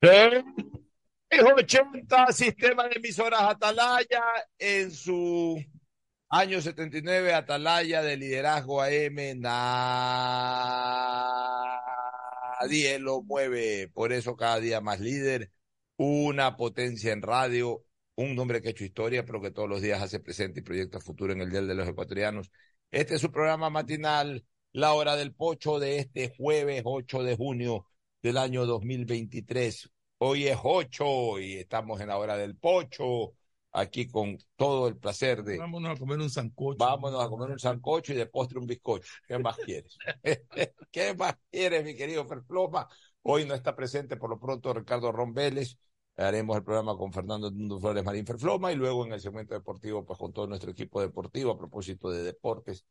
80, sistema de emisoras Atalaya en su año 79, Atalaya de liderazgo AM, nadie lo mueve, por eso cada día más líder, una potencia en radio, un nombre que ha hecho historia, pero que todos los días hace presente y proyecta futuro en el Día de los Ecuatorianos. Este es su programa matinal, La Hora del Pocho, de este jueves 8 de junio del año 2023. Hoy es 8 y estamos en la hora del pocho, aquí con todo el placer de... Vámonos a comer un sancocho. Vámonos a comer un sancocho y de postre un bizcocho. ¿Qué más quieres? ¿Qué más quieres, mi querido Ferfloma? Hoy no está presente por lo pronto Ricardo Ron Vélez. Haremos el programa con Fernando Flores Marín Ferfloma y luego en el segmento deportivo, pues con todo nuestro equipo deportivo a propósito de deportes.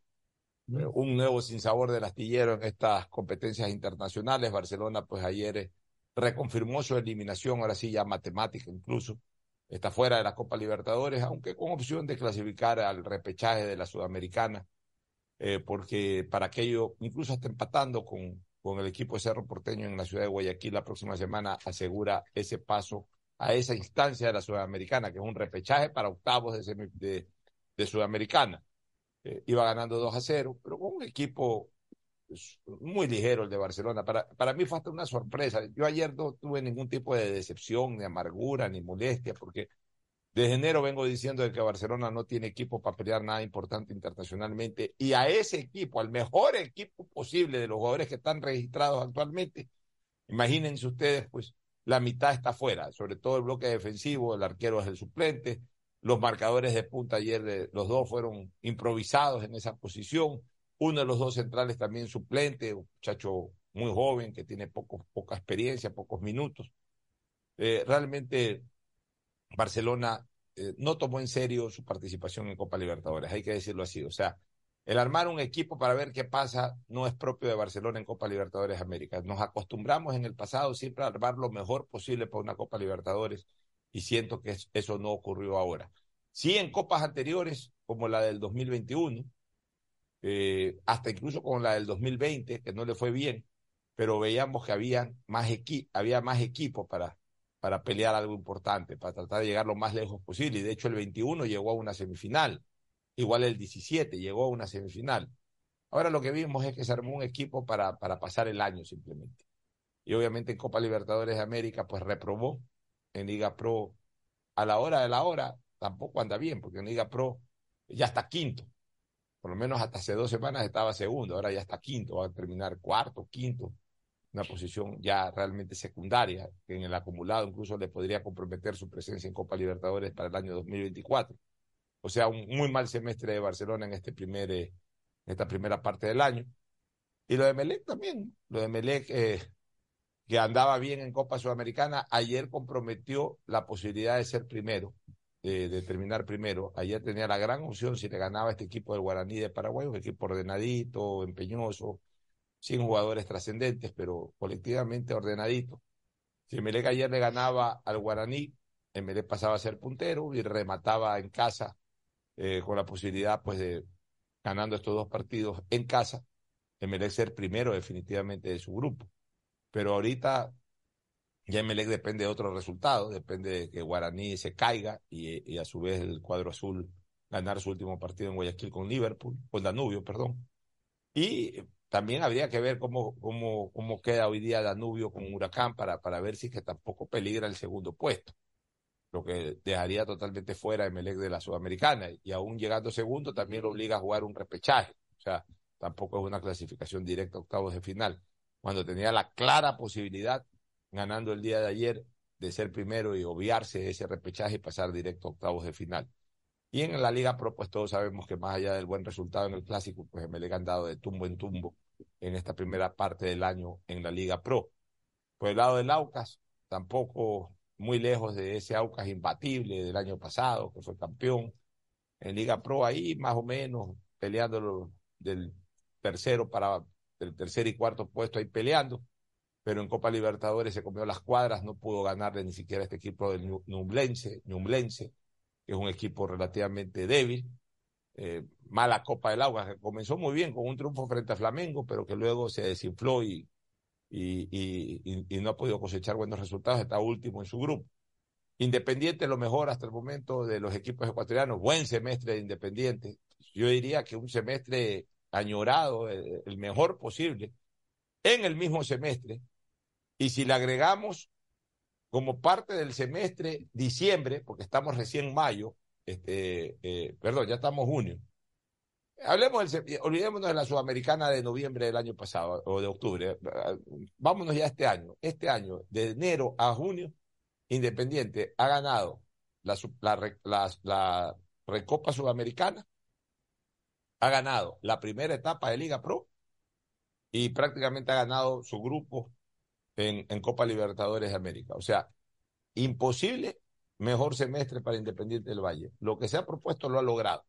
Un nuevo sinsabor del astillero en estas competencias internacionales. Barcelona, pues ayer reconfirmó su eliminación, ahora sí ya matemática incluso, está fuera de la Copa Libertadores, aunque con opción de clasificar al repechaje de la Sudamericana, eh, porque para aquello, incluso está empatando con, con el equipo de Cerro Porteño en la ciudad de Guayaquil la próxima semana, asegura ese paso a esa instancia de la Sudamericana, que es un repechaje para octavos de, de, de Sudamericana. Eh, iba ganando 2 a 0, pero con un equipo muy ligero el de Barcelona. Para, para mí fue hasta una sorpresa. Yo ayer no tuve ningún tipo de decepción, ni amargura, ni molestia, porque desde enero vengo diciendo de que Barcelona no tiene equipo para pelear nada importante internacionalmente. Y a ese equipo, al mejor equipo posible de los jugadores que están registrados actualmente, imagínense ustedes, pues la mitad está fuera, sobre todo el bloque defensivo, el arquero es el suplente, los marcadores de punta ayer, los dos fueron improvisados en esa posición uno de los dos centrales también suplente, un muchacho muy joven que tiene poca experiencia, pocos minutos. Eh, realmente Barcelona eh, no tomó en serio su participación en Copa Libertadores, hay que decirlo así. O sea, el armar un equipo para ver qué pasa no es propio de Barcelona en Copa Libertadores América. Nos acostumbramos en el pasado siempre a armar lo mejor posible para una Copa Libertadores y siento que eso no ocurrió ahora. Sí, en copas anteriores, como la del 2021, eh, hasta incluso con la del 2020, que no le fue bien, pero veíamos que había más, equi había más equipos para, para pelear algo importante, para tratar de llegar lo más lejos posible. Y de hecho el 21 llegó a una semifinal, igual el 17 llegó a una semifinal. Ahora lo que vimos es que se armó un equipo para, para pasar el año simplemente. Y obviamente en Copa Libertadores de América pues reprobó, en Liga Pro a la hora de la hora tampoco anda bien, porque en Liga Pro ya está quinto por lo menos hasta hace dos semanas estaba segundo, ahora ya está quinto, va a terminar cuarto, quinto, una posición ya realmente secundaria, que en el acumulado incluso le podría comprometer su presencia en Copa Libertadores para el año 2024. O sea, un muy mal semestre de Barcelona en este primer, eh, esta primera parte del año. Y lo de Melec también, lo de Melec, eh, que andaba bien en Copa Sudamericana, ayer comprometió la posibilidad de ser primero de, terminar primero. Ayer tenía la gran opción si le ganaba este equipo del Guaraní de Paraguay, un equipo ordenadito, empeñoso, sin jugadores trascendentes, pero colectivamente ordenadito. Si Melec ayer le ganaba al Guaraní, Melec pasaba a ser puntero y remataba en casa eh, con la posibilidad pues de ganando estos dos partidos en casa, Melec ser primero definitivamente de su grupo. Pero ahorita ya Emelec depende de otros resultados, depende de que Guaraní se caiga y, a su vez el cuadro azul ganar su último partido en Guayaquil con Liverpool, con Danubio, perdón. Y también habría que ver cómo, cómo, cómo queda hoy día Danubio con Huracán para, para ver si que tampoco peligra el segundo puesto, lo que dejaría totalmente fuera a Emelec de la Sudamericana. Y aún llegando segundo también lo obliga a jugar un repechaje, o sea, tampoco es una clasificación directa a octavos de final, cuando tenía la clara posibilidad ganando el día de ayer de ser primero y obviarse ese repechaje y pasar directo a octavos de final. Y en la Liga Pro, pues todos sabemos que más allá del buen resultado en el Clásico, pues me le han dado de tumbo en tumbo en esta primera parte del año en la Liga Pro. Por el lado del Aucas, tampoco muy lejos de ese Aucas imbatible del año pasado, que fue campeón. En Liga Pro ahí más o menos peleando del tercero para el tercer y cuarto puesto ahí peleando pero en Copa Libertadores se comió las cuadras, no pudo ganarle ni siquiera este equipo del Ñublense, que es un equipo relativamente débil. Eh, mala Copa del Agua, que comenzó muy bien con un triunfo frente a Flamengo, pero que luego se desinfló y y, y, y, no ha podido cosechar buenos resultados, está último en su grupo. Independiente lo mejor hasta el momento de los equipos ecuatorianos, buen semestre de Independiente. Yo diría que un semestre añorado, eh, el mejor posible, en el mismo semestre. Y si le agregamos como parte del semestre diciembre, porque estamos recién mayo, este, eh, perdón, ya estamos junio. Hablemos del, olvidémonos de la sudamericana de noviembre del año pasado o de octubre. Vámonos ya este año. Este año, de enero a junio, Independiente ha ganado la Recopa Sudamericana, ha ganado la primera etapa de Liga Pro y prácticamente ha ganado su grupo en, Copa Libertadores de América. O sea, imposible mejor semestre para Independiente del Valle. Lo que se ha propuesto lo ha logrado.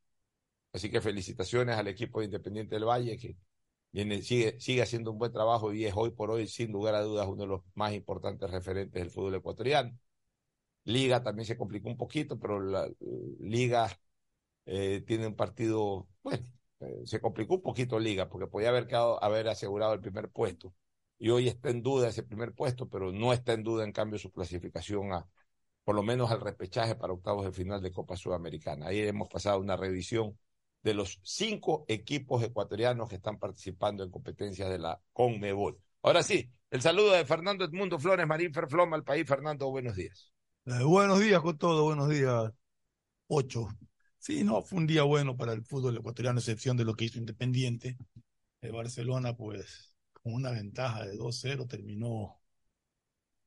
Así que felicitaciones al equipo de Independiente del Valle que viene, sigue, sigue haciendo un buen trabajo y es hoy por hoy, sin lugar a dudas, uno de los más importantes referentes del fútbol ecuatoriano. Liga también se complicó un poquito, pero la Liga eh, tiene un partido, bueno, eh, se complicó un poquito Liga porque podía haber, quedado, haber asegurado el primer puesto. Y hoy está en duda ese primer puesto, pero no está en duda en cambio su clasificación a, por lo menos al repechaje para octavos de final de Copa Sudamericana. Ahí hemos pasado una revisión de los cinco equipos ecuatorianos que están participando en competencias de la CONMEBOL. Ahora sí, el saludo de Fernando Edmundo Flores, Marín Ferfloma, al país. Fernando, buenos días. Eh, buenos días con todo, buenos días. Ocho. Sí, no, fue un día bueno para el fútbol ecuatoriano, excepción de lo que hizo Independiente. El Barcelona, pues, con una ventaja de 2-0, terminó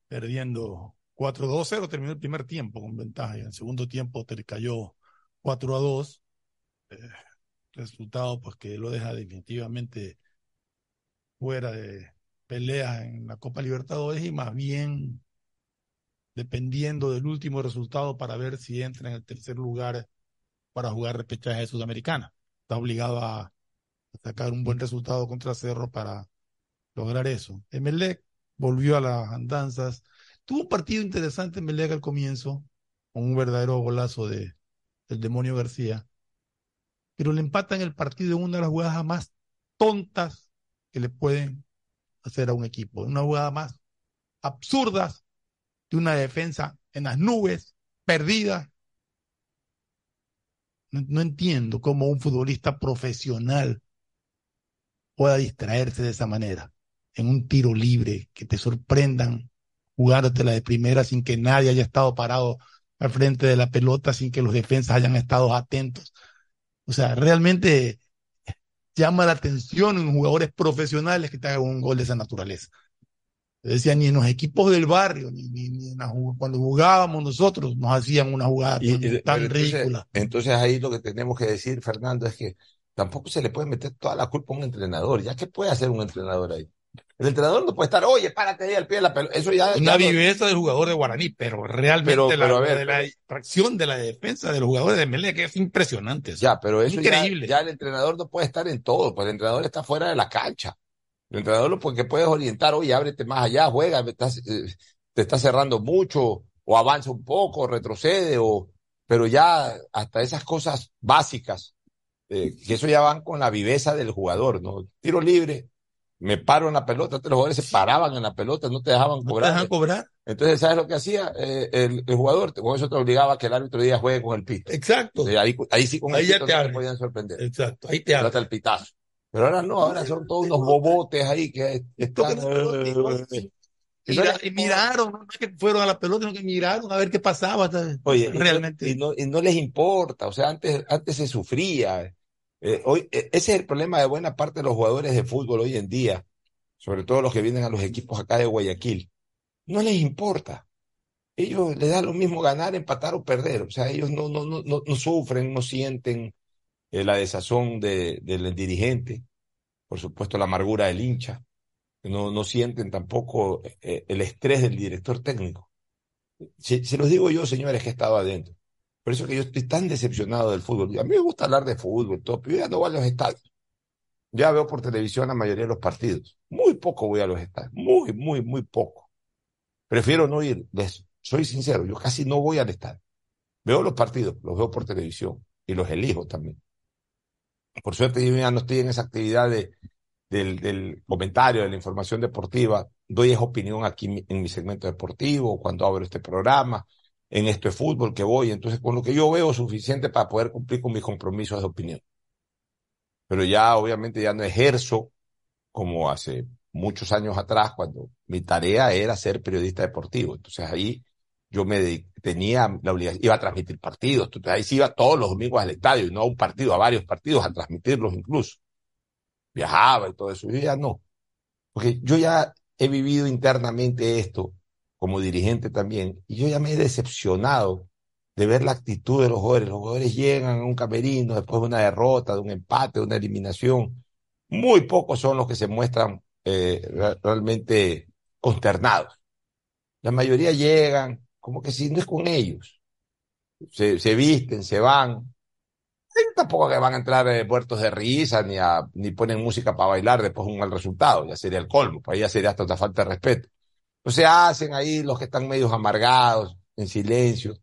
perdiendo 4-2-0, terminó el primer tiempo con ventaja y en el segundo tiempo te cayó 4-2. Eh, resultado, pues, que lo deja definitivamente fuera de pelea en la Copa Libertadores y más bien dependiendo del último resultado para ver si entra en el tercer lugar para jugar repechaje Sudamericana. Está obligado a, sacar un buen resultado contra Cerro para lograr eso. Emelec volvió a las andanzas. Tuvo un partido interesante Emelec al comienzo, con un verdadero golazo de, del demonio García, pero le empatan el partido en una de las jugadas más tontas que le pueden hacer a un equipo, una jugada más absurdas de una defensa en las nubes, perdida, no, entiendo cómo un futbolista profesional pueda distraerse de esa manera. En un tiro libre, que te sorprendan la de primera sin que nadie haya estado parado al frente de la pelota, sin que los defensas hayan estado atentos. O sea, realmente llama la atención en jugadores profesionales que te hagan un gol de esa naturaleza. Decía, ni en los equipos del barrio, ni, ni, cuando jugábamos nosotros, nos hacían una jugada tan, ridícula. Entonces ahí lo que tenemos que decir, Fernando, es que tampoco se le puede meter toda la culpa a un entrenador. ¿Ya qué puede hacer un entrenador ahí? El entrenador no puede estar, oye, párate ahí al pie de la pelota. Eso ya. Una viveza del jugador de Guaraní, pero realmente la, de la tracción de la defensa de los jugadores de Melec es impresionante. Ya, pero eso Increíble. Ya, ya el entrenador no puede estar en todo, pues el entrenador está fuera de la cancha. El entrenador lo porque puedes orientar, oye, ábrete más allá, juega, eh, te está cerrando mucho, o avanza un poco, retrocede, o, pero ya hasta esas cosas básicas, eh, que eso ya van con la viveza del jugador, ¿no? Tiro libre, me paro en la pelota, los jugadores se paraban en la pelota, no te dejaban cobrar. te dejaban cobrar. Entonces, ¿sabes lo que hacía? Eh, el, jugador, con eso te obligaba a que el árbitro día juegue con el pito. Exacto. ahí, ahí sí con el pito te, podían sorprender. Exacto, ahí te habla. el pitazo. Pero ahora no, ahora son todos unos bobotes ahí que están... y miraron, no es que fueron a la pelota, sino que miraron a ver qué pasaba. Oye, realmente. Y no, y no, les importa, o sea, antes, antes se sufría. Eh, hoy, eh, ese es el problema de buena parte de los jugadores de fútbol hoy en día, sobre todo los que vienen a los equipos acá de Guayaquil. No les importa. Ellos les da lo mismo ganar, empatar o perder. O sea, ellos no, no, no, no, sufren, no sienten la desazón de, del dirigente, por supuesto la amargura del hincha, no, no sienten tampoco eh, el estrés del director técnico. Se, los digo yo, señores, que he estado adentro. Por eso que yo estoy tan decepcionado del fútbol. A mí me gusta hablar de fútbol, todo, pero yo ya no voy a los estadios. Ya veo por televisión la mayoría de los partidos. Muy poco voy a los estadios. Muy, muy, muy poco. Prefiero no ir. Soy sincero, yo casi no voy al estadio. Veo los partidos, los veo por televisión y los elijo también. Por suerte yo ya no estoy en esa actividad de, del, comentario, de la información deportiva. doy esa opinión aquí en mi segmento deportivo, cuando abro este programa, en esto fútbol que voy. Entonces, con lo que yo veo suficiente para poder cumplir con mis compromisos de opinión. Pero ya, obviamente, ya no ejerzo como hace muchos años atrás, cuando mi tarea era ser periodista deportivo. Entonces ahí yo me tenía la obligación, iba a transmitir partidos. Ahí sí iba todos los domingos al estadio, y no a un partido, a varios partidos, a transmitirlos incluso. Viajaba y todo eso. Yo ya no. Porque yo ya he vivido internamente esto como dirigente también, y yo ya me he decepcionado de ver la actitud de los jugadores. Los jugadores llegan a un camerino después de una derrota, de un empate, de una eliminación. Muy pocos son los que se muestran eh, realmente consternados. La mayoría llegan como que si no es con ellos. Se, se visten, se van. Y tampoco que van a entrar eh, muertos de risa ni, a, ni ponen música para bailar después de un mal resultado. Ya sería el colmo. Para ya sería hasta falta de respeto. O se hacen ahí los que están medios amargados, en silencio,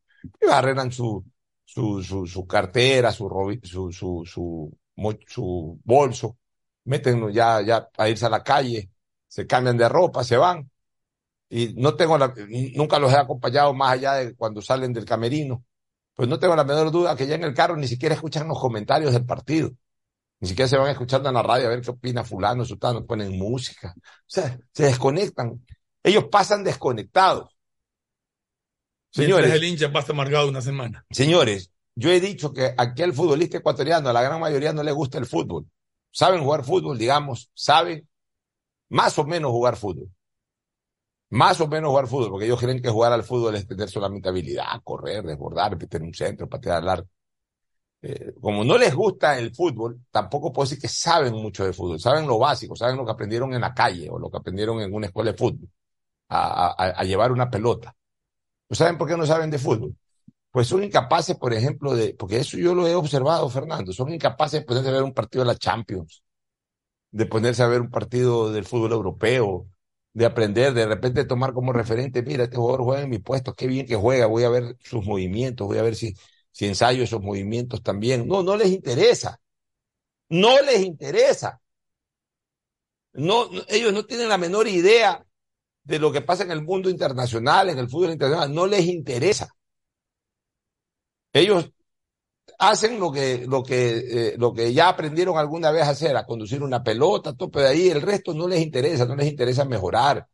y barrenan su, su, su, su cartera, su, su, su, su, su bolso, meten ya, ya a irse a la calle, se cambian de ropa, se van. Y no tengo la, nunca los he acompañado más allá de cuando salen del camerino. Pues no tengo la menor duda que ya en el carro ni siquiera escuchan los comentarios del partido. Ni siquiera se van escuchando en la radio a ver qué opina fulano, sultano, ponen música. O sea, se desconectan. Ellos pasan desconectados. Señores. el hincha pasa amargado una semana. Señores, yo he dicho que aquel futbolista ecuatoriano, a la gran mayoría no le gusta el fútbol. Saben jugar fútbol, digamos, saben más o menos jugar fútbol. Más o menos jugar fútbol, porque ellos creen que jugar al fútbol es tener solamente habilidad, correr, desbordar, meter un centro, patear al arco. Eh, como no les gusta el fútbol, tampoco puedo decir que saben mucho de fútbol, saben lo básico, saben lo que aprendieron en la calle o lo que aprendieron en una escuela de fútbol, a, a llevar una pelota. ¿Saben por qué no saben de fútbol? Pues son incapaces, por ejemplo, de, porque eso yo lo he observado, Fernando, son incapaces de ponerse a ver un partido de la Champions, de ponerse a ver un partido del fútbol europeo, de aprender, de repente tomar como referente, mira, este jugador juega en mi puesto, qué bien que juega, voy a ver sus movimientos, voy a ver si, si ensayo esos movimientos también. No, no les interesa. No les interesa. No, ellos no tienen la menor idea de lo que pasa en el mundo internacional, en el fútbol internacional, no les interesa. Ellos hacen lo que, lo que, eh, lo que ya aprendieron alguna vez a hacer, a conducir una pelota, tope de ahí, el resto no les interesa, no les interesa mejorar.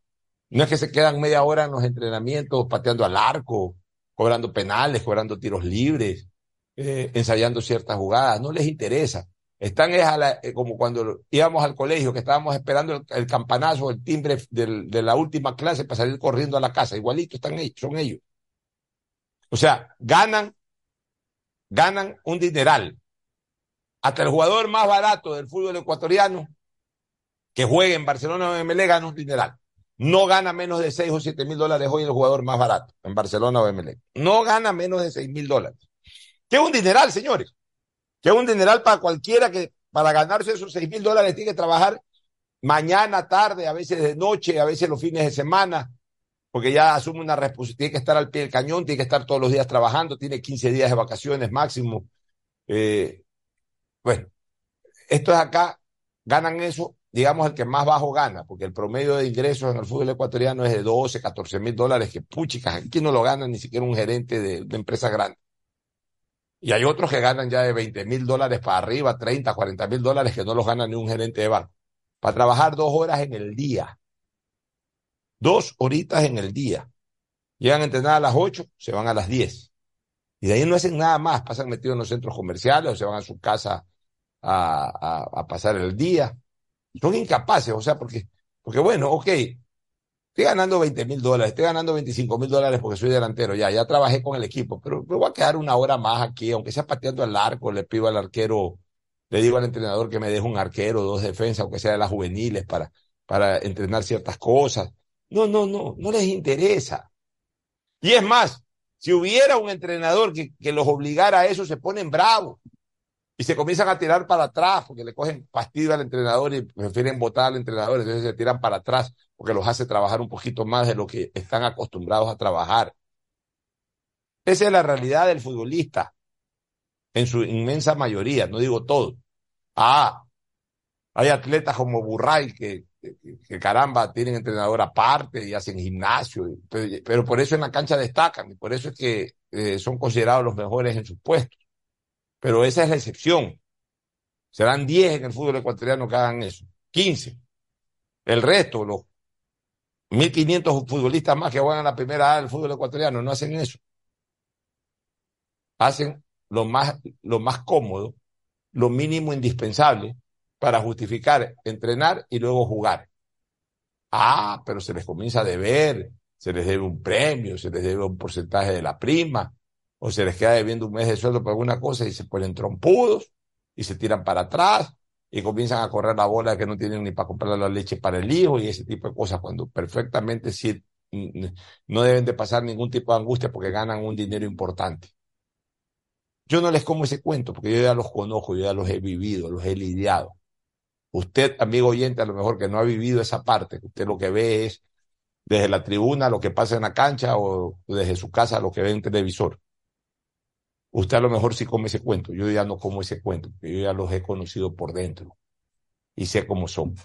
No es que se quedan media hora en los entrenamientos pateando al arco, cobrando penales, cobrando tiros libres, eh, ensayando ciertas jugadas, no les interesa. Están es eh, como cuando íbamos al colegio, que estábamos esperando el, campanazo, el timbre de la última clase para salir corriendo a la casa. Igualito están ellos, son ellos. O sea, ganan, ganan un dineral. Hasta el jugador más barato del fútbol ecuatoriano que juegue en Barcelona o en MLE gana un dineral. No gana menos de 6 o 7 mil dólares hoy el jugador más barato en Barcelona o MLE. No gana menos de 6 mil dólares. ¿Qué es un dineral, señores? que es un dineral para cualquiera que para ganarse esos seis mil dólares tiene que trabajar mañana, tarde, a veces de noche, a veces los fines de semana, porque ya asume una responsabilidad, tiene que estar al pie del cañón, tiene que estar todos los días trabajando, tiene 15 días de vacaciones máximo. Eh, bueno, esto es acá, ganan eso, digamos, el que más bajo gana, porque el promedio de ingresos en el fútbol ecuatoriano es de 12, 14 mil dólares, que puchicas, aquí no lo gana ni siquiera un gerente de, de empresa grande. Y hay otros que ganan ya de 20 mil dólares para arriba, 30, 40 mil dólares que no los gana ni un gerente de banco. Para trabajar dos horas en el día. Dos horitas en el día. Llegan a entrenar a las 8, se van a las 10. Y de ahí no hacen nada más, pasan metidos en los centros comerciales o se van a su casa a, a pasar el día. Son incapaces, o sea, porque, porque bueno, ok, Estoy ganando 20 mil dólares, estoy ganando 25 mil dólares porque soy delantero, ya, ya trabajé con el equipo, pero me voy a quedar una hora más aquí, aunque sea pateando al arco, le pido al arquero, le digo al entrenador que me deje un arquero, dos defensas, aunque sea de las juveniles, para, para entrenar ciertas cosas. No, no, no, no les interesa. Y es más, si hubiera un entrenador que, los obligara a eso, se ponen bravos y se comienzan a tirar para atrás porque le cogen fastidio al entrenador y prefieren votar al entrenador, entonces se tiran para atrás porque los hace trabajar un poquito más de lo que están acostumbrados a trabajar. Esa es la realidad del futbolista, en su inmensa mayoría, no digo todo. Ah, hay atletas como Burray que que caramba, tienen entrenador aparte y hacen gimnasio, pero, por eso en la cancha destacan y por eso es que eh, son considerados los mejores en sus puestos. Pero esa es la excepción. Serán 10 en el fútbol ecuatoriano que hagan eso, 15. El resto, los 1.500 futbolistas más que juegan a la primera A del fútbol ecuatoriano, no hacen eso. Hacen lo más, lo más cómodo, lo mínimo indispensable para justificar entrenar y luego jugar. Ah, pero se les comienza a deber, se les debe un premio, se les debe un porcentaje de la prima, o se les queda debiendo un mes de sueldo por alguna cosa y se ponen trompudos y se tiran para atrás y comienzan a correr la bola que no tienen ni para comprar la leche para el hijo y ese tipo de cosas, cuando perfectamente sí, no deben de pasar ningún tipo de angustia porque ganan un dinero importante. Yo no les como ese cuento porque yo ya los conozco, yo ya los he vivido, los he lidiado. Usted, amigo oyente, a lo mejor que no ha vivido esa parte, usted lo que ve es desde la tribuna lo que pasa en la cancha o desde su casa lo que ve en televisor. Usted a lo mejor sí come ese cuento, yo ya no como ese cuento, yo ya los he conocido por dentro y sé cómo son.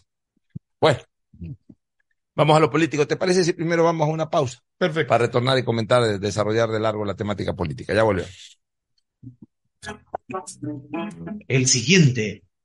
Bueno, vamos a lo político. ¿Te parece si primero vamos a una pausa? Perfecto. Para retornar y comentar, desarrollar de largo la temática política. Ya volvemos. El siguiente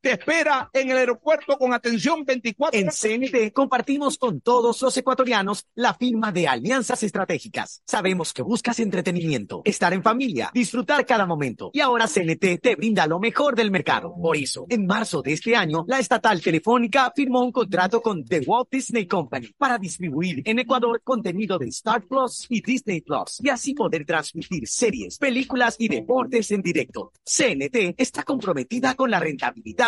te espera en el aeropuerto con atención 24. En CNT compartimos con todos los ecuatorianos la firma de alianzas estratégicas. Sabemos que buscas entretenimiento, estar en familia, disfrutar cada momento. Y ahora CNT te brinda lo mejor del mercado. Por eso, en marzo de este año, la estatal telefónica firmó un contrato con The Walt Disney Company para distribuir en Ecuador contenido de Star Plus y Disney Plus y así poder transmitir series, películas y deportes en directo. CNT está comprometida con la rentabilidad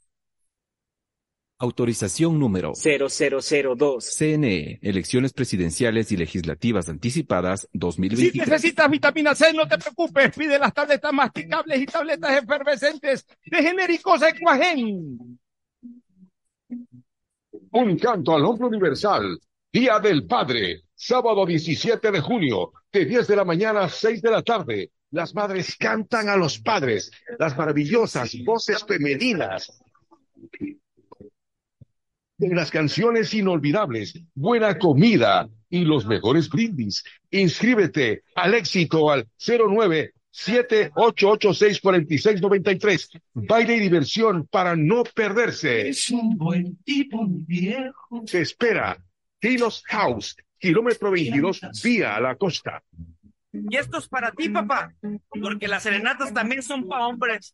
Autorización número 0002. CNE, Elecciones Presidenciales y Legislativas Anticipadas 2023. Si necesitas vitamina C, no te preocupes. Pide las tabletas masticables y tabletas efervescentes de genéricos Equagen. Un canto al hombre universal. Día del Padre. Sábado 17 de junio, de 10 de la mañana a 6 de la tarde. Las madres cantan a los padres. Las maravillosas voces femeninas de las canciones inolvidables, buena comida y los mejores brindis. Inscríbete al éxito al 09 78864693. Baile y diversión para no perderse. Es un buen tipo, viejo. Se espera. Tilos House, kilómetro 22, vía a la costa. Y esto es para ti, papá, porque las serenatas también son para hombres.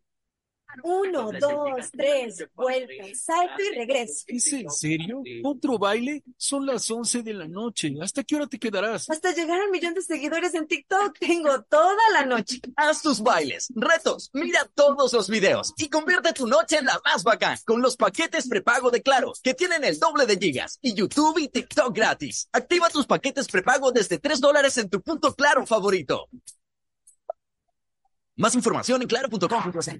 Uno, dos, tres, vuelta, salto y regreso. ¿Es en serio? ¿Otro baile? Son las 11 de la noche. ¿Hasta qué hora te quedarás? Hasta llegar al millón de seguidores en TikTok. Tengo toda la noche. Haz tus bailes, retos, mira todos los videos y convierte tu noche en la más bacán con los paquetes prepago de Claro, que tienen el doble de gigas y YouTube y TikTok gratis. Activa tus paquetes prepago desde 3 dólares en tu punto Claro favorito. Más información en claro.com.es.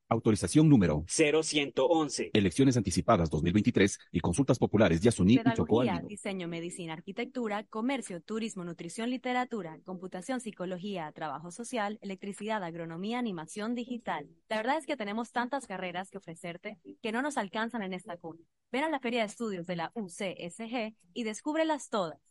Autorización número 0111. Elecciones anticipadas 2023 y consultas populares Yasuní y Chocó Andino. diseño, medicina, arquitectura, comercio, turismo, nutrición, literatura, computación, psicología, trabajo social, electricidad, agronomía, animación digital. La verdad es que tenemos tantas carreras que ofrecerte que no nos alcanzan en esta cuna. Ven a la Feria de Estudios de la UCSG y descúbrelas todas.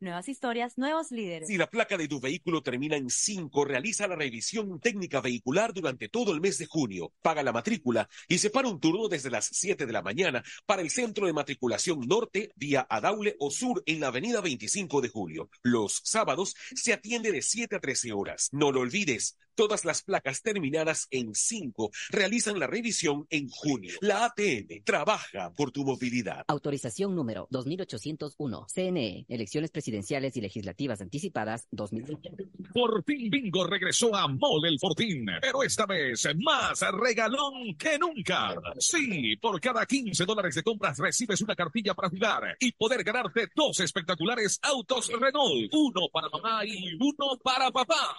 Nuevas historias, nuevos líderes. Si la placa de tu vehículo termina en 5, realiza la revisión técnica vehicular durante todo el mes de junio. Paga la matrícula y separa un turno desde las 7 de la mañana para el centro de matriculación norte, vía Adaule o sur en la avenida 25 de julio. Los sábados se atiende de 7 a 13 horas. No lo olvides. Todas las placas terminadas en 5 realizan la revisión en junio. La ATM trabaja por tu movilidad. Autorización número 2801. CNE. Elecciones presidenciales y legislativas anticipadas 2020. Fortín Bingo regresó a Mole el Fortín, pero esta vez más regalón que nunca. Sí, por cada 15 dólares de compras recibes una cartilla para jugar y poder ganarte dos espectaculares autos Renault, uno para mamá y uno para papá.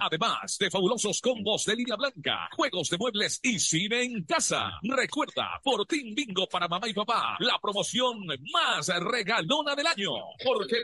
Además de fabulosos combos de línea blanca, juegos de muebles y cine en casa. Recuerda, Fortín Bingo para mamá y papá, la promoción más regalona del año. Porque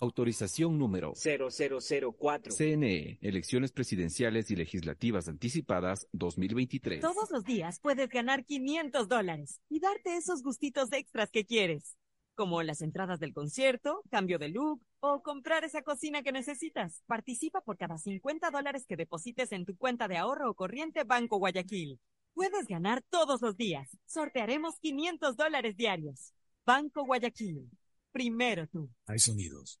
Autorización número 0004. CNE. Elecciones presidenciales y legislativas anticipadas 2023. Todos los días puedes ganar 500 dólares y darte esos gustitos extras que quieres, como las entradas del concierto, cambio de look o comprar esa cocina que necesitas. Participa por cada 50 dólares que deposites en tu cuenta de ahorro o corriente Banco Guayaquil. Puedes ganar todos los días. Sortearemos 500 dólares diarios. Banco Guayaquil. Primero tú. Hay sonidos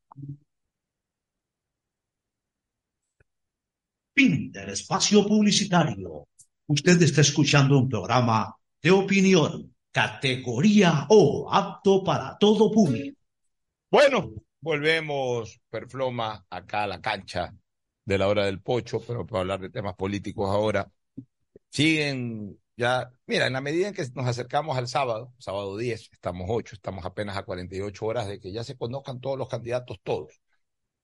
Fin espacio publicitario. Usted está escuchando un programa de opinión, categoría O, apto para todo público. Bueno, volvemos, Perfloma, acá a la cancha de la hora del pocho, pero para hablar de temas políticos ahora. Siguen ya, mira, en la medida en que nos acercamos al sábado, sábado 10, estamos 8, estamos apenas a 48 horas de que ya se conozcan todos los candidatos, todos.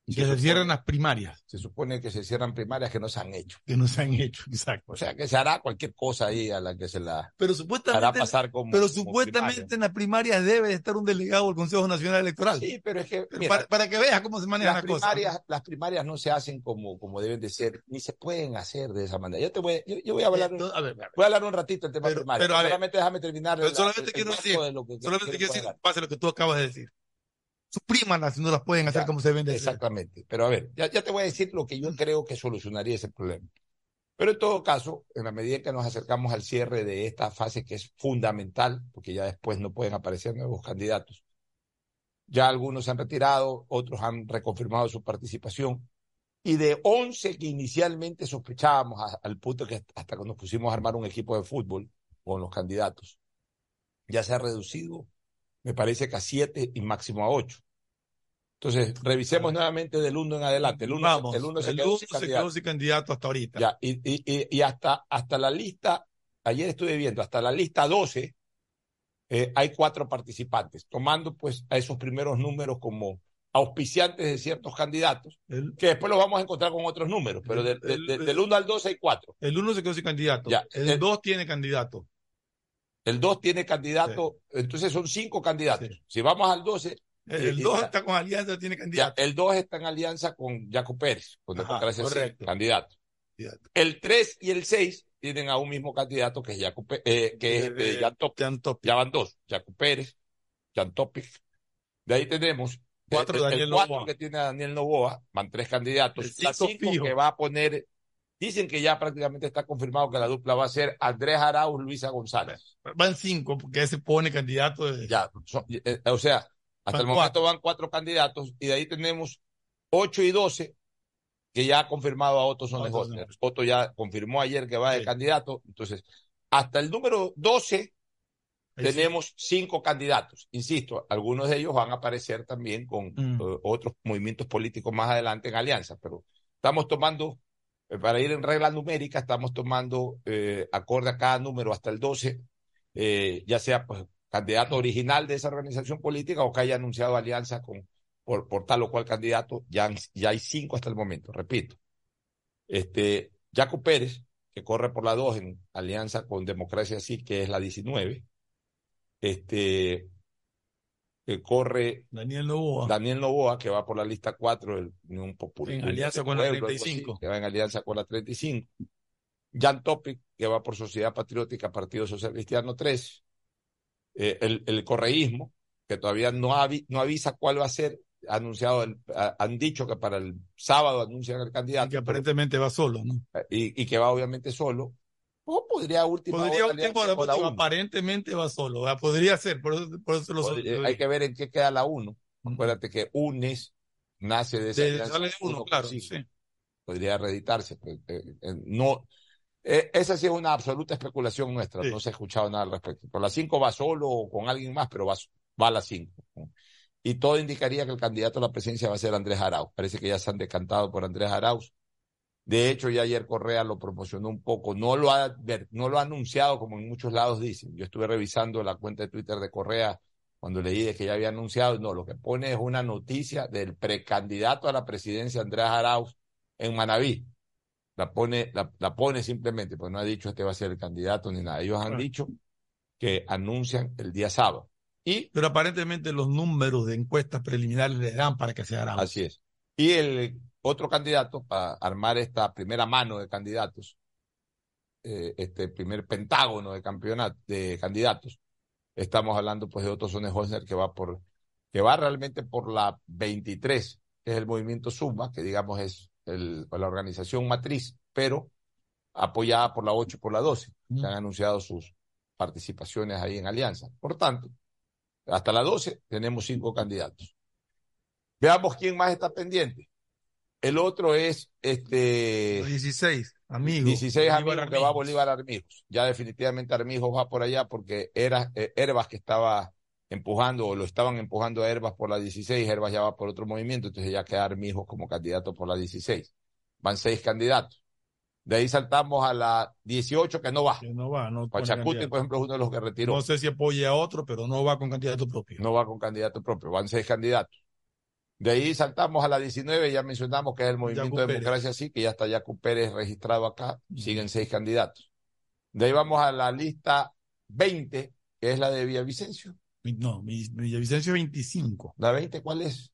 Y que se, cierren las primarias. Se supone que se cierran primarias que no se han hecho. Que no se han hecho, exacto. O sea, que se hará cualquier cosa ahí a la que se la pero supuestamente, hará pasar como. Pero supuestamente en las primarias debe estar un delegado del Consejo Nacional Electoral. Sí, pero es que. mira, para, para que veas cómo se manejan las las cosas. primarias, las primarias no se hacen como, como deben de ser, ni se pueden hacer de esa manera. Yo te voy, yo, yo voy a hablar, no, a ver, a ver. voy a hablar un ratito del tema Pero- primario. pero a ver. solamente déjame terminar. Pero la- solamente el quiero marco decir, de solamente quiero decir, pase lo que tú acabas de decir. Suprímanlas si no las pueden hacer Ya, como se deben de hacer. Exactamente. Pero a ver, ya, ya te voy a decir lo que yo creo que solucionaría ese problema. Pero en todo caso, en la medida que nos acercamos al cierre de esta fase que es fundamental, porque ya después no pueden aparecer nuevos candidatos, ya algunos se han retirado, otros han reconfirmado su participación, y de 11 que inicialmente sospechábamos a- al punto que hasta que nos pusimos a armar un equipo de fútbol con los candidatos, ya se ha reducido, me parece que a 7 y máximo a 8. Entonces, revisemos nuevamente del 1 en adelante. El 1 Vamos, el uno se el quedó uno sin se candidato. quedó sin candidato hasta ahorita. Ya, y, y, y, y hasta, hasta la lista, ayer estuve viendo, hasta la lista 12, eh, hay cuatro participantes, tomando pues a esos primeros números como auspiciantes de ciertos candidatos, El, que después los vamos a encontrar con otros números, pero de- de- de- el- del 1 al 12 hay cuatro. el uno se quedó sin candidato. Ya, el el- 2 tiene candidato. El 2 tiene candidato, entonces son cinco candidatos. Si vamos al 12, El y- 2 y- está con alianza, tiene ya, candidato. el 2 está en alianza con Jaco Pérez, con Ajá, Democracia Sí, correcto. candidato. El 3 y el 6 tienen a un mismo candidato que es Jaco eh, que es De- eh, Jan Topic. Ya van dos, Jaco Pérez, Jan Topic. De ahí tenemos Cuatro, el, el Daniel cuatro que tiene a Daniel Novoa, van tres candidatos. El cinco cinco que va a poner, dicen que ya prácticamente está confirmado que la dupla va a ser Andrés Arauz, Luisa González. Van 5, porque ese pone candidato de. Ya, son- eh, o sea, hasta Van el momento van cuatro candidatos y de ahí tenemos 8 y 12 que ya ha confirmado a Otto Sonnes Otto ya confirmó ayer que va de candidato. Entonces, hasta el número 12 Ahí sí. tenemos cinco candidatos. Insisto, algunos de ellos van a aparecer también con Mm. eh, otros movimientos políticos más adelante en alianza, pero estamos tomando, para ir en regla numérica, estamos tomando eh, acorde a cada número hasta el 12, eh, ya sea pues candidato original de esa organización política o que haya anunciado alianza con por, por tal o cual candidato, ya, ya hay cinco hasta el momento, repito. Este, Jaco Pérez, que corre por la 2 en alianza con Democracia Sí, que es la 19. Este, que corre Daniel Novoa. Daniel Novoa, que va por la lista 4 del Unión Popular. En alianza con la Pueblo, algo así, 35. que va en alianza con la 35. Jan Topic, que va por Sociedad Patriótica, Partido Social Cristiano 3. Eh, el, el correísmo, que todavía no, avi- no avisa cuál va a ser, ha anunciado, el- ha- han dicho que para el sábado anuncian el candidato. Que aparentemente va solo, ¿no? y, y que va obviamente solo. O podría última Podría hora última hora, la aparentemente va solo. ¿verdad? Podría ser, por eso, por eso lo Podría- hay que ver en qué queda la 1. Acuérdate que UNES nace de esa De- sale de uno, claro, sí. Podría reeditarse. pues, eh, eh, no, eh, esa sí es una absoluta especulación nuestra. Sí. No se ha escuchado nada al respecto. Por la 5 va solo o con alguien más, pero va, va a la 5. Y todo indicaría que el candidato a la presidencia va a ser Andrés Arauz. Parece que ya se han decantado por Andrés Arauz. De hecho, ya ayer Correa lo promocionó un poco. No lo ha, no lo ha anunciado como en muchos lados dicen. Yo estuve revisando la cuenta de Twitter de Correa cuando leí de que ya había anunciado. No, lo que pone es una noticia del precandidato a la presidencia Andrés Arauz en Manabí. La pone, la, la pone simplemente, pues no ha dicho este va a ser el candidato ni nada. Ellos han dicho que anuncian el día sábado. Y Pero aparentemente los números de encuestas preliminares le dan para que sea Arauz. Así es. Y el otro candidato para armar esta primera mano de candidatos, eh, este primer pentágono de campeonato de candidatos, estamos hablando pues de Otto Sonne Hosner que va por que va realmente por la 23, que es el movimiento Suma, que digamos es el, la organización matriz, pero apoyada por la 8 y por la 12. Se han anunciado sus participaciones ahí en alianza. Por tanto, hasta la 12 tenemos cinco candidatos. Veamos quién más está pendiente. El otro es este. 16, amigos. 16 amigos Bolívar que va Bolívar Armijos. Ya definitivamente Armijos va por allá porque era eh, Herbas que estaba empujando o lo estaban empujando a Herbas por la 16, Herbas ya va por otro movimiento, entonces ya queda Armijos como candidato por la 16. Van seis candidatos. De ahí saltamos a la 18 que no va. No va, no Pachacuti, por ejemplo, es uno de los que retiró. No sé si apoya a otro, pero no va con candidato propio. No va con candidato propio, van seis candidatos. De ahí saltamos a la 19, ya mencionamos que es el Movimiento de. Democracia Sí, que ya está Yacu Pérez registrado acá, siguen seis candidatos. De ahí vamos a la lista 20, que es la de Villavicencio. No, Villavicencio 25. ¿La 20 cuál es?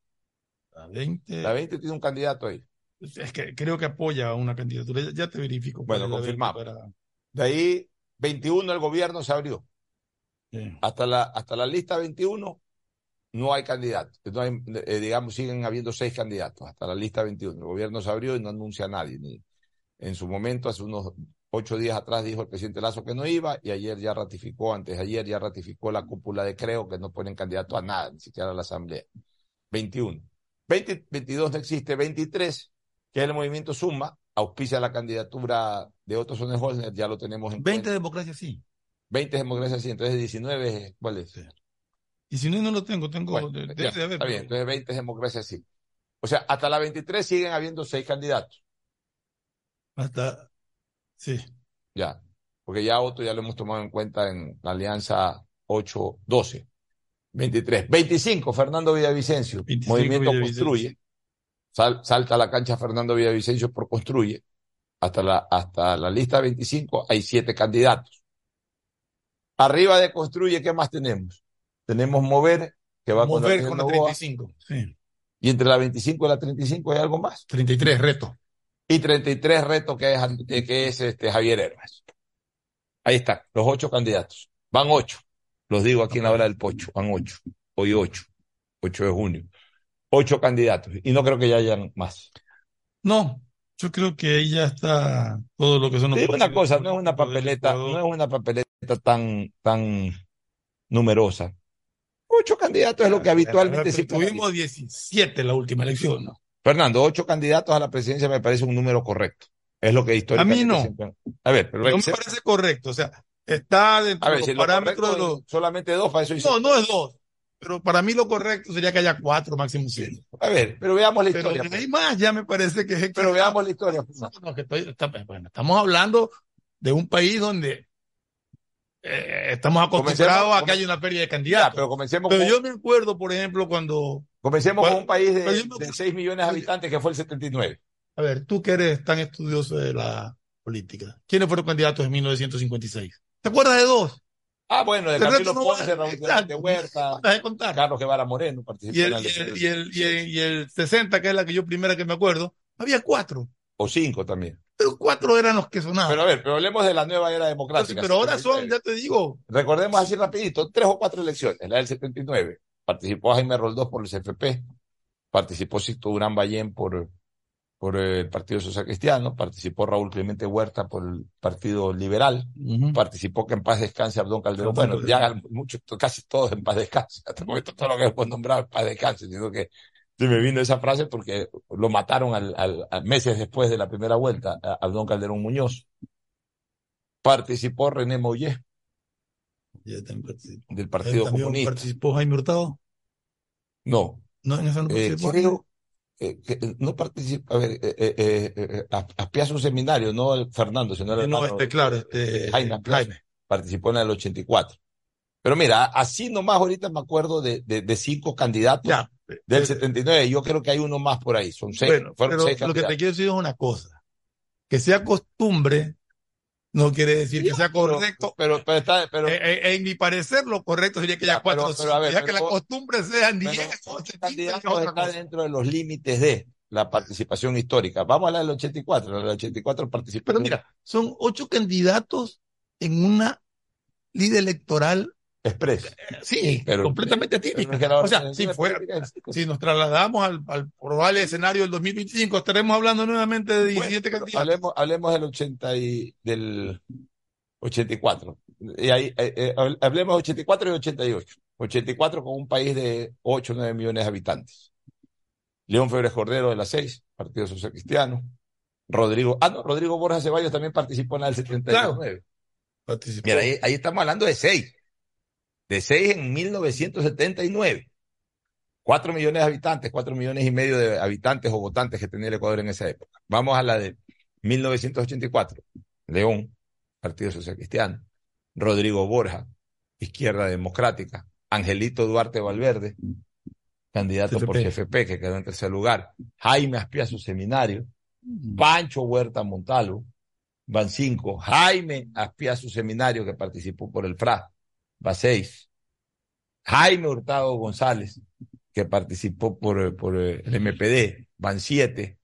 La 20. La 20 tiene un candidato ahí. Es que creo que apoya a una candidatura. Ya, te verifico. Bueno, cuál es la 20 confirmamos. para- De ahí 21 el gobierno se abrió. Sí. Hasta la, hasta la lista 21 no hay candidato. No hay, eh, digamos, siguen habiendo seis candidatos hasta la lista 21. El gobierno se abrió y no anuncia a nadie. En su momento, hace unos ocho días atrás, dijo el presidente Lazo que no iba y ayer ya ratificó, antes de ayer ya ratificó la cúpula de Creo que no ponen candidato a nada, ni siquiera a la Asamblea. 21. 20, 22 no existe. 23, que es el movimiento Suma, auspicia la candidatura de Otto Sonnenholzner, ya lo tenemos en 20 cuenta. democracias sí. 20 democracias sí, entonces 19, ¿cuál es? Sí. 19 no no lo tengo, tengo. Bueno, ya, de haber, está bien, entonces 20 es democracia, sí. O sea, hasta la 23 siguen habiendo seis candidatos. Hasta. Sí. Ya. Porque ya Otto ya lo hemos tomado en cuenta en la alianza 8-12. 23. 25, Fernando Villavicencio. 25, Movimiento Villavicencio. Construye. Sal, salta a la cancha Fernando Villavicencio por Construye. Hasta la, hasta la lista 25 hay siete candidatos. Arriba de Construye, ¿qué más tenemos? Tenemos Mover, que va con Mover con la Novoa. 35. Sí. Y entre la 25 y la 35 hay algo más. 33, reto. Y 33 reto que es, que es este Javier Herbas. Ahí están, los ocho candidatos. Van ocho. Los digo aquí en la hora del pocho. Van ocho. Hoy ocho. 8 de junio. Ocho candidatos. Y no creo que ya hayan más. No, yo creo que ahí ya está todo lo que son los digo una cosa, no es una papeleta, no es una papeleta tan, tan numerosa. Ocho candidatos es lo que habitualmente se Tuvimos 17 la última elección, ¿no? Fernando, ocho candidatos a la presidencia me parece un número correcto. Es lo que históricamente A mí no. siempre- A ver, pero No me parece correcto. O sea, está dentro ver, de si los lo parámetros de los. solamente dos, para eso hice- No, no es dos. Pero para mí lo correcto sería que haya cuatro, máximo seis. A ver, pero veamos la Pero historia. ahí más ya me parece que es Pero veamos la historia. No, no, que estoy- está- bueno, estamos hablando de un país donde eh, estamos acostumbrados a que haya una pérdida de candidatos. pero comencemos Pero con- yo me acuerdo, por ejemplo, cuando. Comencemos con un país de, me- de 6 millones de habitantes que fue el 79. A ver, tú que eres tan estudioso de la política, ¿quiénes fueron candidatos en 1956? ¿Te acuerdas de dos? Ah, bueno, de Camilo no Ponce, Raúl Exacto. de Huerta. Carlos Guevara Moreno participó Y en el, elección. el, y, el, y, el, y el 60, que es la que yo primera que me acuerdo, había cuatro. O cinco también. Pero cuatro eran los que sonaban. Pero a ver, pero hablemos de la nueva era democrática. pero ahora son, 79. ya te digo, Recordemos así rapidito, tres o cuatro elecciones. La del 79. Participó Jaime Roldós por el CFP. Participó Sisto Durán Ballén por, por el Partido Social Cristiano. Participó Raúl Clemente Huerta por el Partido Liberal. Participó que en paz descanse Abdón Calderón. Bueno, ya muchos, casi todos en paz descanse. Hasta el momento todo lo que hemos nombrado en paz descanse. Sino que se me vino esa frase porque lo mataron al, al- al- meses después de la primera vuelta, a Abdón Calderón Muñoz. Participó René Mollé participó. del Partido También Comunista. participó Jaime Hurtado. No, No, en esa no eh, participó. creo eh, que eh, no participa. A ver, eh, un seminario, no el Fernando, sino el no, este, claro, este, Jaime. Jaime. Participó en el 84. Pero mira, así nomás ahorita me acuerdo de, de, de cinco candidatos Ya, del 79. Yo creo que hay uno más por ahí. Son seis. Bueno, fueron pero seis lo que te quiero decir es una cosa. Que sea costumbre no quiere decir que sea correcto. Pero, pero está, pero, Eh, eh, en mi parecer, lo correcto sería que haya Ya, cuatro ver. Ya que la costumbre pero diez o está dentro de los límites de la participación histórica. Vamos a la del 84. La del 84 participó. Pero mira, son ocho candidatos en una línea electoral Express. Sí, Pero- completamente atípica. pero o sea, si, organización fue- política si nos trasladamos al, al probable escenario del 2025, estaremos hablando nuevamente de 17 candidatos. Hablemos, hablemos del 80 y del 84. Y ahí, eh, eh, hab- hablemos de 84 y 88. 84 con un país de 8 o 9 millones de habitantes. León Febres Cordero de la 6, Partido Social Cristiano. Rodrigo, ah, no, Rodrigo Borja Ceballos también participó en la del 79. Participó. Mira, ahí, ahí estamos hablando de 6. De 6 en 1979. 4 millones de habitantes, 4 millones y medio de habitantes o votantes que tenía el Ecuador en esa época. Vamos a la de 1984. León, Partido Social Cristiano. Rodrigo Borja, Izquierda Democrática. Angelito Duarte Valverde, candidato por CFP. CFP, que quedó en tercer lugar. Jaime Aspiazu Seminario. Pancho Huerta Montalvo. Van cinco. Jaime Aspiazu Seminario, que participó por el FRA. Va seis. Jaime Hurtado González, que participó por, eh, por eh, el MPD. Van siete.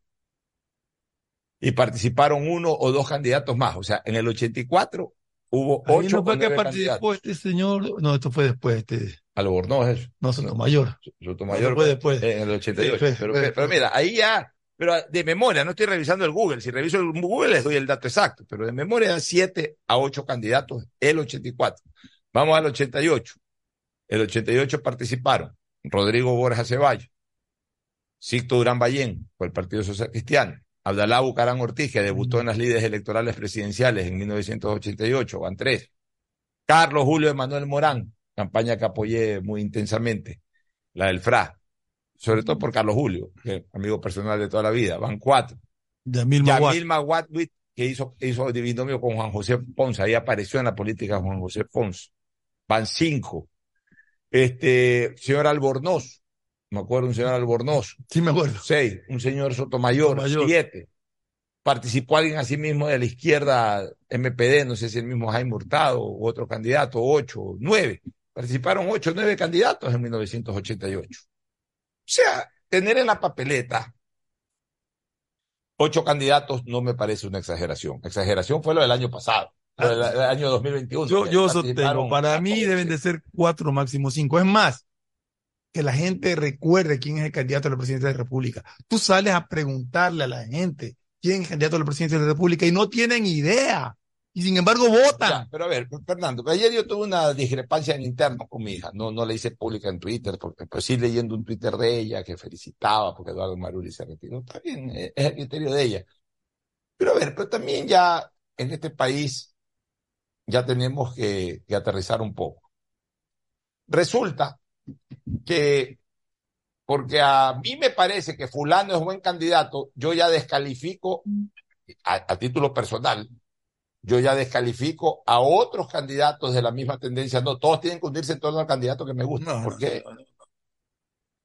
Y participaron uno o dos candidatos más. O sea, en el 84 hubo Ahí ocho no fue que participó este señor, no, esto fue después, este, Albornoz, eso. no, Sotomayor. Sotomayor No, fue después. en el 88. Sí, fue- pero, pero mira, ahí ya, pero de memoria, no estoy revisando el Google. Si reviso el Google les doy el dato exacto, pero de memoria 7 a 8 candidatos el 84. Vamos al 88. El 88 participaron Rodrigo Borja Ceballos, Sicto Durán Ballén, por el Partido Social Cristiano, Abdalá Bucarán Ortiz, que debutó en las líderes electorales presidenciales en 1988, van tres. Carlos Julio Emanuel Morán, campaña que apoyé muy intensamente, la del FRA, sobre todo por Carlos Julio, que es amigo personal de toda la vida, van cuatro. Yamil Maguadwit, que hizo, hizo binomio con Juan José Ponce, ahí apareció en la política Juan José Ponce. Van cinco. Este, señor Albornoz, me acuerdo un señor Albornoz. Sí, me acuerdo. Seis. Un señor Sotomayor, Sotomayor. siete. Participó alguien así mismo de la izquierda MPD, no sé si el mismo Jaime Hurtado u otro candidato, ocho, nueve. Participaron ocho, nueve candidatos en 1988. O sea, tener en la papeleta ocho candidatos no me parece una exageración. Exageración fue lo del año pasado, del año 2021. Yo, yo sostengo, para mí deben de ser cuatro, máximo cinco. Es más, que la gente recuerde quién es el candidato a la presidencia de la República. Tú sales a preguntarle a la gente quién es el candidato a la presidencia de la República y no tienen idea. Y sin embargo votan. Ya, pero a ver, Fernando, ayer yo tuve una discrepancia en interno con mi hija. No, no la hice pública en Twitter, porque pues sí leyendo un Twitter de ella que felicitaba porque Eduardo Maruri se retiró. Está bien, eh, es el criterio de ella. Pero a ver, pero también ya en este país ya tenemos que, que aterrizar un poco. Resulta que porque a mí me parece que fulano es buen candidato, yo ya descalifico a, a título personal yo ya descalifico a otros candidatos de la misma tendencia. No, todos tienen que unirse en torno al candidato que me gusta. ¿Por qué?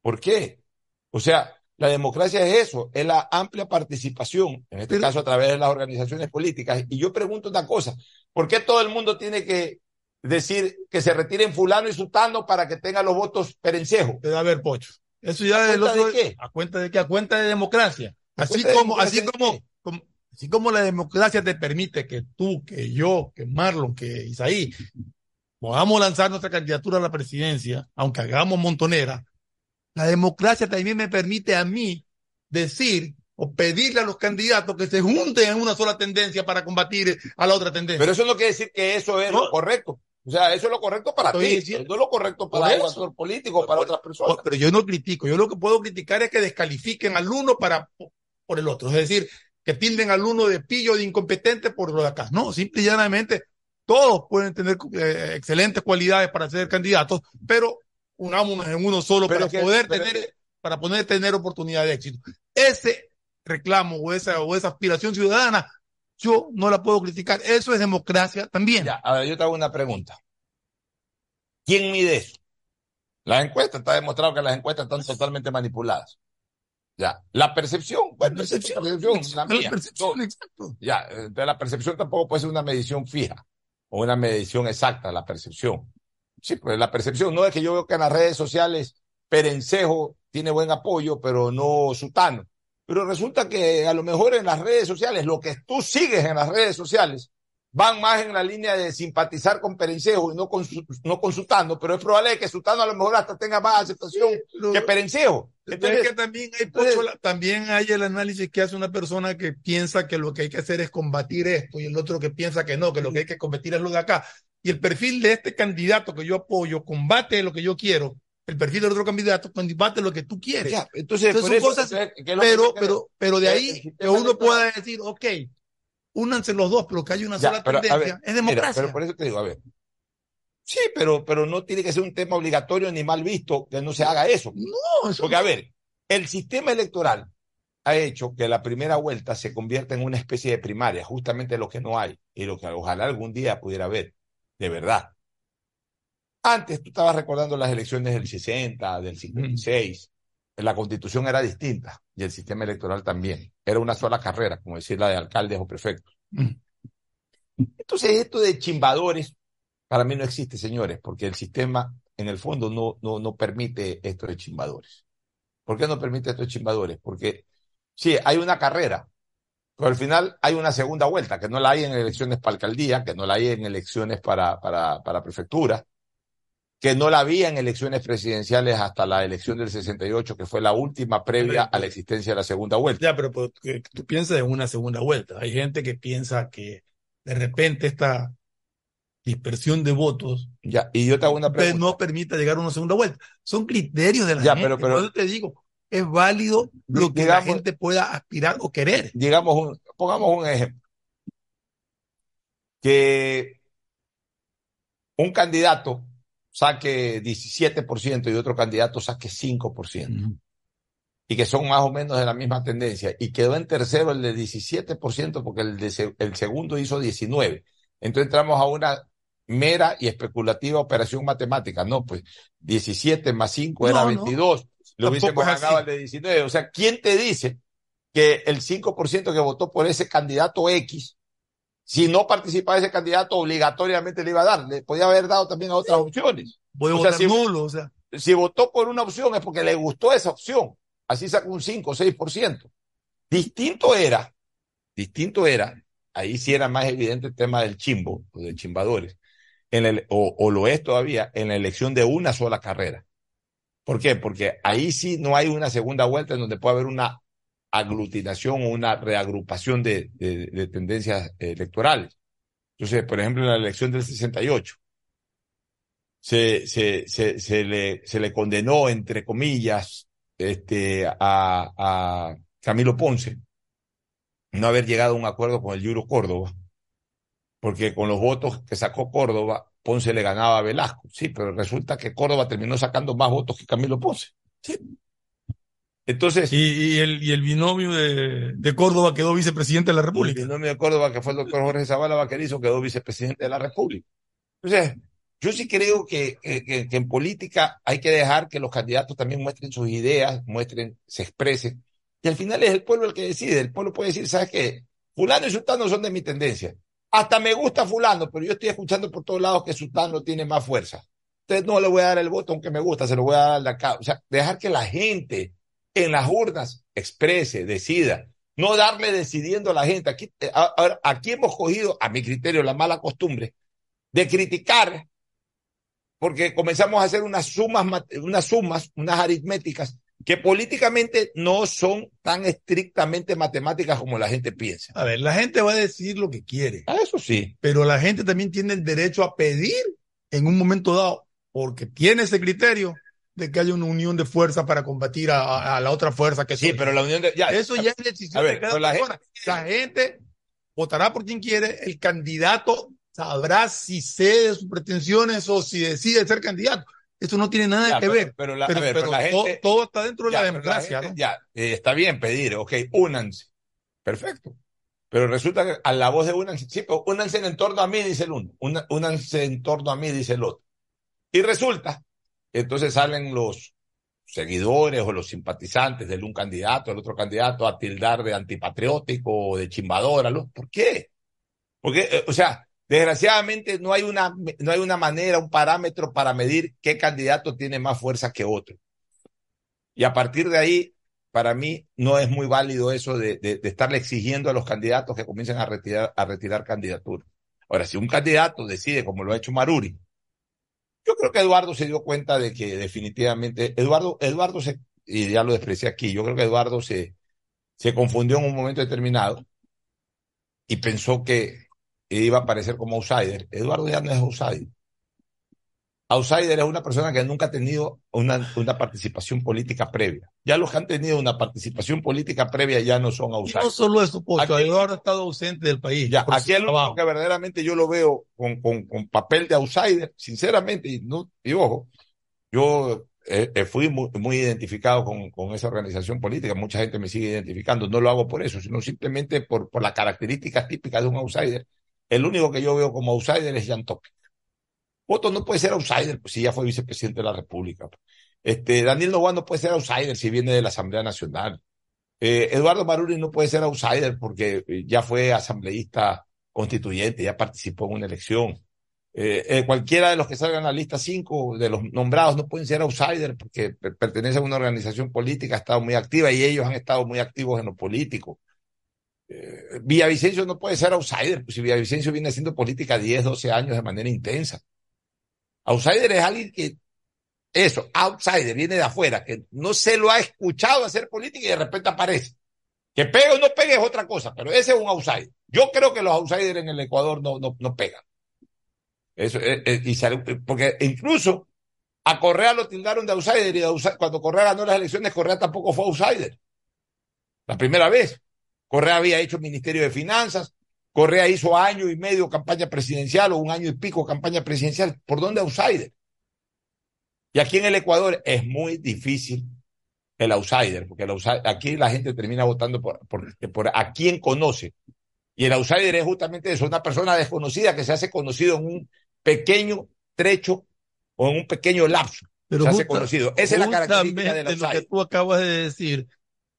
¿Por qué? O sea, la democracia es eso, es la amplia participación, en este caso a través de las organizaciones políticas. Y yo pregunto una cosa, ¿por qué todo el mundo tiene que decir que se retiren fulano y sutano para que tengan los votos perencejo? A ver, Pocho. Eso ya es cuenta otro- de qué? ¿A cuenta de qué? A cuenta de democracia. ¿A Así de como, así como, como- así como la democracia te permite que tú, que yo, que Marlon, que Isaí, podamos lanzar nuestra candidatura a la presidencia, aunque hagamos montonera, la democracia también me permite a mí decir o pedirle a los candidatos que se junten en una sola tendencia para combatir a la otra tendencia. Pero eso no quiere decir que eso es lo correcto. O sea, eso es lo correcto para Estoy ti, diciendo- no es lo correcto para eso. actor político, para otras personas. Pero yo no critico, yo lo que puedo criticar es que descalifiquen al uno para por el otro, es decir, que tilden al uno de pillo, de incompetente por lo de acá. No, simple y llanamente, todos pueden tener eh, excelentes cualidades para ser candidatos, pero unámonos en uno solo Pero para que- poder pero- tener, para poder tener oportunidad de éxito. Ese reclamo o esa, o esa aspiración ciudadana, yo no la puedo criticar. Eso es democracia también. Ya, a ver, yo te hago una pregunta. ¿Quién mide eso? Las encuestas, está demostrado que las encuestas están totalmente manipuladas. Ya, la percepción, bueno, esa es la percepción, la mía. No, Ya, entonces la percepción tampoco puede ser una medición fija o una medición exacta, la percepción. Sí, pues la percepción no es que yo veo que en las redes sociales Perencejo tiene buen apoyo, pero no Sutano. Pero resulta que a lo mejor en las redes sociales, lo que tú sigues en las redes sociales, van más en la línea de simpatizar con Perencejo y no con, no con Sutano, pero es probable que Sutano a lo mejor hasta tenga más aceptación que Perencejo. Entonces, es que también hay, Pocho, la- también hay el análisis que hace una persona que piensa que lo que hay que hacer es combatir esto y el otro que piensa que no, que lo que hay que combatir es lo de acá. Y el perfil de este candidato que yo apoyo combate lo que yo quiero. El perfil del otro candidato combate lo que tú quieres. Ya, entonces, por son eso, cosas, entonces, ¿qué es lo que pero, pero, pero de ahí que uno pueda decir, ok, únanse los dos, pero que haya una Ya, sola pero, tendencia. ver, es mira, democracia. pero por eso te digo, a ver. Sí, pero, pero no tiene que ser un tema obligatorio ni mal visto que no se haga eso. No, eso Porque, a ver, el sistema electoral ha hecho que la primera vuelta se convierta en una especie de primaria, justamente lo que no hay y lo que ojalá algún día pudiera haber, de verdad. Antes tú estabas recordando las elecciones del 60, del 56. La constitución era distinta y el sistema electoral también. Era una sola carrera, como decir la de alcaldes o prefectos. Entonces, esto de chimbadores, para mí no existe, señores, porque el sistema, en el fondo, no, no, no permite esto de chimbadores. ¿Por qué no permite esto de chimbadores? Porque sí, hay una carrera, pero al final hay una segunda vuelta, que no la hay en elecciones para alcaldía, que no la hay en elecciones para, para, para prefectura, que no la había en elecciones presidenciales hasta la elección del 68, que fue la última previa a la existencia de la segunda vuelta. Ya, pero, pero tú piensas en una segunda vuelta. Hay gente que piensa que de repente esta dispersión de votos Ya, y yo te hago una pregunta. no permita llegar a una segunda vuelta. Son criterios de la Ya, gente. pero- pero- Por eso te digo, es válido lo que digamos- la gente pueda aspirar o querer. digamos, un- pongamos un ejemplo. Que un candidato saque 17% y otro candidato saque 5%. Y que son más o menos de la misma tendencia. Y quedó en tercero el de 17% porque el, de el segundo hizo 19%. Entonces entramos a una mera y especulativa operación matemática. No, pues 17 más 5 era No, no. 22. Lo así. ganado al de 19. O sea, ¿quién te dice que el 5% que votó por ese candidato X, si no participaba ese candidato, obligatoriamente le iba a dar? Le podía haber dado también a otras opciones. Voy a O sea, votar si- nulo, o sea. si votó por una opción es porque le gustó esa opción. Así sacó un 5 o 6%. Distinto era, distinto era, ahí sí era más evidente el tema del chimbo, o de chimbadores, en el, o, o lo es todavía, en la elección de una sola carrera. ¿Por qué? Porque ahí sí no hay una segunda vuelta en donde puede haber una aglutinación o una reagrupación de, de- de tendencias electorales. Entonces, por ejemplo, en la elección del 68, se, se, se, se le, se le condenó, entre comillas, este, a, a Camilo Ponce no haber llegado a un acuerdo con el Yuro Córdoba, porque con los votos que sacó Córdoba, Ponce le ganaba a Velasco. Sí, pero resulta que Córdoba terminó sacando más votos que Camilo Ponce. Sí. Entonces. Y, y el, y el binomio de, de Córdoba quedó vicepresidente de la República. El binomio de Córdoba, que fue el doctor Jorge Zavala Vaquerizo, quedó vicepresidente de la República. Entonces, yo sí creo que, que- que- que en política hay que dejar que los candidatos también muestren sus ideas, muestren, se expresen. Y al final es el pueblo el que decide. El pueblo puede decir, ¿sabes qué? Fulano y Sultano son de mi tendencia. Hasta me gusta Fulano, pero yo estoy escuchando por todos lados que Sultano tiene más fuerza. Entonces no le voy a dar el voto aunque me gusta, se lo voy a dar de acá. O sea, dejar que la gente en las urnas exprese, decida. No darle decidiendo a la gente. Aquí, eh, aquí hemos cogido, a mi criterio, la mala costumbre de criticar porque comenzamos a hacer unas sumas, unas sumas, unas aritméticas que políticamente no son tan estrictamente matemáticas como la gente piensa. A ver, la gente va a decir lo que quiere. Ah, Eso sí. Pero la gente también tiene el derecho a pedir en un momento dado, porque tiene ese criterio de que haya una unión de fuerza para combatir a, a- a la otra fuerza que Sí, pero la unión de. ya, Eso ya es decisión a ver, de cada la persona. La gente votará por quien quiere, el candidato sabrá si cede sus pretensiones o si decide ser candidato. Eso no tiene nada Ya, que pero- ver. pero la- a pero, ver, pero pero la todo, gente- todo está dentro de Ya, la democracia, gente- ¿no? Ya, eh, está bien pedir, ok, únanse. Perfecto. Pero resulta que a la voz de únanse, sí, pero únanse en torno a mí, dice el uno. Una- únanse en torno a mí, dice el otro. Y resulta, entonces salen los seguidores o los simpatizantes del un candidato, del otro candidato a tildar de antipatriótico o de chimbador. ¿no? ¿Por qué? Porque, eh, o sea, desgraciadamente no hay una, no hay una manera, un parámetro para medir qué candidato tiene más fuerza que otro. Y a partir de ahí, para mí, no es muy válido eso de, de, de estarle exigiendo a los candidatos que comiencen a retirar, a retirar candidaturas. Ahora, si un candidato decide, como lo ha hecho Maruri, yo creo que Eduardo se dio cuenta de que definitivamente, Eduardo, Eduardo se, y ya lo desprecié aquí, yo creo que Eduardo se, se confundió en un momento determinado y pensó que iba a aparecer como outsider. Eduardo ya no es outsider. Outsider es una persona que nunca ha tenido una, una participación política previa. Ya los que han tenido una participación política previa ya no son outsiders. no solo eso, Pocho, Aquí- Eduardo ha estado ausente del país. Ya, aquí el único que verdaderamente yo lo veo con, con, con papel de outsider, sinceramente, y, no, y ojo, yo eh, eh, fui muy, muy identificado con, con esa organización política, mucha gente me sigue identificando, no lo hago por eso, sino simplemente por, por las características típicas de un outsider. El único que yo veo como outsider es Jan Toque. Otto no puede ser outsider, pues si ya fue vicepresidente de la República. Este, Daniel Novoa no puede ser outsider si viene de la Asamblea Nacional. Eh, Eduardo Maruri no puede ser outsider porque eh, ya fue asambleísta constituyente, ya participó en una elección. Eh, cualquiera de los que salgan a la lista 5 de los nombrados no pueden ser outsider porque per- pertenecen a una organización política, ha estado muy activa y ellos han estado muy activos en lo político. Eh, Villavicencio no puede ser outsider, pues si Villavicencio viene haciendo política 10, 12 años de manera intensa. Outsider es alguien que, eso, outsider, viene de afuera, que no se lo ha escuchado hacer política y de repente aparece. Que pegue o no pegue es otra cosa, pero ese es un outsider. Yo creo que los outsiders en el Ecuador no, no, no pegan. Eso, eh, eh, y sale- porque incluso a Correa lo tildaron de outsider y cuando Correa ganó las elecciones, Correa tampoco fue outsider. La primera vez. Correa había hecho Ministerio de Finanzas, Correa hizo año y medio campaña presidencial o un año y pico campaña presidencial. ¿Por dónde outsider? Y aquí en el Ecuador es muy difícil el outsider, porque el outsider- aquí la gente termina votando por, por, por a quien conoce. Y el outsider es justamente eso, una persona desconocida que se hace conocido en un pequeño trecho o en un pequeño lapso. Pero se hace conocido. Esa es la característica del justamente lo que outsider. tú acabas de decir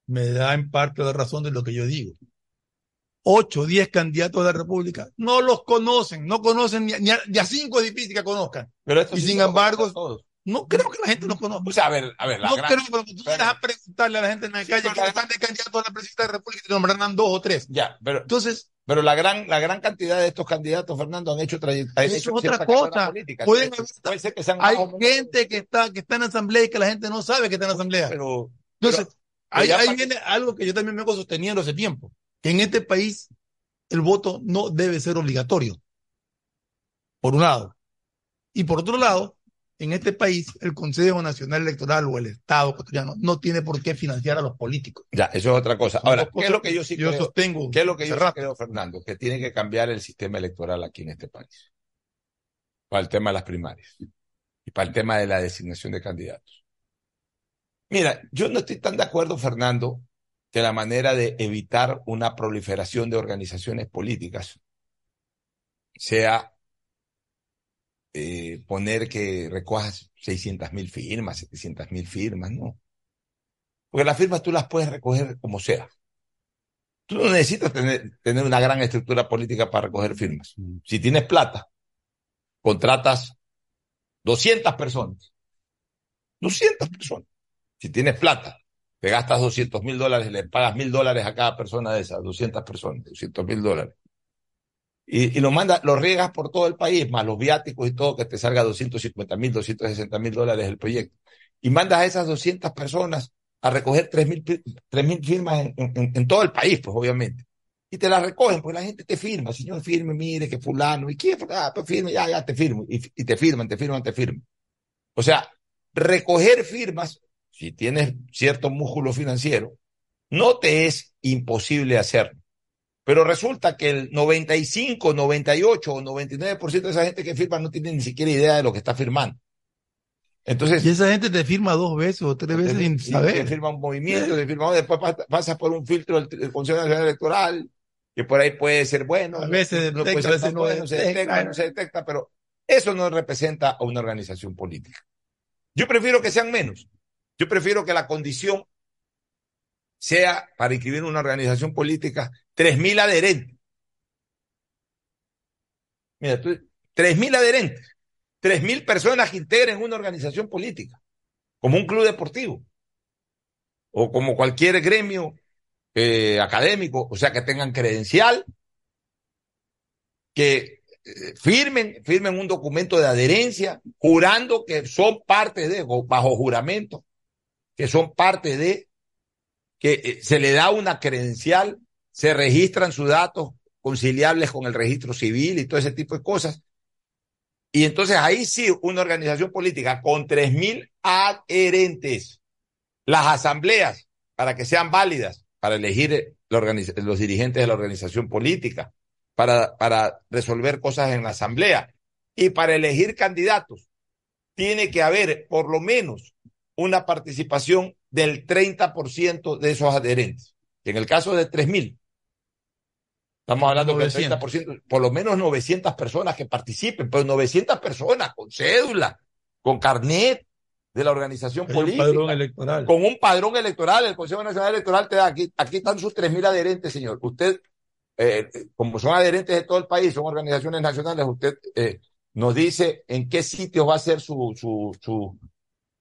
me da en parte la razón de lo que yo digo. Ocho, o diez candidatos de la República no los conocen, no conocen ni a, ni a- ni a cinco es difícil que conozcan. Pero y sí sin embargo, no creo que la gente los conozca. O sea, a ver, a ver, la no gran- creo que tú vayas a preguntarle a la gente en la calle que están de candidatos a la presidencia de la República y te nombrarán dos o tres. Ya, pero, Entonces, pero la gran, la gran cantidad de estos candidatos, Fernando, han hecho trayectoria. eso es otra cosa. Pueden haber- puede ser que sean hay gente que está, que está en asamblea y que la gente no sabe que está en asamblea. Pero, Entonces, pero ahí, ya ahí para- viene algo que yo también vengo sosteniendo hace tiempo, que en este país el voto no debe ser obligatorio, por un lado. Y por otro lado, en este país el Consejo Nacional Electoral o el Estado ecuatoriano no tiene por qué financiar a los políticos. Ya, eso es otra cosa. Ahora, ¿qué es lo que yo sí yo creo? sostengo ¿Qué es lo que yo sí creo, Fernando? Que tiene que cambiar el sistema electoral aquí en este país. Para el tema de las primarias. Y para el tema de la designación de candidatos. Mira, yo no estoy tan de acuerdo, Fernando, que la manera de evitar una proliferación de organizaciones políticas sea eh, poner que recojas 600 mil firmas, 700 mil firmas, no. Porque las firmas tú las puedes recoger como sea. Tú no necesitas tener, tener una gran estructura política para recoger firmas. Si tienes plata, contratas 200 personas. 200 personas. Si tienes plata, te gastas 200 mil dólares, le pagas mil dólares a cada persona de esas, 200 personas, 200 mil dólares. Y, y lo manda, lo riegas por todo el país, más los viáticos y todo, que te salga 250 mil, 260 mil dólares el proyecto. Y mandas a esas 200 personas a recoger 3 mil, firmas en, en- todo el país, pues obviamente. Y te las recogen, pues la gente te firma, señor, firme, mire, que fulano, ¿y quién? Ah, pues firme, ya, ya, te firmo. Y, y te firman, te firman, te firman. O sea, recoger firmas, si tienes cierto músculo financiero, no te es imposible hacerlo. Pero resulta que el 95, 98 o 99% de esa gente que firma no tiene ni siquiera idea de lo que está firmando. Entonces, Y esa gente te firma dos veces o tres veces sin te saber. firma un movimiento, te firma, después pasa, pasa por un filtro del, Consejo Nacional Electoral, que por ahí puede ser bueno, A veces no puede detecta, ser a veces no se detecta, no se detecta, pero eso no representa a una organización política. Yo prefiero que sean menos. Yo prefiero que la condición sea para inscribir una organización política 3.000 adherentes. Mira, tú, 3.000 adherentes, 3.000 personas que integren una organización política, como un club deportivo o como cualquier gremio eh, académico, o sea, que tengan credencial, que eh, firmen, firmen un documento de adherencia, jurando que son parte de, bajo juramento, que son parte de, que eh, se le da una credencial, se registran sus datos conciliables con el registro civil y todo ese tipo de cosas. Y entonces ahí sí, una organización política con 3.000 adherentes, las asambleas, para que sean válidas, para elegir los dirigentes de la organización política, para, para resolver cosas en la asamblea y para elegir candidatos, tiene que haber por lo menos una participación del 30% de esos adherentes. En el caso de 3.000, Estamos hablando del 30%, por lo menos 900 personas que participen, pero 900 personas con cédula, con carnet de la organización política. Un padrón electoral. Con un padrón electoral. El Consejo Nacional Electoral te da aquí, aquí están sus 3.000 adherentes, señor. Usted, eh, como son adherentes de todo el país, son organizaciones nacionales, usted eh, nos dice en qué sitio va a ser su, su, su,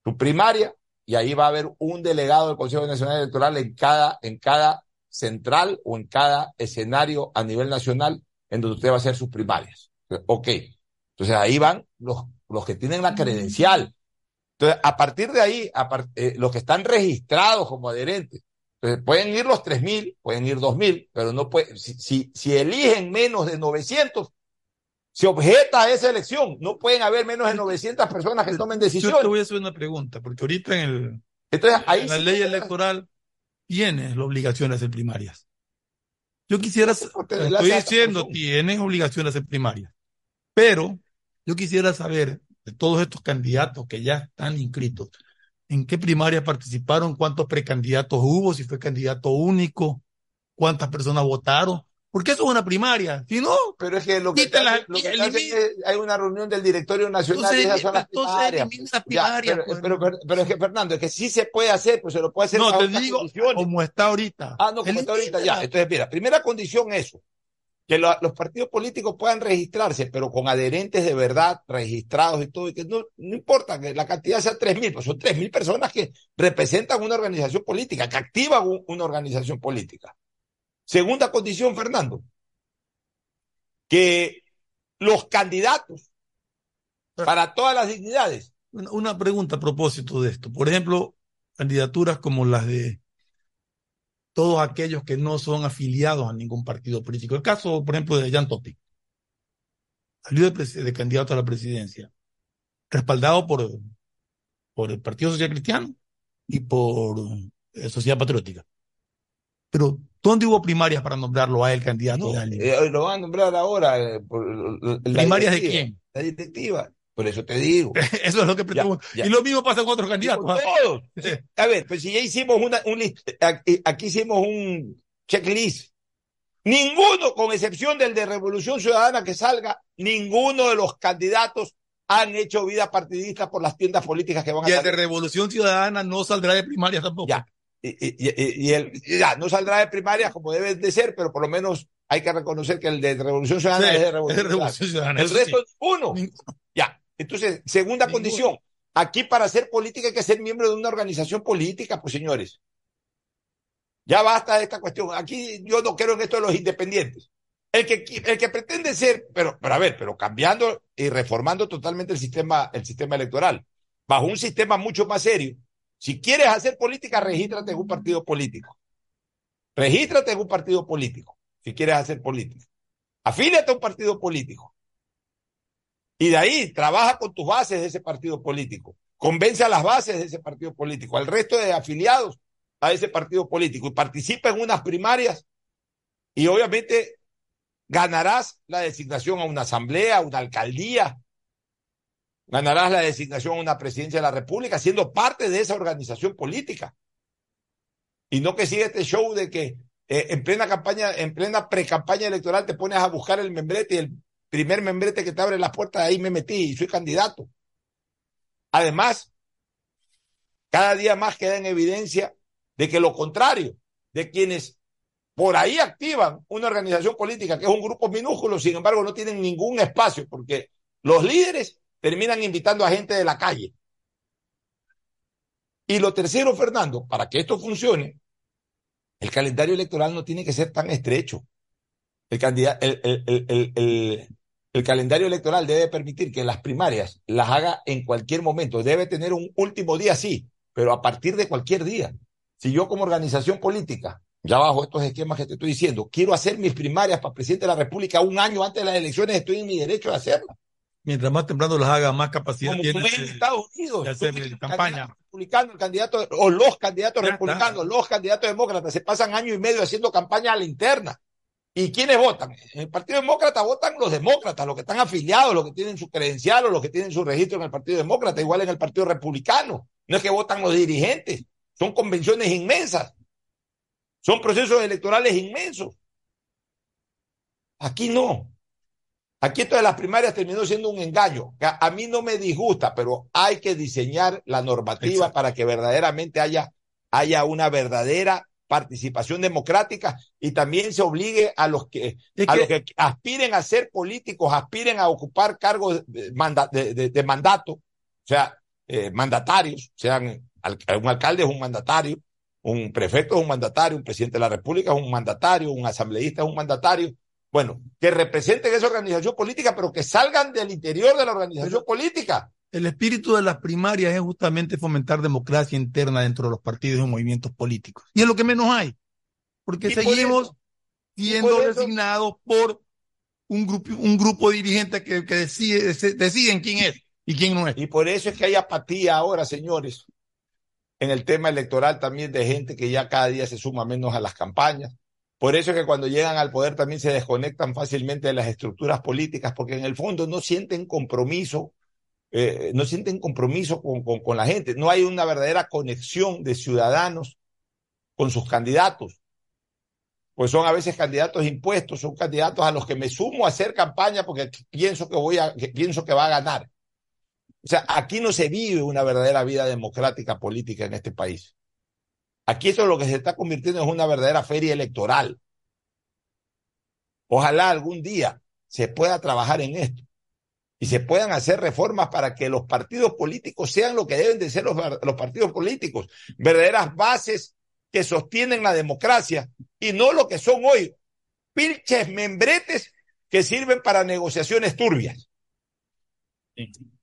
su primaria y ahí va a haber un delegado del Consejo Nacional Electoral en cada, en cada central o en cada escenario a nivel nacional en donde usted va a hacer sus primarias. Ok. Entonces ahí van los, los que tienen la credencial. Entonces, a partir de ahí, eh, los que están registrados como adherentes, entonces, pueden ir los 3.000, pueden ir 2.000, pero no puede, si, si, si, eligen menos de 900, se objeta a esa elección. No pueden haber menos de 900 personas que tomen decisiones. Yo te voy a hacer una pregunta, porque ahorita en, el, Entonces, ahí en la sí ley electoral tienes la obligación de hacer primarias. Yo quisiera, la estoy diciendo, tienes obligación de hacer primarias. Pero yo quisiera saber de todos estos candidatos que ya están inscritos, en qué primaria participaron, cuántos precandidatos hubo, si fue candidato único, cuántas personas votaron. Porque eso es una primaria. Si no, Pero es que lo que, lo que elimina- es- hay una reunión del directorio nacional Entonces, y esas son las primarias. Ya, pero, pues. pero, pero- pero es que Fernando, es que sí se puede hacer, pues se lo puede hacer no, te digo como está ahorita. Ah, no, como está ahorita ya. Entonces, mira, primera condición eso, que lo- los partidos políticos puedan registrarse, pero con adherentes de verdad, registrados y todo, y que no, no importa que la cantidad sea 3.000, pues son 3.000 personas que representan una organización política, que activan un- una organización política. Segunda condición, Fernando, que los candidatos para todas las dignidades Una, pregunta a propósito de esto. Por ejemplo, candidaturas como las de todos aquellos que no son afiliados a ningún partido político. El caso, por ejemplo, de Jan Topic. Salió de candidato a la presidencia, respaldado por, por el Partido Social Cristiano y por eh, Sociedad Patriótica. Pero, ¿dónde hubo primarias para nombrarlo a él candidato alguien? Eh, lo van a nombrar ahora. eh, por, la ¿Primarias de quién? La directiva. Por eso te digo. Eso es lo que pregunto. Y lo mismo pasa con otros candidatos. ¿ah? todos. A ver, pues si ya hicimos una, un list- aquí, hicimos un checklist. Ninguno, con excepción del de Revolución Ciudadana que salga, ninguno de los candidatos han hecho vida partidista por las tiendas políticas que van a Y el de salir. Revolución Ciudadana no saldrá de primaria tampoco. Ya. Y, y- y- y el, y ya, no saldrá de primarias como debe de ser, pero por lo menos hay que reconocer que el de Revolución Ciudadana Sí, es de Revolución, Revolución Ciudadana, El resto sí. es uno. Ya. Entonces, segunda condición. Aquí para hacer política hay que ser miembro de una organización política, pues señores. Ya basta de esta cuestión. Aquí yo no creo en esto de los independientes. El que, el que pretende ser, pero, pero a ver, pero cambiando y reformando totalmente el sistema, el sistema electoral, bajo un sistema mucho más serio. Si quieres hacer política, regístrate en un partido político. Regístrate en un partido político, si quieres hacer política. Afíliate a un partido político. Y de ahí trabaja con tus bases de ese partido político. Convence a las bases de ese partido político, al resto de afiliados a ese partido político y participa en unas primarias y obviamente ganarás la designación a una asamblea, a una alcaldía, ganarás la designación a una presidencia de la República siendo parte de esa organización política. Y no que siga este show de que eh, en plena campaña, en plena pre-campaña electoral te pones a buscar el membrete y el primer membrete que te abre las puertas, ahí me metí y soy candidato. Además, cada día más queda en evidencia de que lo contrario, de quienes por ahí activan una organización política que es un grupo minúsculo, sin embargo no tienen ningún espacio porque los líderes terminan invitando a gente de la calle. Y lo tercero, Fernando, para que esto funcione, el calendario electoral no tiene que ser tan estrecho. El, calendario electoral debe permitir que las primarias las haga en cualquier momento. Debe tener un último día, sí, pero a partir de cualquier día. Si yo como organización política, ya bajo estos esquemas que te estoy diciendo, quiero hacer mis primarias para presidente de la República un año antes de las elecciones, estoy en mi derecho de hacerlas. Mientras más temprano las haga, más capacidad Como tiene tú ves en Estados Unidos. de hacer tú- campaña. republicano, el candidato, o los candidatos Ya republicanos, está. los candidatos demócratas, se pasan año y medio haciendo campaña a la interna. ¿Y quiénes votan? En el Partido Demócrata votan los demócratas, los que están afiliados, los que tienen su credencial o los que tienen su registro en el Partido Demócrata, igual en el Partido Republicano. No es que votan los dirigentes, son convenciones inmensas, son procesos electorales inmensos. Aquí no. Aquí esto de las primarias terminó siendo un engaño. A, mí no me disgusta, pero hay que diseñar la normativa para que verdaderamente haya, haya una verdadera participación democrática y también se obligue a los que, a que- los que aspiren a ser políticos, aspiren a ocupar cargos de, manda- de- de- de mandato, o sea, eh, mandatarios, sean al- un alcalde es un mandatario, un prefecto es un mandatario, un presidente de la República es un mandatario, un asambleísta es un mandatario. Bueno, que representen esa organización política, pero que salgan del interior de la organización política. El espíritu de las primarias es justamente fomentar democracia interna dentro de los partidos y movimientos políticos. Y es lo que menos hay. Porque por seguimos siendo por designados por un grupo, un grupo de dirigentes que, que decide- deciden quién es y quién no es. Y por eso es que hay apatía ahora, señores, en el tema electoral también de gente que ya cada día se suma menos a las campañas. Por eso es que cuando llegan al poder también se desconectan fácilmente de las estructuras políticas, porque en el fondo no sienten compromiso, eh, no sienten compromiso con, con, con la gente. No hay una verdadera conexión de ciudadanos con sus candidatos. Pues son a veces candidatos impuestos, son candidatos a los que me sumo a hacer campaña porque pienso que voy a, pienso que va a ganar. O sea, aquí no se vive una verdadera vida democrática política en este país. Aquí esto es lo que se está convirtiendo en una verdadera feria electoral. Ojalá algún día se pueda trabajar en esto y se puedan hacer reformas para que los partidos políticos sean lo que deben de ser los, los partidos políticos, verdaderas bases que sostienen la democracia y no lo que son hoy, pilches membretes que sirven para negociaciones turbias.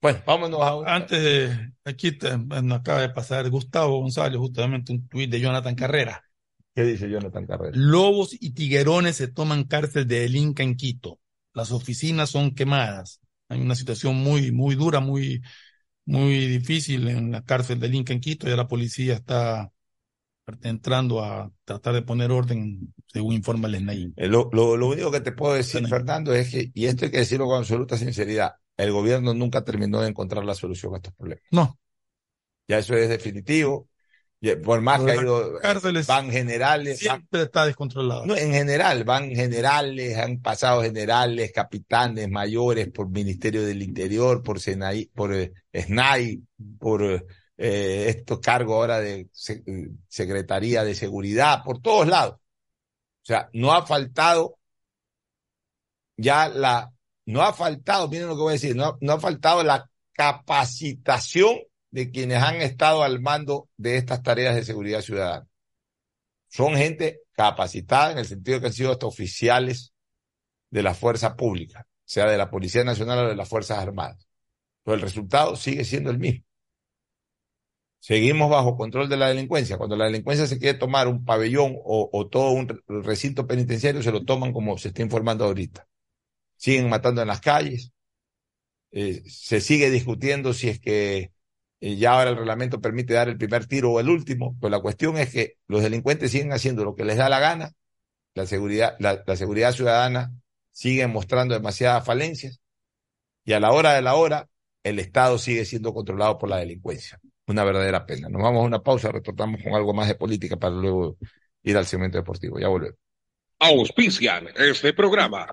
Bueno, vámonos a. Antes de, aquí te- nos acaba de pasar Gustavo González, justamente un tuit de Jonathan Carrera. ¿Qué dice Jonathan Carrera? Lobos y tiguerones se toman cárcel de El Inca en Quito. Las oficinas son quemadas. Hay una situación muy, muy dura, muy, muy difícil en la cárcel del Inca en Quito. Ya la policía está entrando a tratar de poner orden, según informa el SNAI. Eh, Lo, lo, lo único que te puedo decir, Fernando, es que, y esto hay que decirlo con absoluta sinceridad, el gobierno nunca terminó de encontrar la solución a estos problemas. No. Ya eso es definitivo. Por más que ha ido, cárceles van generales, van- Siempre está descontrolado. no, en general, van generales, han pasado generales, capitanes, mayores, por Ministerio del Interior, por Senai, por eh, SNAI, por eh, estos cargos ahora de se- eh, Secretaría de Seguridad, por todos lados. O sea, no ha faltado ya la, no ha faltado, miren lo que voy a decir, no, no ha faltado la capacitación de quienes han estado al mando de estas tareas de seguridad ciudadana. Son gente capacitada en el sentido que han sido hasta oficiales de la fuerza pública, sea de la Policía Nacional o de las Fuerzas Armadas. Pero el resultado sigue siendo el mismo. Seguimos bajo control de la delincuencia. Cuando la delincuencia se quiere tomar un pabellón o, o todo un re- recinto penitenciario, se lo toman como se está informando ahorita. Siguen matando en las calles. Eh, se sigue discutiendo si es que eh, ya ahora el reglamento permite dar el primer tiro o el último, pero la cuestión es que los delincuentes siguen haciendo lo que les da la gana, la seguridad, la, seguridad ciudadana sigue mostrando demasiadas falencias y a la hora de la hora el Estado sigue siendo controlado por la delincuencia. Una verdadera pena. Nos vamos a una pausa, retornamos con algo más de política para luego ir al segmento deportivo. Ya volvemos. Auspician este programa.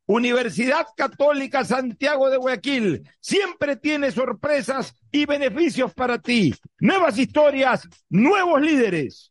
Universidad Católica Santiago de Guayaquil siempre tiene sorpresas y beneficios para ti. Nuevas historias, nuevos líderes.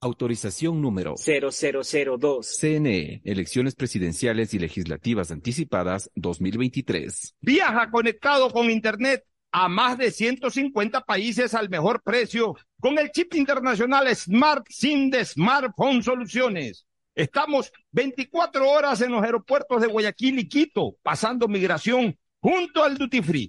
Autorización número 0002. CNE, Elecciones Presidenciales y Legislativas Anticipadas 2023. Viaja conectado con Internet a más de 150 países al mejor precio con el chip internacional Smart SIM de Smartphone Soluciones. Estamos 24 horas en los aeropuertos de Guayaquil y Quito, pasando migración junto al Duty Free.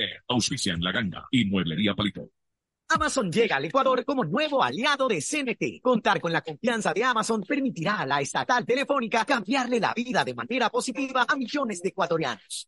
Auspician La Ganga y Mueblería Palito. Amazon llega al Ecuador como nuevo aliado de CNT. Contar con la confianza de Amazon permitirá a la estatal telefónica cambiarle la vida de manera positiva a millones de ecuatorianos.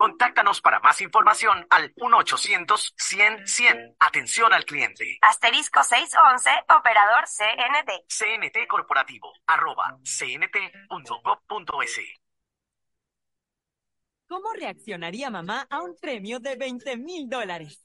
Contáctanos para más información al 1-800-100-100. Atención al cliente. Asterisco 611, operador CNT. CNT Corporativo, arroba cnt.gov.es. ¿Cómo reaccionaría mamá a un premio de 20 mil dólares?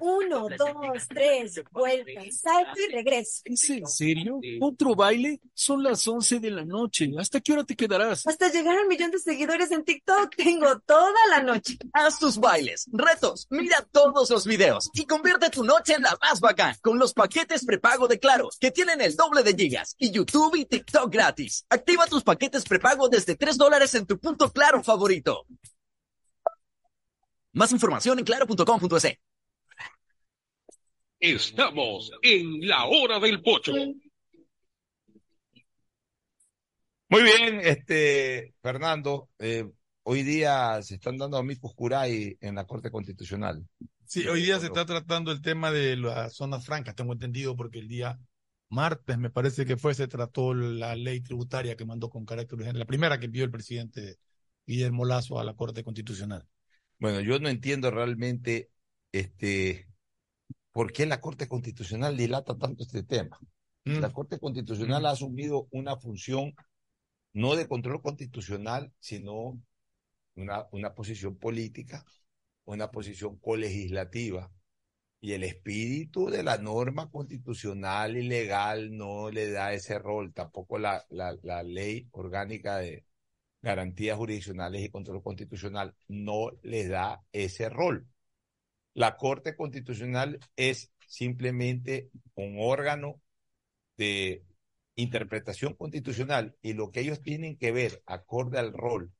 Uno, dos, tres, vuelta, salto y regreso. ¿Es en serio? ¿Otro baile? Son las 11 de la noche. ¿Hasta qué hora te quedarás? Hasta llegar al millón de seguidores en TikTok tengo toda la noche. Haz tus bailes, retos, mira todos los videos y convierte tu noche en la más bacán con los paquetes prepago de Claro, que tienen el doble de gigas y YouTube y TikTok gratis. Activa tus paquetes prepago desde 3 dólares en tu punto Claro favorito. Más información en claro.com.es. Estamos en la hora del pocho. Muy bien, este, Fernando, eh, hoy día se están dando amigos curay en la Corte Constitucional. Sí, hoy día se está tratando el tema de las zonas francas, tengo entendido, porque el día martes, me parece que fue, se trató la ley tributaria que mandó con carácter urgente, la primera que envió el presidente Guillermo Lazo a la Corte Constitucional. Bueno, yo no entiendo realmente este, por qué la Corte Constitucional dilata tanto este tema. La Corte Constitucional ha asumido una función no de control constitucional, sino una, una posición política, una posición colegislativa. Y el espíritu de la norma constitucional y legal no le da ese rol, tampoco la, la, la ley orgánica de garantías jurisdiccionales y control constitucional no le da ese rol. La Corte Constitucional es simplemente un órgano de interpretación constitucional y lo que ellos tienen que ver acorde al rol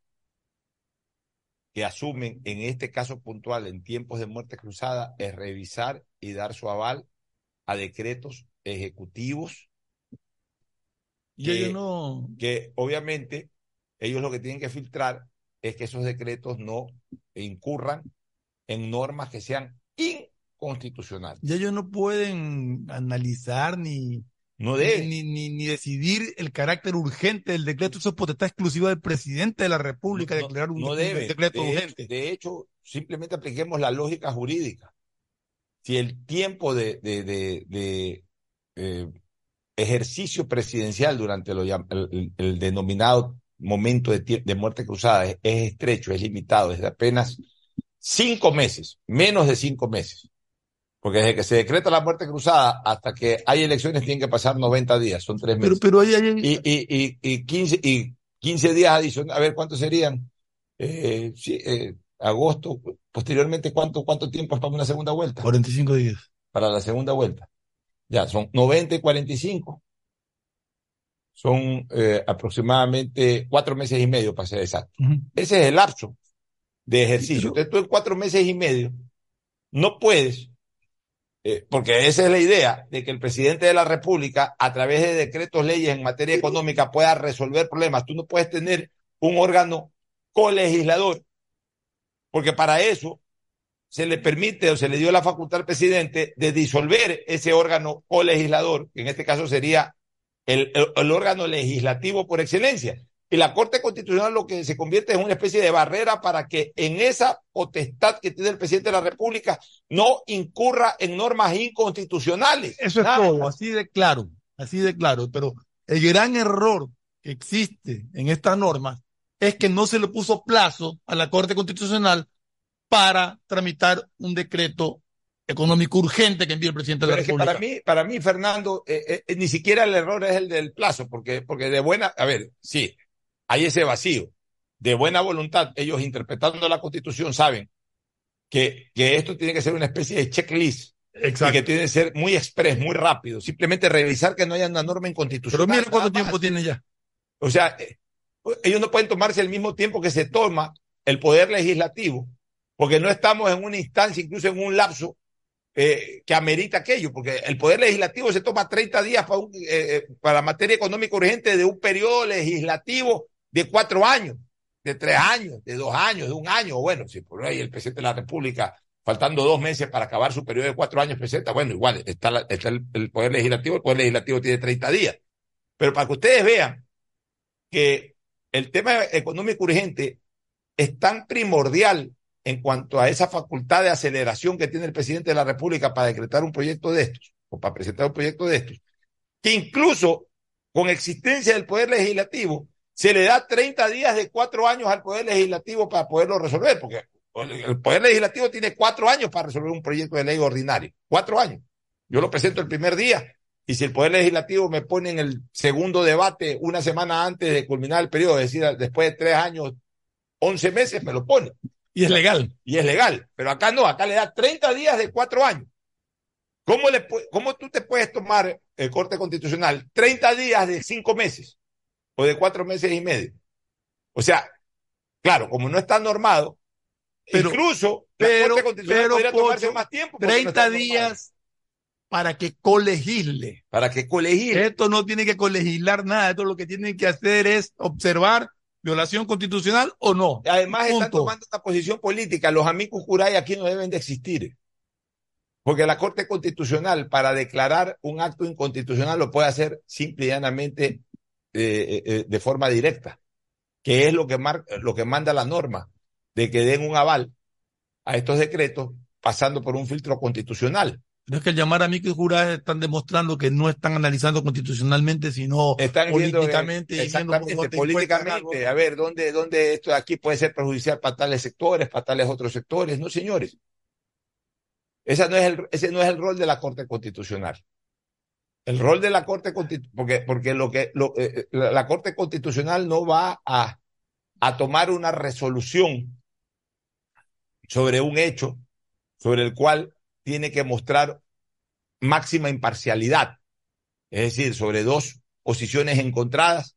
que asumen en este caso puntual en tiempos de muerte cruzada es revisar y dar su aval a decretos ejecutivos Y que, ellos no, que obviamente ellos lo que tienen que filtrar es que esos decretos no incurran en normas que sean inconstitucionales. y ellos no pueden analizar ni, No ni, deben. ni, ni- ni decidir el carácter urgente del decreto. Eso es potestad exclusiva del presidente de la República declarar un, no un debe. decreto de, urgente. Hecho, de hecho, simplemente apliquemos la lógica jurídica. Si el tiempo de, de, de, eh, ejercicio presidencial durante lo el, denominado momento de muerte cruzada es, es estrecho, es limitado, es de apenas cinco meses, menos de cinco meses. Porque desde que se decreta la muerte cruzada hasta que hay elecciones tienen que pasar 90 días, son tres Pero, meses. pero ahí hay, Y, y, y, y 15, y 15 días adicionales, a ver cuántos serían. Eh, sí, eh, agosto, posteriormente, ¿cuánto, ¿cuánto tiempo es para una segunda vuelta? 45 días. Para la segunda vuelta. Ya, son 90 y 45. Son eh, aproximadamente cuatro meses y medio, para ser exacto. Ese es el lapso de ejercicio. Entonces tú en cuatro meses y medio no puedes, eh, porque esa es la idea, de que el presidente de la República, a través de decretos, leyes en materia económica, pueda resolver problemas. Tú no puedes tener un órgano colegislador, porque para eso se le permite o se le dio la facultad al presidente de disolver ese órgano colegislador, que en este caso sería el, el- el órgano legislativo por excelencia. Y la Corte Constitucional lo que se convierte en una especie de barrera para que en esa potestad que tiene el presidente de la República no incurra en normas inconstitucionales. Eso es todo, así de claro, así de claro. Pero el gran error que existe en estas normas es que no se le puso plazo a la Corte Constitucional para tramitar un decreto económico urgente que envíe el presidente de la es República. para mí, para mí, Fernando, eh, eh, ni siquiera el error es el del plazo, porque, porque de buena, a ver, sí, hay ese vacío. De buena voluntad, ellos interpretando la Constitución saben que, que esto tiene que ser una especie de checklist. Y que tiene que ser muy express, muy rápido. Simplemente revisar que no haya una norma inconstitucional. Pero mira cuánto tiempo tiene ya. O sea, eh, ellos no pueden tomarse el mismo tiempo que se toma el poder legislativo, porque no estamos en una instancia, incluso en un lapso eh, que amerita aquello, porque el poder legislativo se toma 30 días para, un, eh, eh, para materia económica urgente de un periodo legislativo de cuatro años, de tres años, de dos años, de un año. Bueno, si por ahí el presidente de la República, faltando dos meses para acabar su periodo de cuatro años, presenta, bueno, igual está, el, el poder legislativo, el poder legislativo tiene 30 días. Pero para que ustedes vean que el tema económico urgente es tan primordial en cuanto a esa facultad de aceleración que tiene el presidente de la República para decretar un proyecto de estos, o para presentar un proyecto de estos, que incluso con existencia del Poder Legislativo, se le da 30 días de cuatro años al Poder Legislativo para poderlo resolver, porque el Poder Legislativo tiene cuatro años para resolver un proyecto de ley ordinario. Cuatro años. Yo lo presento el primer día y si el Poder Legislativo me pone en el segundo debate una semana antes de culminar el periodo, es decir, después de tres años, once meses, me lo pone. Y es legal. Y es legal. Pero acá no, acá le da 30 días de cuatro años. ¿Cómo, le, cómo tú te puedes tomar el Corte Constitucional 30 días de cinco meses o de cuatro meses y medio? O sea, claro, como no está normado, Pero- incluso pero- la Corte Constitucional pero, podría tomarse Pocho, más tiempo. porque no 30 está normado. días para que colegisle. Para que colegisle. Esto no tiene que colegislar nada. Esto lo que tienen que hacer es observar violación constitucional o no. Además están tomando una posición política. Los amigos curay aquí no deben de existir. Porque la Corte Constitucional, para declarar un acto inconstitucional, lo puede hacer simple y llanamente eh, eh, de forma directa, que es lo que, mar- lo que manda la norma, de que den un aval a estos decretos pasando por un filtro constitucional. Pero es que al llamar a mí que jurados están demostrando que no están analizando constitucionalmente, sino Están eh, políticamente. y viendo exactamente, políticamente, a ver, ¿dónde, dónde esto de aquí puede ser perjudicial para tales sectores, para tales otros sectores? No, señores. Esa no es el, ese no es el rol de la Corte Constitucional. El rol de la Corte Constitucional, porque, porque lo que, lo, eh, eh, la, Corte Constitucional no va a, a tomar una resolución sobre un hecho sobre el cual tiene que mostrar máxima imparcialidad. Es decir, sobre dos posiciones encontradas,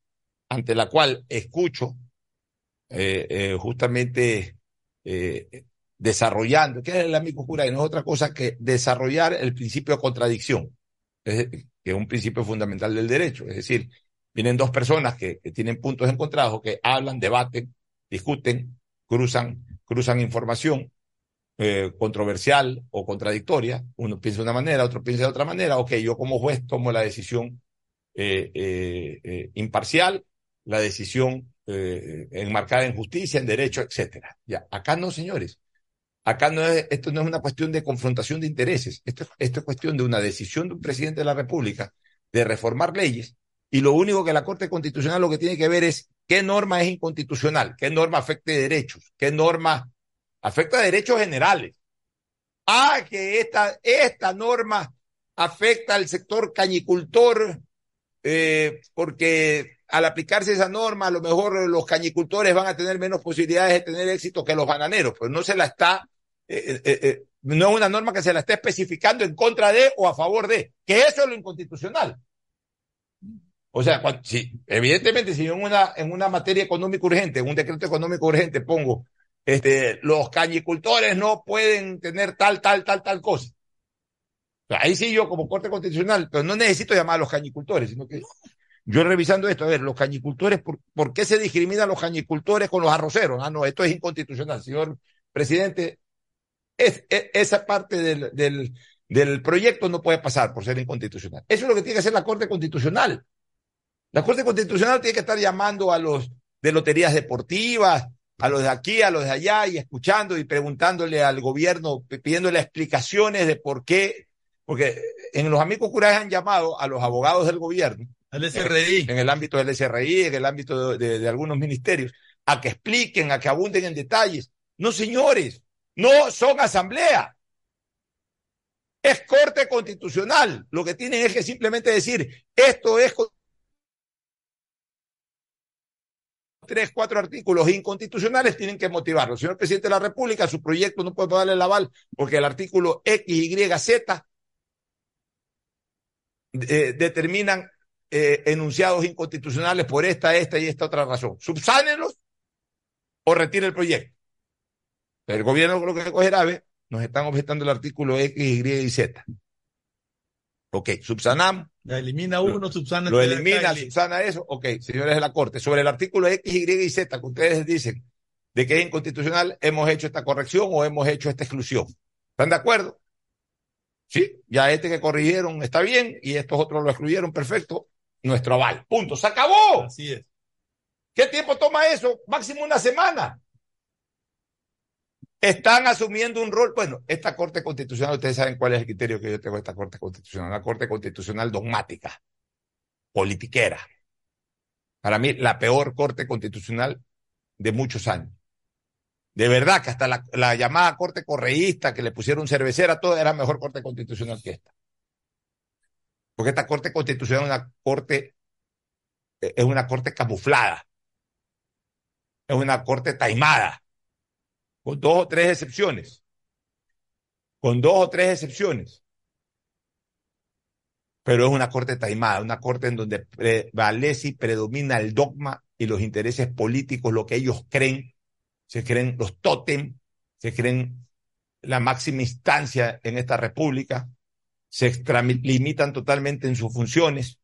ante la cual escucho eh, eh, justamente eh, desarrollando, que es el amigo cura, y no es otra cosa que desarrollar el principio de contradicción, es- que es un principio fundamental del derecho. Es decir, vienen dos personas que, tienen puntos encontrados, que hablan, debaten, discuten, cruzan, cruzan información eh, controversial o contradictoria. Uno piensa de una manera, otro piensa de otra manera. Ok, yo como juez tomo la decisión eh, eh, eh, imparcial, la decisión eh, enmarcada en justicia, en derecho, etcétera. Ya, acá no, señores. Acá no es, esto no es una cuestión de confrontación de intereses. Esto, es- cuestión de una decisión de un presidente de la República de reformar leyes. Y lo único que la Corte Constitucional lo que tiene que ver es qué norma es inconstitucional, qué norma afecte derechos, qué norma afecta derechos generales. Ah, que esta, esta norma afecta al sector cañicultor, eh, porque al aplicarse esa norma, a lo mejor los cañicultores van a tener menos posibilidades de tener éxito que los bananeros, pues no se la está, eh, eh, eh, no es una norma que se la está especificando en contra de o a favor de, que eso es lo inconstitucional. O sea, si, evidentemente, si yo en una, en una materia económica urgente, en un decreto económico urgente pongo, este, los cañicultores no pueden tener tal, tal, tal, tal cosa. Ahí sí yo como Corte Constitucional, pero no necesito llamar a los cañicultores, sino que yo revisando esto, a ver, los cañicultores, ¿por, por qué se discriminan los cañicultores con los arroceros? Ah, no, esto es inconstitucional, señor presidente. Es, es- esa parte del, del, del proyecto no puede pasar por ser inconstitucional. Eso es lo que tiene que hacer la Corte Constitucional. La Corte Constitucional tiene que estar llamando a los de loterías deportivas, a los de aquí, a los de allá, y escuchando y preguntándole al gobierno, pidiéndole explicaciones de por qué, porque en los amigos curajes han llamado a los abogados del gobierno, Al SRI. en el ámbito del SRI, en el ámbito de, de- de algunos ministerios, a que expliquen, a que abunden en detalles. No, señores, no son asamblea. Es corte constitucional. Lo que tienen es que simplemente decir, esto es tres, cuatro artículos inconstitucionales, tienen que motivarlo. Señor presidente de la República, su proyecto no puede darle el aval porque el artículo X, Y, Z eh, determinan eh, enunciados inconstitucionales por esta, esta y esta otra razón. Subsánenlos o retire el proyecto. El gobierno lo que coge grave, nos están objetando el artículo X, Y y Z. Ok, subsanamos. La elimina uno, subsana Lo el elimina, subsana eso. Ok, señores de la Corte. Sobre el artículo X, Y y Z que ustedes dicen de que es inconstitucional, hemos hecho esta corrección o hemos hecho esta exclusión. ¿Están de acuerdo? Sí, ya este que corrigieron está bien y estos otros lo excluyeron, perfecto. Nuestro aval. Punto. Se acabó. Así es. ¿Qué tiempo toma eso? Máximo una semana. Están asumiendo un rol. Bueno, esta Corte Constitucional, ustedes saben cuál es el criterio que yo tengo de esta Corte Constitucional. Una Corte Constitucional dogmática, politiquera. Para mí, la peor Corte Constitucional de muchos años. De verdad que hasta la, la llamada Corte Correísta, que le pusieron cervecera, todo era mejor Corte Constitucional que esta. Porque esta Corte Constitucional es una Corte, es una Corte camuflada. Es una Corte taimada con dos o tres excepciones. Con dos o tres excepciones. Pero es una corte taimada, una corte en donde prevalece y predomina el dogma y los intereses políticos, lo que ellos creen, se creen los tótem, se creen la máxima instancia en esta república, se extralimitan totalmente en sus funciones,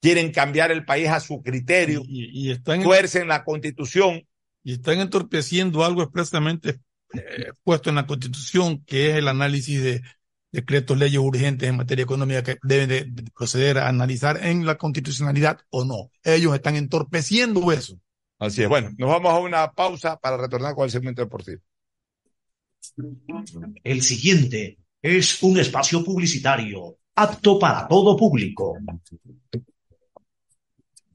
quieren cambiar el país a su criterio, y, y están tuercen la constitución y están entorpeciendo algo expresamente eh, puesto en la Constitución, que es el análisis de decretos, leyes urgentes en materia económica que deben de, de proceder a analizar en la constitucionalidad o no. Ellos están entorpeciendo eso. Así es. Bueno, nos vamos a una pausa para retornar con el segmento deportivo. El siguiente es un espacio publicitario apto para todo público.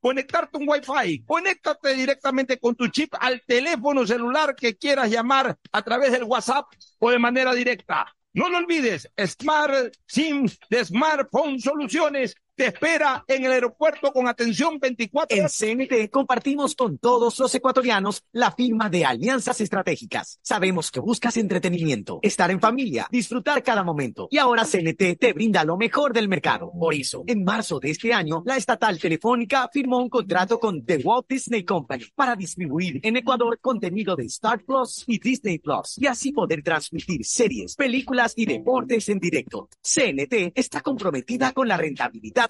conectarte un Wi-Fi. Conéctate directamente con tu chip al teléfono celular que quieras llamar a través del WhatsApp o de manera directa. No lo olvides, Smart SIM de Smartphone Soluciones te espera en el aeropuerto con atención 24 En CNT compartimos con todos los ecuatorianos la firma de alianzas estratégicas. Sabemos que buscas entretenimiento, estar en familia, disfrutar cada momento. Y ahora CNT te brinda lo mejor del mercado. Por eso, en marzo de este año, la estatal telefónica firmó un contrato con The Walt Disney Company para distribuir en Ecuador contenido de Star Plus y Disney Plus y así poder transmitir series, películas y deportes en directo. CNT está comprometida con la rentabilidad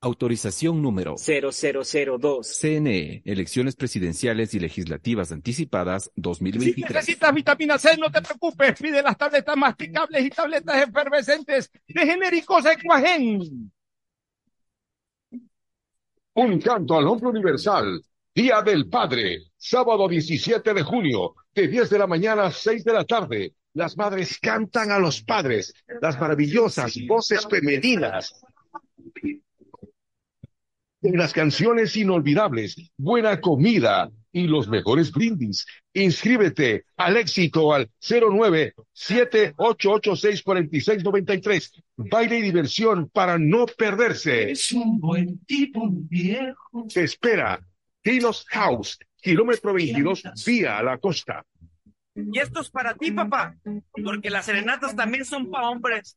Autorización número 0002. CNE, Elecciones Presidenciales y Legislativas Anticipadas Si 2023. necesitas vitamina C, no te preocupes. Pide las tabletas masticables y tabletas efervescentes de genéricos Equagen. Un canto al hombre universal. Día del Padre. Sábado 17 de junio, de 10 de la mañana a 6 de la tarde. Las madres cantan a los padres. Las maravillosas voces femeninas. En las canciones inolvidables, buena comida y los mejores brindis. Inscríbete al éxito al 0978864693. Baile y diversión para no perderse. Es un buen tipo, viejo. Se espera. Kilos House, kilómetro 22, vía a la costa. Y esto es para ti, papá, porque las serenatas también son para hombres.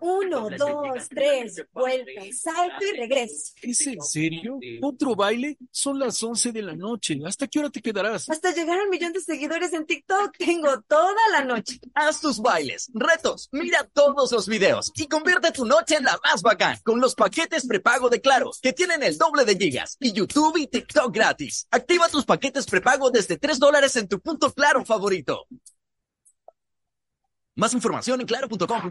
Uno, dos, tres, vuelta, salto y regreso. ¿Es en serio? ¿Otro baile? Son las 11 de la noche. ¿Hasta qué hora te quedarás? Hasta llegar al millón de seguidores en TikTok. Tengo toda la noche. Haz tus bailes, retos, mira todos los videos y convierte tu noche en la más bacán con los paquetes prepago de Claro, que tienen el doble de gigas y YouTube y TikTok gratis. Activa tus paquetes prepago desde 3 dólares en tu punto Claro favorito. Más información en claro.com.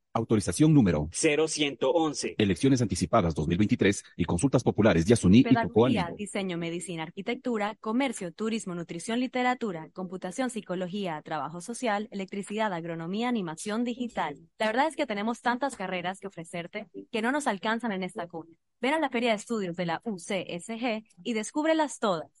Autorización número 0111. Elecciones anticipadas 2023 y consultas populares Yasuní y Cocoa. diseño, medicina, arquitectura, comercio, turismo, nutrición, literatura, computación, psicología, trabajo social, electricidad, agronomía, animación digital. La verdad es que tenemos tantas carreras que ofrecerte que no nos alcanzan en esta cuna. Ven a la Feria de Estudios de la UCSG y descúbrelas todas.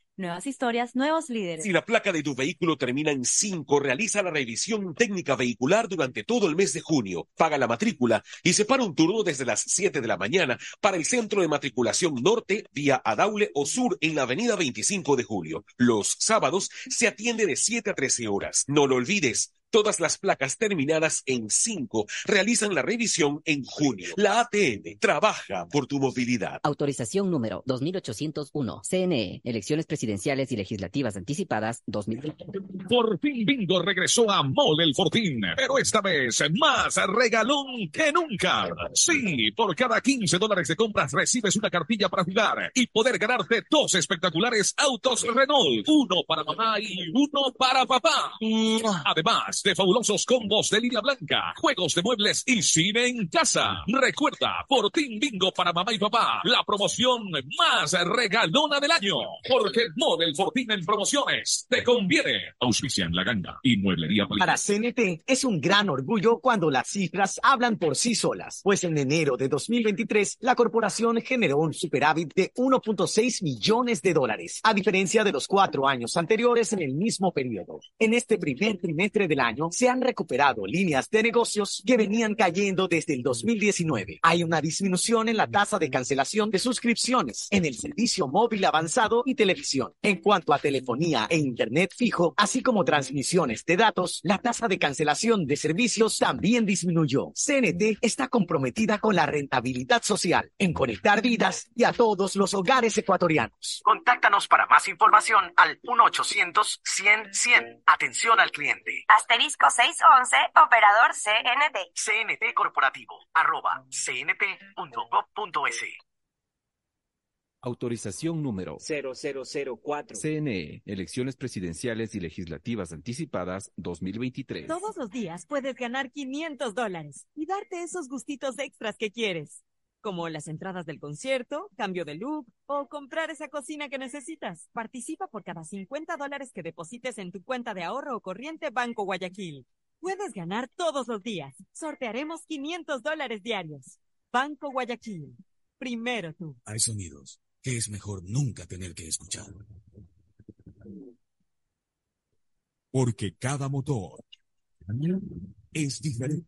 Nuevas historias, nuevos líderes. Si la placa de tu vehículo termina en 5, realiza la revisión técnica vehicular durante todo el mes de junio. Paga la matrícula y separa un turno desde las 7 de la mañana para el centro de matriculación norte vía Adaule o sur en la avenida 25 de julio. Los sábados se atiende de 7 a 13 horas. No lo olvides. Todas las placas terminadas en 5 realizan la revisión en junio. La ATM trabaja por tu movilidad. Autorización número 2801. CNE. Elecciones presidenciales y legislativas anticipadas 2020. Por fin Bingo regresó a Mole el Fortín, pero esta vez más regalón que nunca. Sí, por cada 15 dólares de compras recibes una cartilla para jugar y poder ganarte dos espectaculares autos Renault, uno para mamá y uno para papá. Además de fabulosos combos de línea blanca, juegos de muebles y cine en casa. Recuerda, Fortín Bingo para mamá y papá, la promoción más regalona del año. Porque Mole el Fortín en promociones te conviene. Auspician la ganga y mueblería Para CNT es un gran orgullo cuando las cifras hablan por sí solas, pues en enero de 2023 la corporación generó un superávit de 1.6 millones de dólares, a diferencia de los cuatro años anteriores en el mismo periodo. En este primer trimestre del año se han recuperado líneas de negocios que venían cayendo desde el 2019. Hay una disminución en la tasa de cancelación de suscripciones en el servicio móvil avanzado y televisión. En cuanto a telefonía e internet fijo, así como transmisiones de datos, la tasa de cancelación de servicios también disminuyó. CNT está comprometida con la rentabilidad social, en conectar vidas y a todos los hogares ecuatorianos. Contáctanos para más información al 1-800-100-100. Atención al cliente. Asterisco 611, operador CNT. CNT Corporativo, arroba cnt.gov.es. Autorización número 0004. CNE. Elecciones presidenciales y legislativas anticipadas 2023. Todos los días puedes ganar 500 dólares y darte esos gustitos extras que quieres, como las entradas del concierto, cambio de look o comprar esa cocina que necesitas. Participa por cada 50 dólares que deposites en tu cuenta de ahorro o corriente Banco Guayaquil. Puedes ganar todos los días. Sortearemos 500 dólares diarios. Banco Guayaquil. Primero tú. Hay sonidos que es mejor nunca tener que escuchar. Porque cada motor es diferente.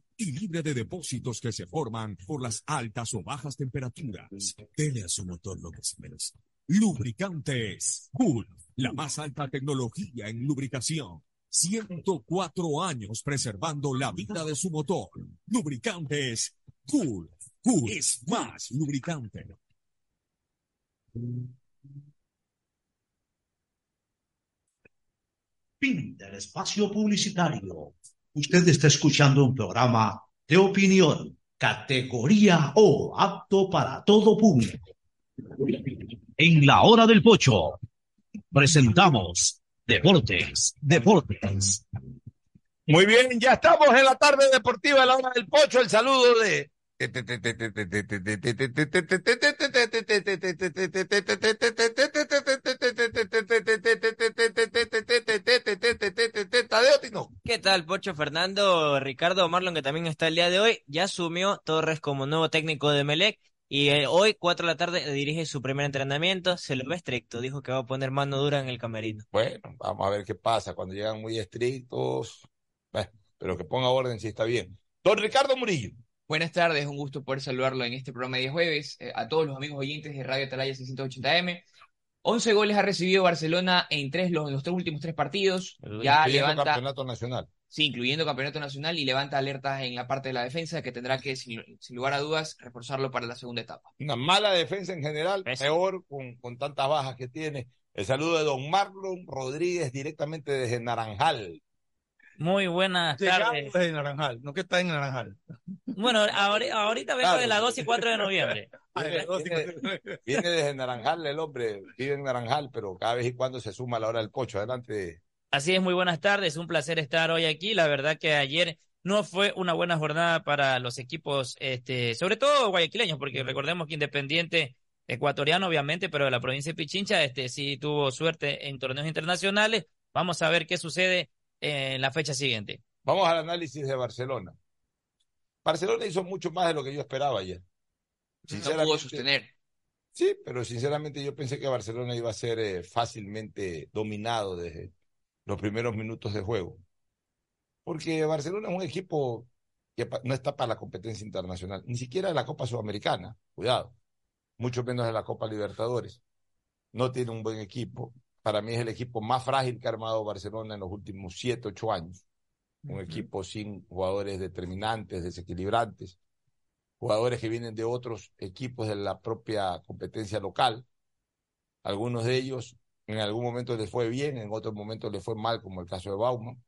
y libre de depósitos que se forman por las altas o bajas temperaturas. Dele a su motor lo que se merece. Lubricantes Cool, la más alta tecnología en lubricación. 104 años preservando la vida de su motor. Lubricantes Cool. Cool es más lubricante. Fin del espacio publicitario. Usted está escuchando un programa de opinión, categoría O, apto para todo público. En la hora del pocho, presentamos Deportes, Deportes. Muy bien, ya estamos en la tarde deportiva, la hora del pocho. El saludo de. Tadeo Tino. ¿Qué tal, Pocho Fernando? Ricardo Marlon, que también está el día de hoy, ya asumió Torres como nuevo técnico de Melec y eh, hoy, 4 de la tarde, dirige su primer entrenamiento. Se lo ve estricto, dijo que va a poner mano dura en el camerino. Bueno, vamos a ver qué pasa cuando llegan muy estrictos. Bueno, pero que ponga orden si está bien. Don Ricardo Murillo. Buenas tardes, un gusto poder saludarlo en este programa de día jueves. eh, a todos los amigos oyentes de Radio Atalaya 680M. 11 goles ha recibido Barcelona en tres, los, los tres últimos tres partidos. Ya Incluyendo levanta, campeonato nacional. sí, incluyendo campeonato nacional y levanta alertas en la parte de la defensa que tendrá que, sin, sin lugar a dudas, reforzarlo para la segunda etapa. Una mala defensa en general, peor con, con tantas bajas que tiene. El saludo de don Marlon Rodríguez directamente desde Naranjal. Muy buenas tardes. de Naranjal, no que está en Naranjal. Bueno, ahori- ahorita vengo Claro. de las 2 y 4 de noviembre. Viene, viene- viene desde Naranjal el hombre, vive en Naranjal, pero cada vez y cuando se suma a la hora del pocho. Adelante. Así es, muy buenas tardes. Un placer estar hoy aquí. La verdad que ayer no fue una buena jornada para los equipos, este, sobre todo guayaquileños, porque recordemos que Independiente ecuatoriano, obviamente, pero de la provincia de Pichincha, este, sí tuvo suerte en torneos internacionales. Vamos a ver qué sucede en la fecha siguiente. Vamos al análisis de Barcelona. Barcelona hizo mucho más de lo que yo esperaba ayer. No pudo sostener. Sí, pero sinceramente yo pensé que Barcelona iba a ser eh, fácilmente dominado desde los primeros minutos de juego. Porque Barcelona es un equipo que no está para la competencia internacional, ni siquiera de la Copa Sudamericana, cuidado, mucho menos de la Copa Libertadores. No tiene un buen equipo. Para mí es el equipo más frágil que ha armado Barcelona en los últimos siete, ocho años. Un equipo sin jugadores determinantes, desequilibrantes, jugadores que vienen de otros equipos de la propia competencia local. Algunos de ellos en algún momento les fue bien, en otros momentos les fue mal, como el caso de Bauman.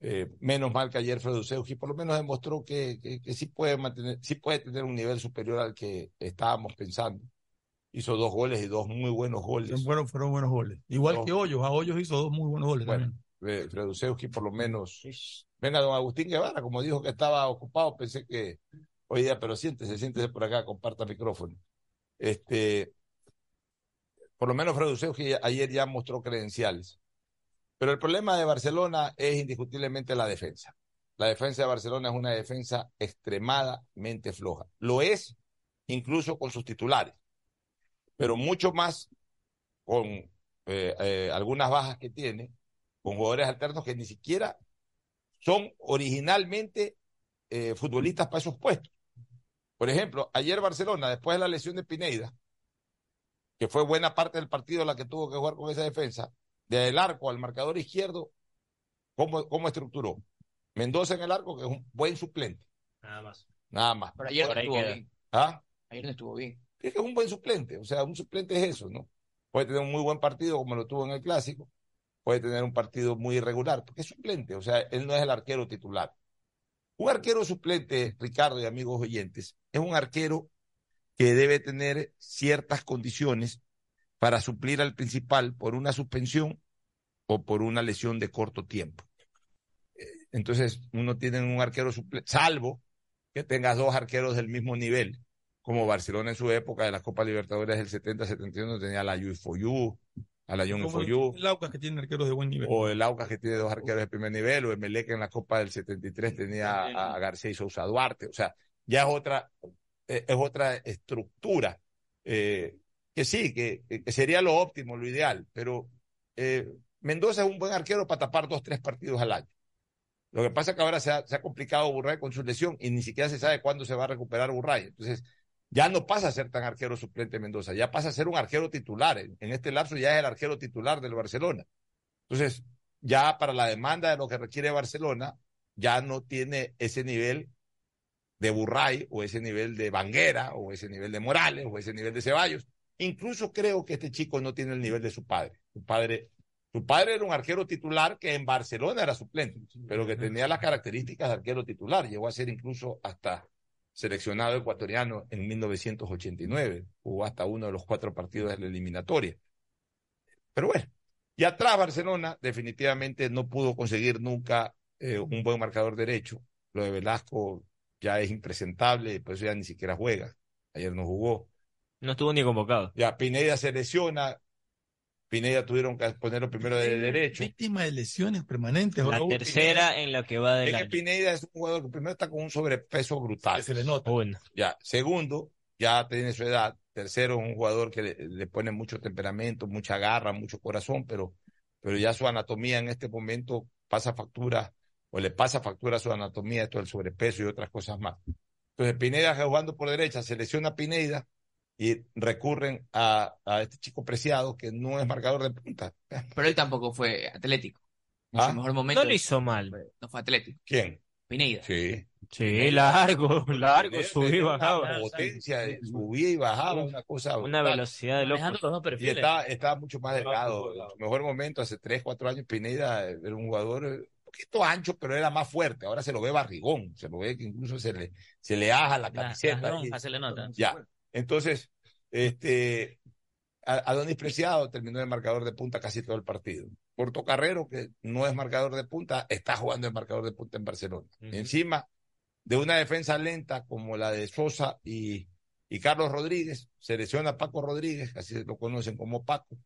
Eh, menos mal que ayer Fredusewski por lo menos demostró que, que, que sí puede mantener, sí puede tener un nivel superior al que estábamos pensando. Hizo dos goles y dos muy buenos goles. Fueron, fueron buenos goles. Igual Dos. que Hoyos, a Hoyos hizo dos muy buenos goles. Bueno, también. Fre- Fredusewski por lo menos. Venga, don Agustín Guevara, como dijo que estaba ocupado, pensé que hoy día, pero siéntese, siéntese por acá, comparta micrófono. Este, por lo menos Fredusewski ayer ya mostró credenciales. Pero el problema de Barcelona es indiscutiblemente la defensa. La defensa de Barcelona es una defensa extremadamente floja. Lo es incluso con sus titulares, pero mucho más con eh, eh, algunas bajas que tiene, con jugadores alternos que ni siquiera son originalmente eh, futbolistas para esos puestos. Por ejemplo, ayer Barcelona, después de la lesión de Pineida, que fue buena parte del partido la que tuvo que jugar con esa defensa, desde el arco al marcador izquierdo, ¿cómo, cómo estructuró? Mendoza en el arco, que es un buen suplente. Nada más. Nada más. Pero ayer no estuvo bien. ¿Ah? Ayer no estuvo bien. Es que es un buen suplente. O sea, un suplente es eso, ¿no? Puede tener un muy buen partido como lo tuvo en el clásico. Puede tener un partido muy irregular, porque es suplente. O sea, él no es el arquero titular. Un arquero suplente, Ricardo y amigos oyentes, es un arquero que debe tener ciertas condiciones para suplir al principal por una suspensión o por una lesión de corto tiempo. Eh, Entonces, uno tiene un arquero suplente, salvo que tengas dos arqueros del mismo nivel, como Barcelona en su época de la Copa Libertadores del 70-71 tenía a la Yuifoyu, a la Young Foyu, el Aucas que tiene arqueros de buen nivel. o el Aucas que tiene dos arqueros de primer nivel, o Emelec en la Copa del 73 tenía a, García y Sousa Duarte, o sea, ya es otra, eh, es otra estructura, eh, que sí, que, que sería lo óptimo, lo ideal, pero eh, Mendoza es un buen arquero para tapar dos, tres partidos al año. Lo que pasa es que ahora se ha, se ha complicado Burray con su lesión y ni siquiera se sabe cuándo se va a recuperar Burray. Entonces, ya no pasa a ser tan arquero suplente Mendoza, ya pasa a ser un arquero titular. En, en este lapso ya es el arquero titular del Barcelona. Entonces, ya para la demanda de lo que requiere Barcelona, ya no tiene ese nivel de Burray o ese nivel de Banguera o ese nivel de Morales o ese nivel de Ceballos. Incluso creo que este chico no tiene el nivel de su padre. Su padre, Su padre era un arquero titular que en Barcelona era suplente, pero que tenía las características de arquero titular. Llegó a ser incluso hasta seleccionado ecuatoriano en 1989. Jugó hasta uno de los cuatro partidos de la eliminatoria. Pero bueno, y atrás Barcelona definitivamente no pudo conseguir nunca eh, un buen marcador derecho. Lo de Velasco ya es impresentable, por eso ya ni siquiera juega. Ayer no jugó. No estuvo ni convocado. Ya Pineda se lesiona. Pineda tuvieron que ponerlo primero de derecho. Víctima de lesiones permanentes. La Raúl. tercera en la que va Es del que. Pineda es un jugador que primero está con un sobrepeso brutal. Se le nota. Bueno, Ya, segundo, ya tiene su edad. Tercero, es un jugador que le, le pone mucho temperamento, mucha garra, mucho corazón, pero, pero ya su anatomía en este momento pasa factura, o le pasa factura a su anatomía, esto del sobrepeso y otras cosas más. Entonces, Pineda jugando por derecha, se lesiona Pineda y recurren a, a este chico preciado que no es marcador de punta. Pero él tampoco fue atlético. En ¿Ah? su mejor momento. no lo hizo mal. No fue atlético. ¿Quién? Pineida. Sí. Sí, largo, largo, Pineda subí y bajaba. Potencia, subía y bajaba, una cosa. Una brutal. velocidad de loco. los dos Y estaba, estaba mucho más delgado. En su mejor momento, hace 3, 4 años, Pineda era un jugador eh, un poquito ancho, pero era más fuerte. Ahora se lo ve barrigón, se lo ve que incluso se le, se le aja la La- camiseta. y- se le nota. ya. Entonces, este, a- Adonis Preciado terminó de marcador de punta casi todo el partido. Portocarrero, que no es marcador de punta, está jugando de marcador de punta en Barcelona. Encima de una defensa lenta como la de Sosa y, y Carlos Rodríguez, se lesiona Paco Rodríguez, así lo conocen como Paco,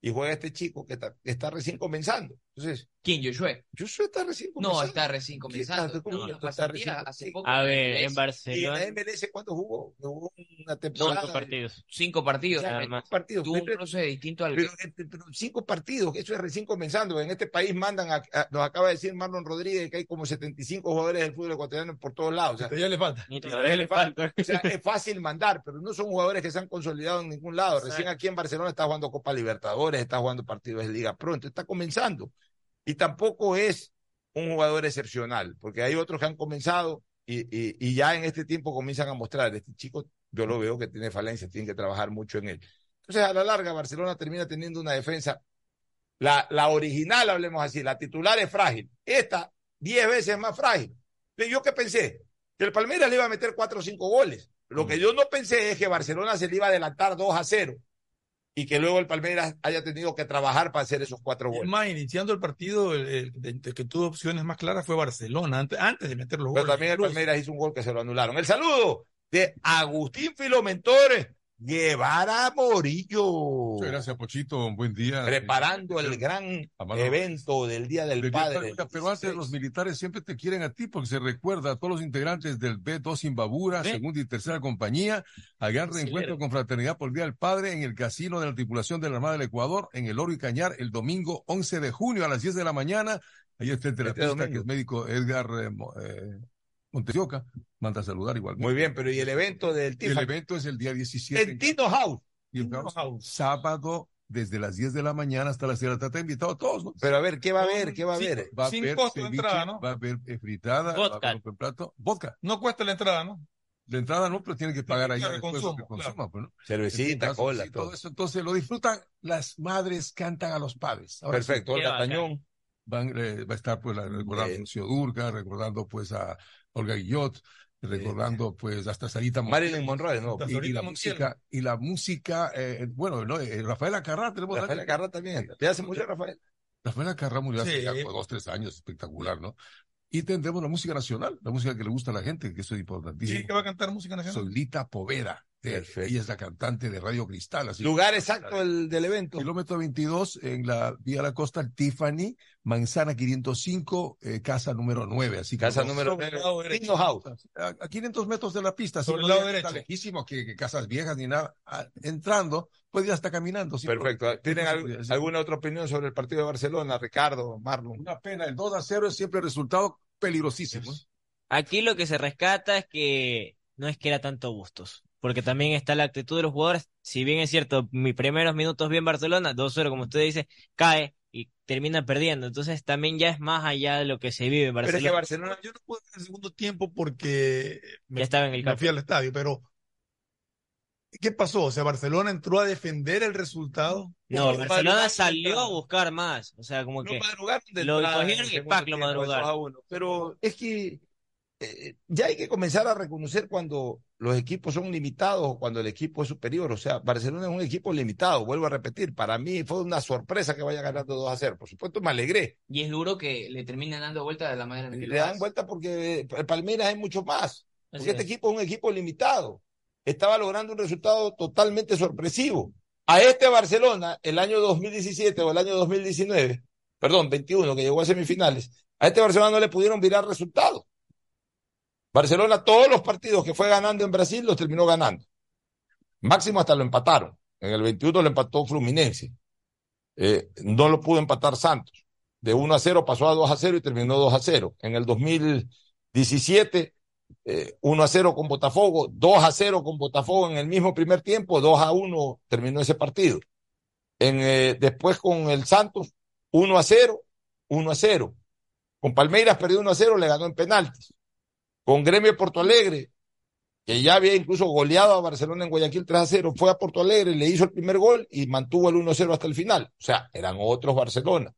y juega este chico que está, que está recién comenzando. Entonces, ¿Quién? Josué. Josué está recién comenzando. No, está recién comenzando. ¿Cómo No, está recién? hace poco A ver, en Barcelona. ¿Y en la MLS cuánto jugó? Jugó una temporada. Cinco partidos. Cinco partidos. Nada más. partidos. Tuvo un Pero- proceso distinto al pero, pero cinco partidos, eso es recién comenzando. En este país mandan, a, a- nos acaba de decir Marlon Rodríguez que hay como 75 jugadores del fútbol ecuatoriano por todos lados. O sea, Todavía le falta. Ni todavía le falta. o sea, es fácil mandar, pero no son jugadores que se han consolidado en ningún lado. Recién Exacto. aquí en Barcelona está jugando Copa Libertadores, está jugando partidos de Liga Pro, entonces está comenzando. Y tampoco es un jugador excepcional, porque hay otros que han comenzado y, y, y ya en este tiempo comienzan a mostrar. Este chico, yo lo veo que tiene falencias, tiene que trabajar mucho en él. Entonces, a la larga, Barcelona termina teniendo una defensa. La, la original, hablemos así, la titular es frágil. Esta, diez veces más frágil. Entonces, ¿Yo qué pensé? Que el Palmeiras le iba a meter cuatro o cinco goles. Lo que yo no pensé es que Barcelona se le iba a adelantar 2 a 0 y que luego el Palmeiras haya tenido que trabajar para hacer esos cuatro Es goles. más, iniciando el partido, el, el- el- el que tuvo opciones más claras fue Barcelona, antes, antes de meter los Pero goles. también el. Palmeiras hizo un gol que se lo anularon. El saludo de Agustín Filomentores Guevara Morillo. Muchas gracias, Pochito. Un buen día. Preparando el gran Amado. evento del Día del Padre. Pero antes los militares siempre te quieren a ti porque se recuerda a todos los integrantes del B2 Imbabura, segunda y tercera compañía, al gran reencuentro con Fraternidad por el Día del Padre en el casino de la tripulación de la Armada del Ecuador en el Oro y Cañar el domingo 11 de junio a las 10 de la mañana. Ahí está el terapeuta domingo. que es médico Edgar eh, eh, Montesioca. Manda a saludar igualmente. Muy bien, pero ¿y el evento del El Tifa? evento es el día 17. En Tino House. Y el House. sábado desde las 10 de la mañana hasta las 7 de la tarde. Está invitado a todos. ¿no? Pero a ver, ¿qué va a haber? ¿Qué va a Sí. haber? Va a Sin haber costo de ceviche, entrada, ¿no? va a haber eh, fritada, va a Vodka. haber un plato. Vodka. No cuesta la entrada, ¿no? La entrada no, pero tiene que pagar ahí después lo que consumo, claro. consuma. pues, ¿no? Cervecita, Entonces, cola, sí, todo todo. eso. Entonces lo disfrutan. Las madres cantan a los padres. Ahora sí, Perfecto, Qué Olga bacán. Tañón. van, eh, va a estar pues la, recordando a Bien. Lucio Durca, recordando pues a Olga Guillot, recordando pues hasta Sarita. Marilyn Monroe, ¿no? Y, y la música, y la música, eh, bueno, ¿no? Eh, Rafaela Carrá, tenemos Rafael Carrá también. ¿Ya se murió Rafael? Rafaela Carrá murió hace Sí. ya dos, tres años, espectacular, ¿no? Y tendremos la música nacional, la música que le gusta a la gente, que eso es importantísimo. Sí, que va a cantar música nacional. Solita Poveda. De- Perfecto. Ella es la cantante de Radio Cristal. Así que- Lugar exacto del, del evento. Kilómetro 22 en la Vía La Costa, Tiffany, Manzana 505, eh, casa número 9. Así que Casa número Sobre el lado 9. derecho. Tino House. a, a 500 metros de la pista. Sobre el lado derecho. lejísimo que, que casas viejas ni nada. Ah, entrando, puede ir hasta caminando. Perfecto. ¿Tienen Sí, al- sí. alguna otra opinión sobre el partido de Barcelona, Ricardo, Marlon? Una pena, el 2 a 0 es siempre resultado peligrosísimo. ¿eh? Aquí lo que se rescata es que no es que era tanto gustos, porque también está la actitud de los jugadores. Si bien es cierto, mis primeros minutos bien Barcelona, 2-0, como usted dice, cae y termina perdiendo. Entonces también ya es más allá de lo que se vive en Pero es Barcelona. que Barcelona, yo no pude ver el segundo tiempo porque me, Ya estaba en el me fui al estadio, pero ¿Qué pasó? O sea, Barcelona entró a defender el resultado. No, Lo Barcelona salió a buscar más. O sea, como que lo cogieron y segundo pac, lo madrugaron. Pero es que eh, ya hay que comenzar a reconocer cuando los equipos son limitados cuando el equipo es superior. O sea, Barcelona es un equipo limitado, vuelvo a repetir. Para mí fue una sorpresa que vaya ganando 2 a 0. Por supuesto, me alegré. Y es duro que le terminen dando vuelta de la manera en que lo Le dan hace. vuelta porque el Palmeiras es mucho más. Así Porque este es. equipo es un equipo limitado. Estaba logrando un resultado totalmente sorpresivo. A este Barcelona, el año 2017 o el año 2019, perdón, 21, que llegó a semifinales, a este Barcelona no le pudieron virar resultados. Barcelona, todos los partidos que fue ganando en Brasil los terminó ganando. Máximo hasta lo empataron. En el 21 lo empató Fluminense. Eh, no lo pudo empatar Santos. De 1 a 0 pasó a 2 a 0 y terminó 2 a 0. En el 2017, eh, 1 a 0 con Botafogo, 2 a 0 con Botafogo en el mismo primer tiempo, 2 a 1 terminó ese partido. En, eh, después con el Santos, 1 a 0, 1 a 0. Con Palmeiras perdió 1 a 0, le ganó en penaltis. Con Gremio Porto Alegre, que ya había incluso goleado a Barcelona en Guayaquil 3 a 0, fue a Porto Alegre, le hizo el primer gol y mantuvo el 1 a 0 hasta el final. O sea, eran otros Barcelona.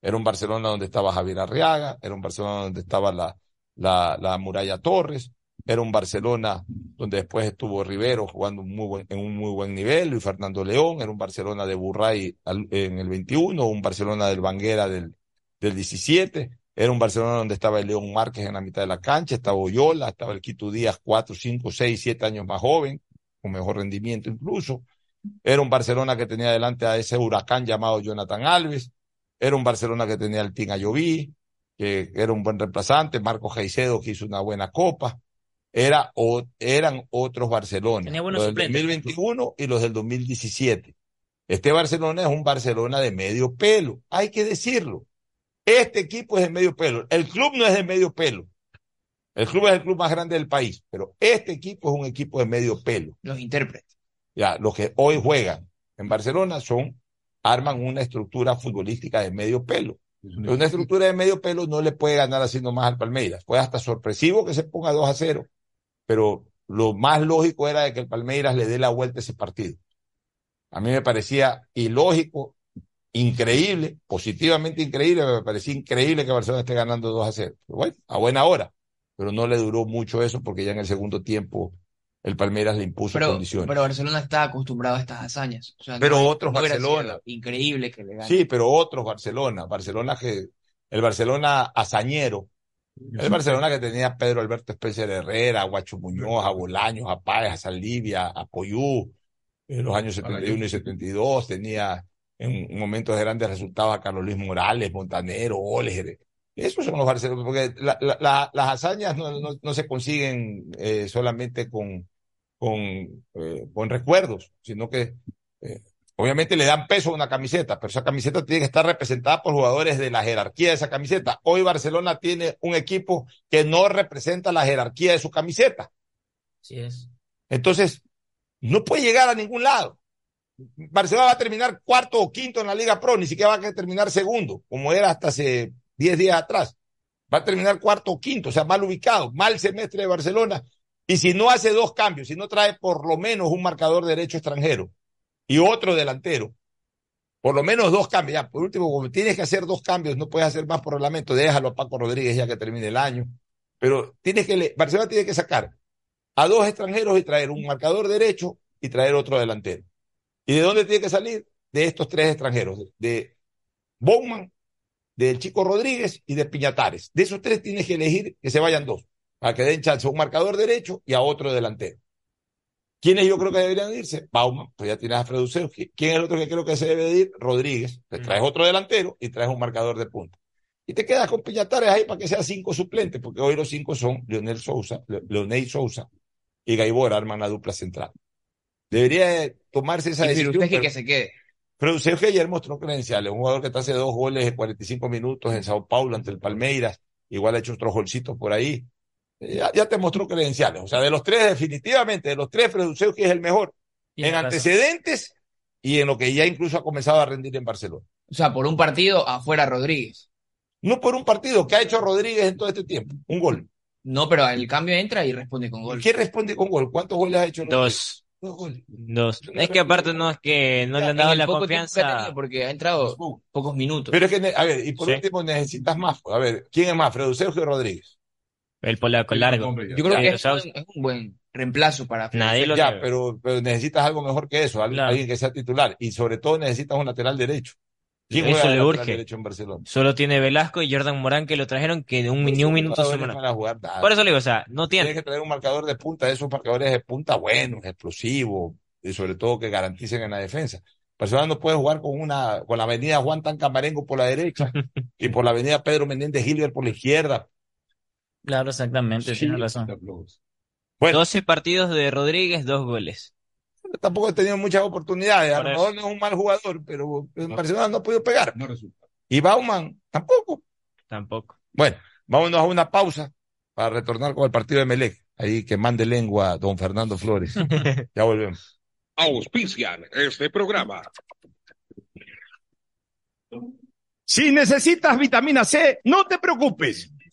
Era un Barcelona donde estaba Javier Arriaga, era un Barcelona donde estaba la, la, la Muralla Torres, era un Barcelona donde después estuvo Rivero jugando muy en un muy buen nivel, y Fernando León, era un Barcelona de Burray en el 21, un Barcelona del Banguera del, del 17, era un Barcelona donde estaba el León Márquez en la mitad de la cancha, estaba Oyola, estaba el Quito Díaz, 4, 5, 6, 7 años más joven, con mejor rendimiento incluso. Era un Barcelona que tenía delante a ese huracán llamado Jonathan Alves. Era un Barcelona que tenía al Team Ayoví, que era un buen reemplazante. Marco Caicedo, que hizo una buena copa. Era, o, eran otros Barcelona. Tenía buenos los del suplentes. 2021 y los del 2017. Este Barcelona es un Barcelona de medio pelo. Hay que decirlo. Este equipo es de medio pelo. El club no es de medio pelo. El club es el club más grande del país, pero este equipo es un equipo de medio pelo. Los intérpretes. Ya, los que hoy juegan en Barcelona son, arman una estructura futbolística de medio pelo. Una estructura de medio pelo no le puede ganar así nomás al Palmeiras. Fue hasta sorpresivo que se ponga 2 a 0, pero lo más lógico era de que el Palmeiras le dé la vuelta a ese partido. A mí me parecía ilógico, increíble, positivamente increíble, me parecía increíble que Barcelona esté ganando 2 a 0. Pero bueno, a buena hora, pero no le duró mucho eso porque ya en el segundo tiempo el Palmeiras le impuso Pero, condiciones. pero Barcelona está acostumbrado a estas hazañas. O sea, no Pero otros no Barcelona. Increíble que le gane. Sí, pero otros Barcelona. Barcelona que, el Barcelona hazañero. El Barcelona que tenía a Pedro Alberto Spencer Herrera, a Guacho Muñoz, a Bolaños, a Páez, a Saldivia, a Poyú, en los años 71 y 72. Tenía en momentos de grandes resultados a Carlos Luis Morales, Montanero, Oleger. Esos son los Barcelonas, porque la- la- la- las hazañas no, no- no se consiguen eh, solamente con, con, eh, con recuerdos, sino que eh, obviamente le dan peso a una camiseta, pero esa camiseta tiene que estar representada por jugadores de la jerarquía de esa camiseta. Hoy Barcelona tiene un equipo que no representa la jerarquía de su camiseta. Así es. Entonces, no puede llegar a ningún lado. Barcelona va a terminar cuarto o quinto en la Liga Pro, ni siquiera va a terminar segundo, como era hasta hace 10 días atrás. Va a terminar cuarto o quinto, o sea, mal ubicado, mal semestre de Barcelona. Y si no hace dos cambios, si no trae por lo menos un marcador derecho extranjero y otro delantero, por lo menos dos cambios. Ya, por último, como tienes que hacer dos cambios, no puedes hacer más por reglamento, déjalo a Paco Rodríguez ya que termine el año. Pero tienes que, Barcelona tiene que sacar a dos extranjeros y traer un marcador derecho y traer otro delantero. ¿Y de dónde tiene que salir? De estos tres extranjeros, de, Bowman, del Chico Rodríguez y de Piñatares. De esos tres tienes que elegir que se vayan dos, para que den chance a un marcador derecho y a otro delantero. ¿Quiénes yo creo que deberían irse? Bauman, pues ya tienes a Freduceo. ¿Quién es el otro que creo que se debe de ir? Rodríguez. Te traes otro delantero y traes un marcador de punta. Y te quedas con Piñatares ahí para que sea cinco suplentes, porque hoy los cinco son Leonel Sousa, Le- Leonel Sousa y Gaibor arman la dupla central. Debería de tomarse esa Y decisión. Pero- que se quede. pero que ayer mostró credenciales, un jugador que está hace dos goles en 45 minutos en Sao Paulo ante el Palmeiras, igual ha hecho otros golcitos por ahí. Eh, Ya, ya te mostró credenciales. O sea, de los tres, definitivamente, de los tres, Freduceo que es el mejor en razón. antecedentes y en lo que ya incluso ha comenzado a rendir en Barcelona. O sea, por un partido afuera Rodríguez. No por un partido que ha hecho Rodríguez en todo este tiempo, un gol. No, pero el cambio entra y responde con gol. ¿Quién responde con gol? ¿Cuántos goles ha hecho? Rodríguez? Dos. Dos. Es que aparte no es que no le han dado la confianza. porque ha entrado pocos minutos. Pero es que, a ver, y por Sí. último necesitas más. A ver, ¿quién es más? Fredo Sergio Rodríguez. El polaco largo. Yo creo que es un, es un buen reemplazo para Nadie lo Ya, pero, pero necesitas algo mejor que eso, alguien, alguien que sea titular. Y sobre todo necesitas un lateral derecho. ¿Quién Eso juega de le urge. derecho en Barcelona? Solo tiene Velasco y Jordan Morán que lo trajeron que de un, ni un minuto nada. Por eso le digo, o sea, no tiene. Tienes que traer un marcador de punta, esos marcadores de punta buenos, explosivos, y sobre todo que garanticen en la defensa. Barcelona no puede jugar con una, con la avenida Juan Tan Camarengo por la derecha y por la avenida Pedro Menéndez Gilbert por la izquierda. Claro, exactamente, Sí, tiene razón. Bueno. 12 partidos de Rodríguez, dos goles. Tampoco he tenido muchas oportunidades. A lo mejor no es un mal jugador, pero en Barcelona no ha podido pegar. Y Bauman tampoco. Tampoco. Bueno, vámonos a una pausa para retornar con el partido de Melec. Ahí que mande lengua don Fernando Flores. ya volvemos. Auspician este programa. Si necesitas vitamina C, no te preocupes.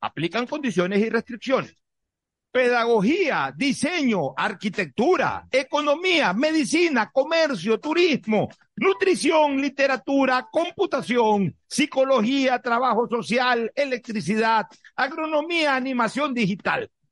Aplican condiciones y restricciones. Pedagogía, diseño, arquitectura, economía, medicina, comercio, turismo, nutrición, literatura, computación, psicología, trabajo social, electricidad, agronomía, animación digital.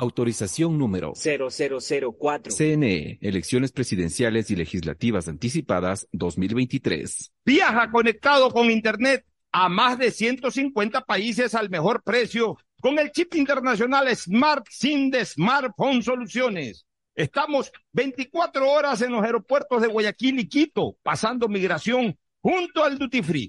Autorización número 0004. CNE, Elecciones Presidenciales y Legislativas Anticipadas 2023. Viaja conectado con Internet a más de 150 países al mejor precio con el chip internacional Smart SIM de Smartphone Soluciones. Estamos 24 horas en los aeropuertos de Guayaquil y Quito, pasando migración junto al Duty Free.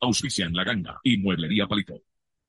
Auspicia en la ganga y mueblería palito.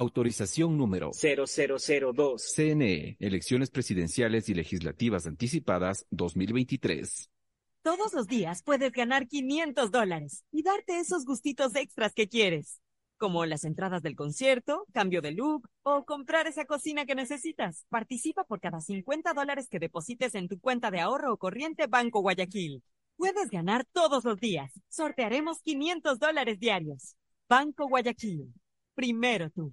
Autorización número 0002. CNE, Elecciones Presidenciales y Legislativas Anticipadas 2023. Todos los días puedes ganar 500 dólares y darte esos gustitos extras que quieres, como las entradas del concierto, cambio de look o comprar esa cocina que necesitas. Participa por cada 50 dólares que deposites en tu cuenta de ahorro o corriente Banco Guayaquil. Puedes ganar todos los días. Sortearemos 500 dólares diarios. Banco Guayaquil. Primero tú.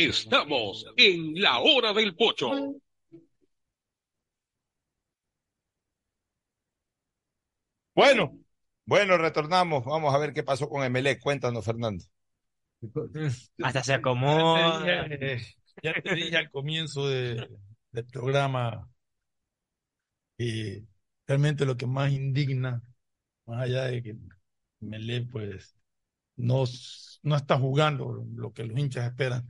Estamos en la hora del pocho. Bueno, bueno, retornamos. Vamos a ver qué pasó con Emelec. Cuéntanos, Fernando. Hasta se acomoda. Ya te dije, ya te dije al comienzo de- del programa que realmente lo que más indigna, más allá de que Melé pues no, no está jugando lo que los hinchas esperan,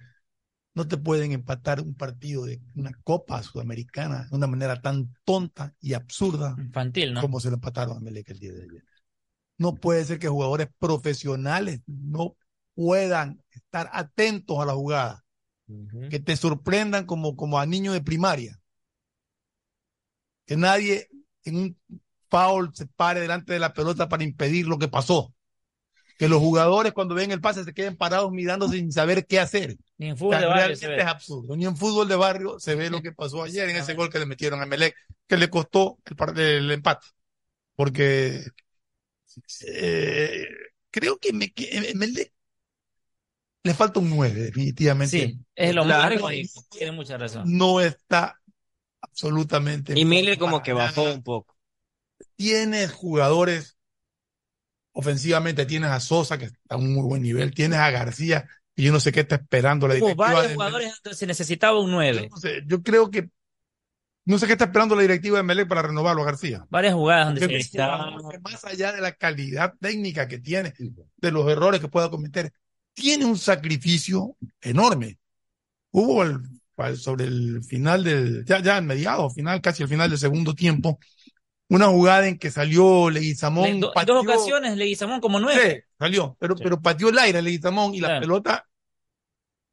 no te pueden empatar un partido de una Copa Sudamericana de una manera tan tonta y absurda Infantil, ¿no? como se lo empataron a Melec el día de ayer. No puede ser que jugadores profesionales no puedan estar atentos a la jugada, que te sorprendan como, como a niños de primaria. Que nadie en un foul se pare delante de la pelota para impedir lo que pasó. Que los jugadores cuando ven el pase se queden parados mirando sin saber qué hacer. Ni en O fútbol sea, de barrio realmente se ve. es absurdo. Ni en fútbol de barrio se ve lo que pasó ayer en ese gol que le metieron a Melec, que le costó el, el empate. Porque eh, creo que, me, que eh, Melec le falta un 9, definitivamente. Sí, es lo largo y tiene mucha razón. No está absolutamente. Y Miller como que bajó un poco. Tienes jugadores ofensivamente, tienes a Sosa, que está a un muy buen nivel, tienes a García, y yo no sé qué está esperando la Hubo directiva. varios de- jugadores donde se necesitaba un 9. no sé, yo creo que no sé qué está esperando la directiva de Melec para renovarlo a García. Varias jugadas donde se Porque necesitaba. más allá de la calidad técnica que tiene, de los errores que pueda cometer, tiene un sacrificio enorme. Hubo el- sobre el final del, ya, ya en mediados, final, casi al final del segundo tiempo, una jugada en que salió Leguizamón, En, do- en dos ocasiones Leguizamón como 9. Sí, salió, pero, pero pateó el aire Leguizamón y la Claro. pelota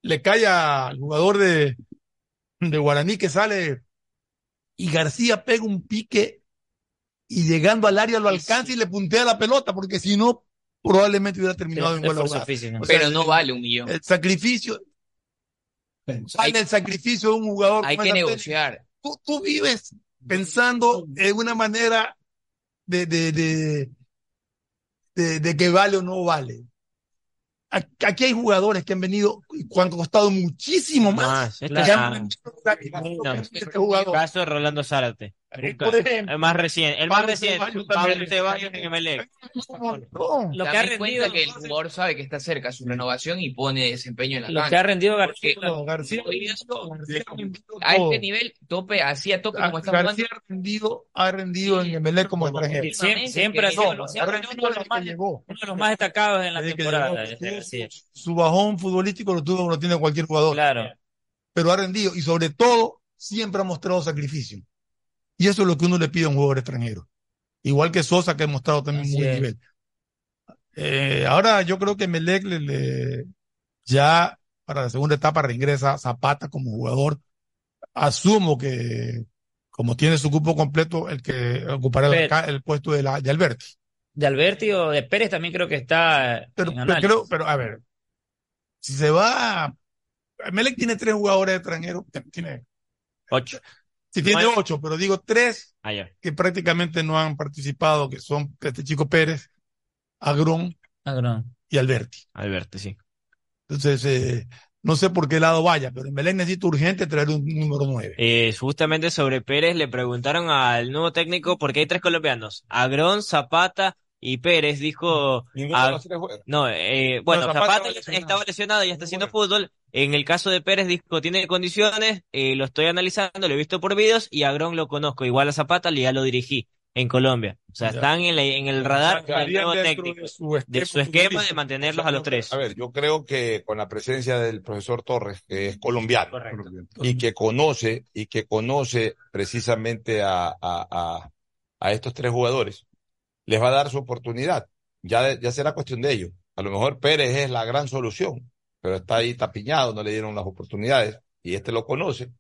le cae al jugador de, de Guaraní que sale y García pega un pique y llegando al área lo alcanza y le puntea la pelota porque si no probablemente hubiera terminado en gol Esfuerzo ahogado. físico. O sea, Pero no vale un millón. El sacrificio, sale el sacrificio de un jugador. Hay que negociar. Tú, tú vives pensando en una manera de, de, de, de, de que vale o no vale. Aquí aquí hay jugadores que han venido han costado muchísimo más. este han- No, este jugador. el caso de Rolando Zárate. El más reciente, el más reciente, Ceballos Pablo también. Ceballos en Emelec. Lo que ha cuenta que el jugador sabe que está cerca su renovación y pone desempeño en la Lo que ha rendido García. A este nivel, tope, así a tope como está jugando. García ha rendido, ha rendido en Emelec como extranjero. Siempre, siempre ha sido uno, rendido de los más, que llegó. uno de los más destacados en la temporada. Su bajón futbolístico lo tuvo, lo tiene cualquier jugador. Claro. Pero ha rendido y sobre todo siempre ha mostrado sacrificio. Y eso es lo que uno le pide a un jugador extranjero. Igual que Sosa, que ha mostrado también Así un buen es. nivel. Eh, ahora yo creo que Melec le, le- ya para la segunda etapa reingresa Zapata como jugador. Asumo que como tiene su cupo completo, el que ocupará el, puesto de, la, de Alberti. De Alberti o de Pérez también creo que está Pero, en pero análisis. creo, pero a ver, si se va, Melec tiene tres jugadores extranjeros, tiene, Ocho. si tiene Nueve. ocho, pero digo tres Ah, que prácticamente no han participado, que son este chico Pérez, Agrón Agrón. y Alberti. Alberto, sí. Entonces, eh, no sé por qué lado vaya, pero en Belén necesito urgente traer un número nueve. Eh, justamente sobre Pérez le preguntaron al nuevo técnico porque hay tres colombianos, Agrón, Zapata y Pérez dijo, Ninguno ah, de los tres juega. no, eh, bueno, No, Zapata Zapata estaba lesionado y está haciendo fútbol. En el caso de Pérez dijo, tiene condiciones, eh, lo estoy analizando, lo he visto por videos y Agrón lo conozco. Igual a Zapata ya lo dirigí en Colombia. O sea, Ya. están en, la- en el radar del Estarían nuevo dentro técnico, de su esquema de su esquema de futbolístico. mantenerlos a los tres. A ver, yo creo que con la presencia del profesor Torres, que es colombiano, y que conoce, y que conoce precisamente a, a, a, a estos tres jugadores, les va a dar su oportunidad. Ya, ya será cuestión de ellos. A lo mejor Pérez es la gran solución, pero está ahí tapiñado, no le dieron las oportunidades, y este lo conoce,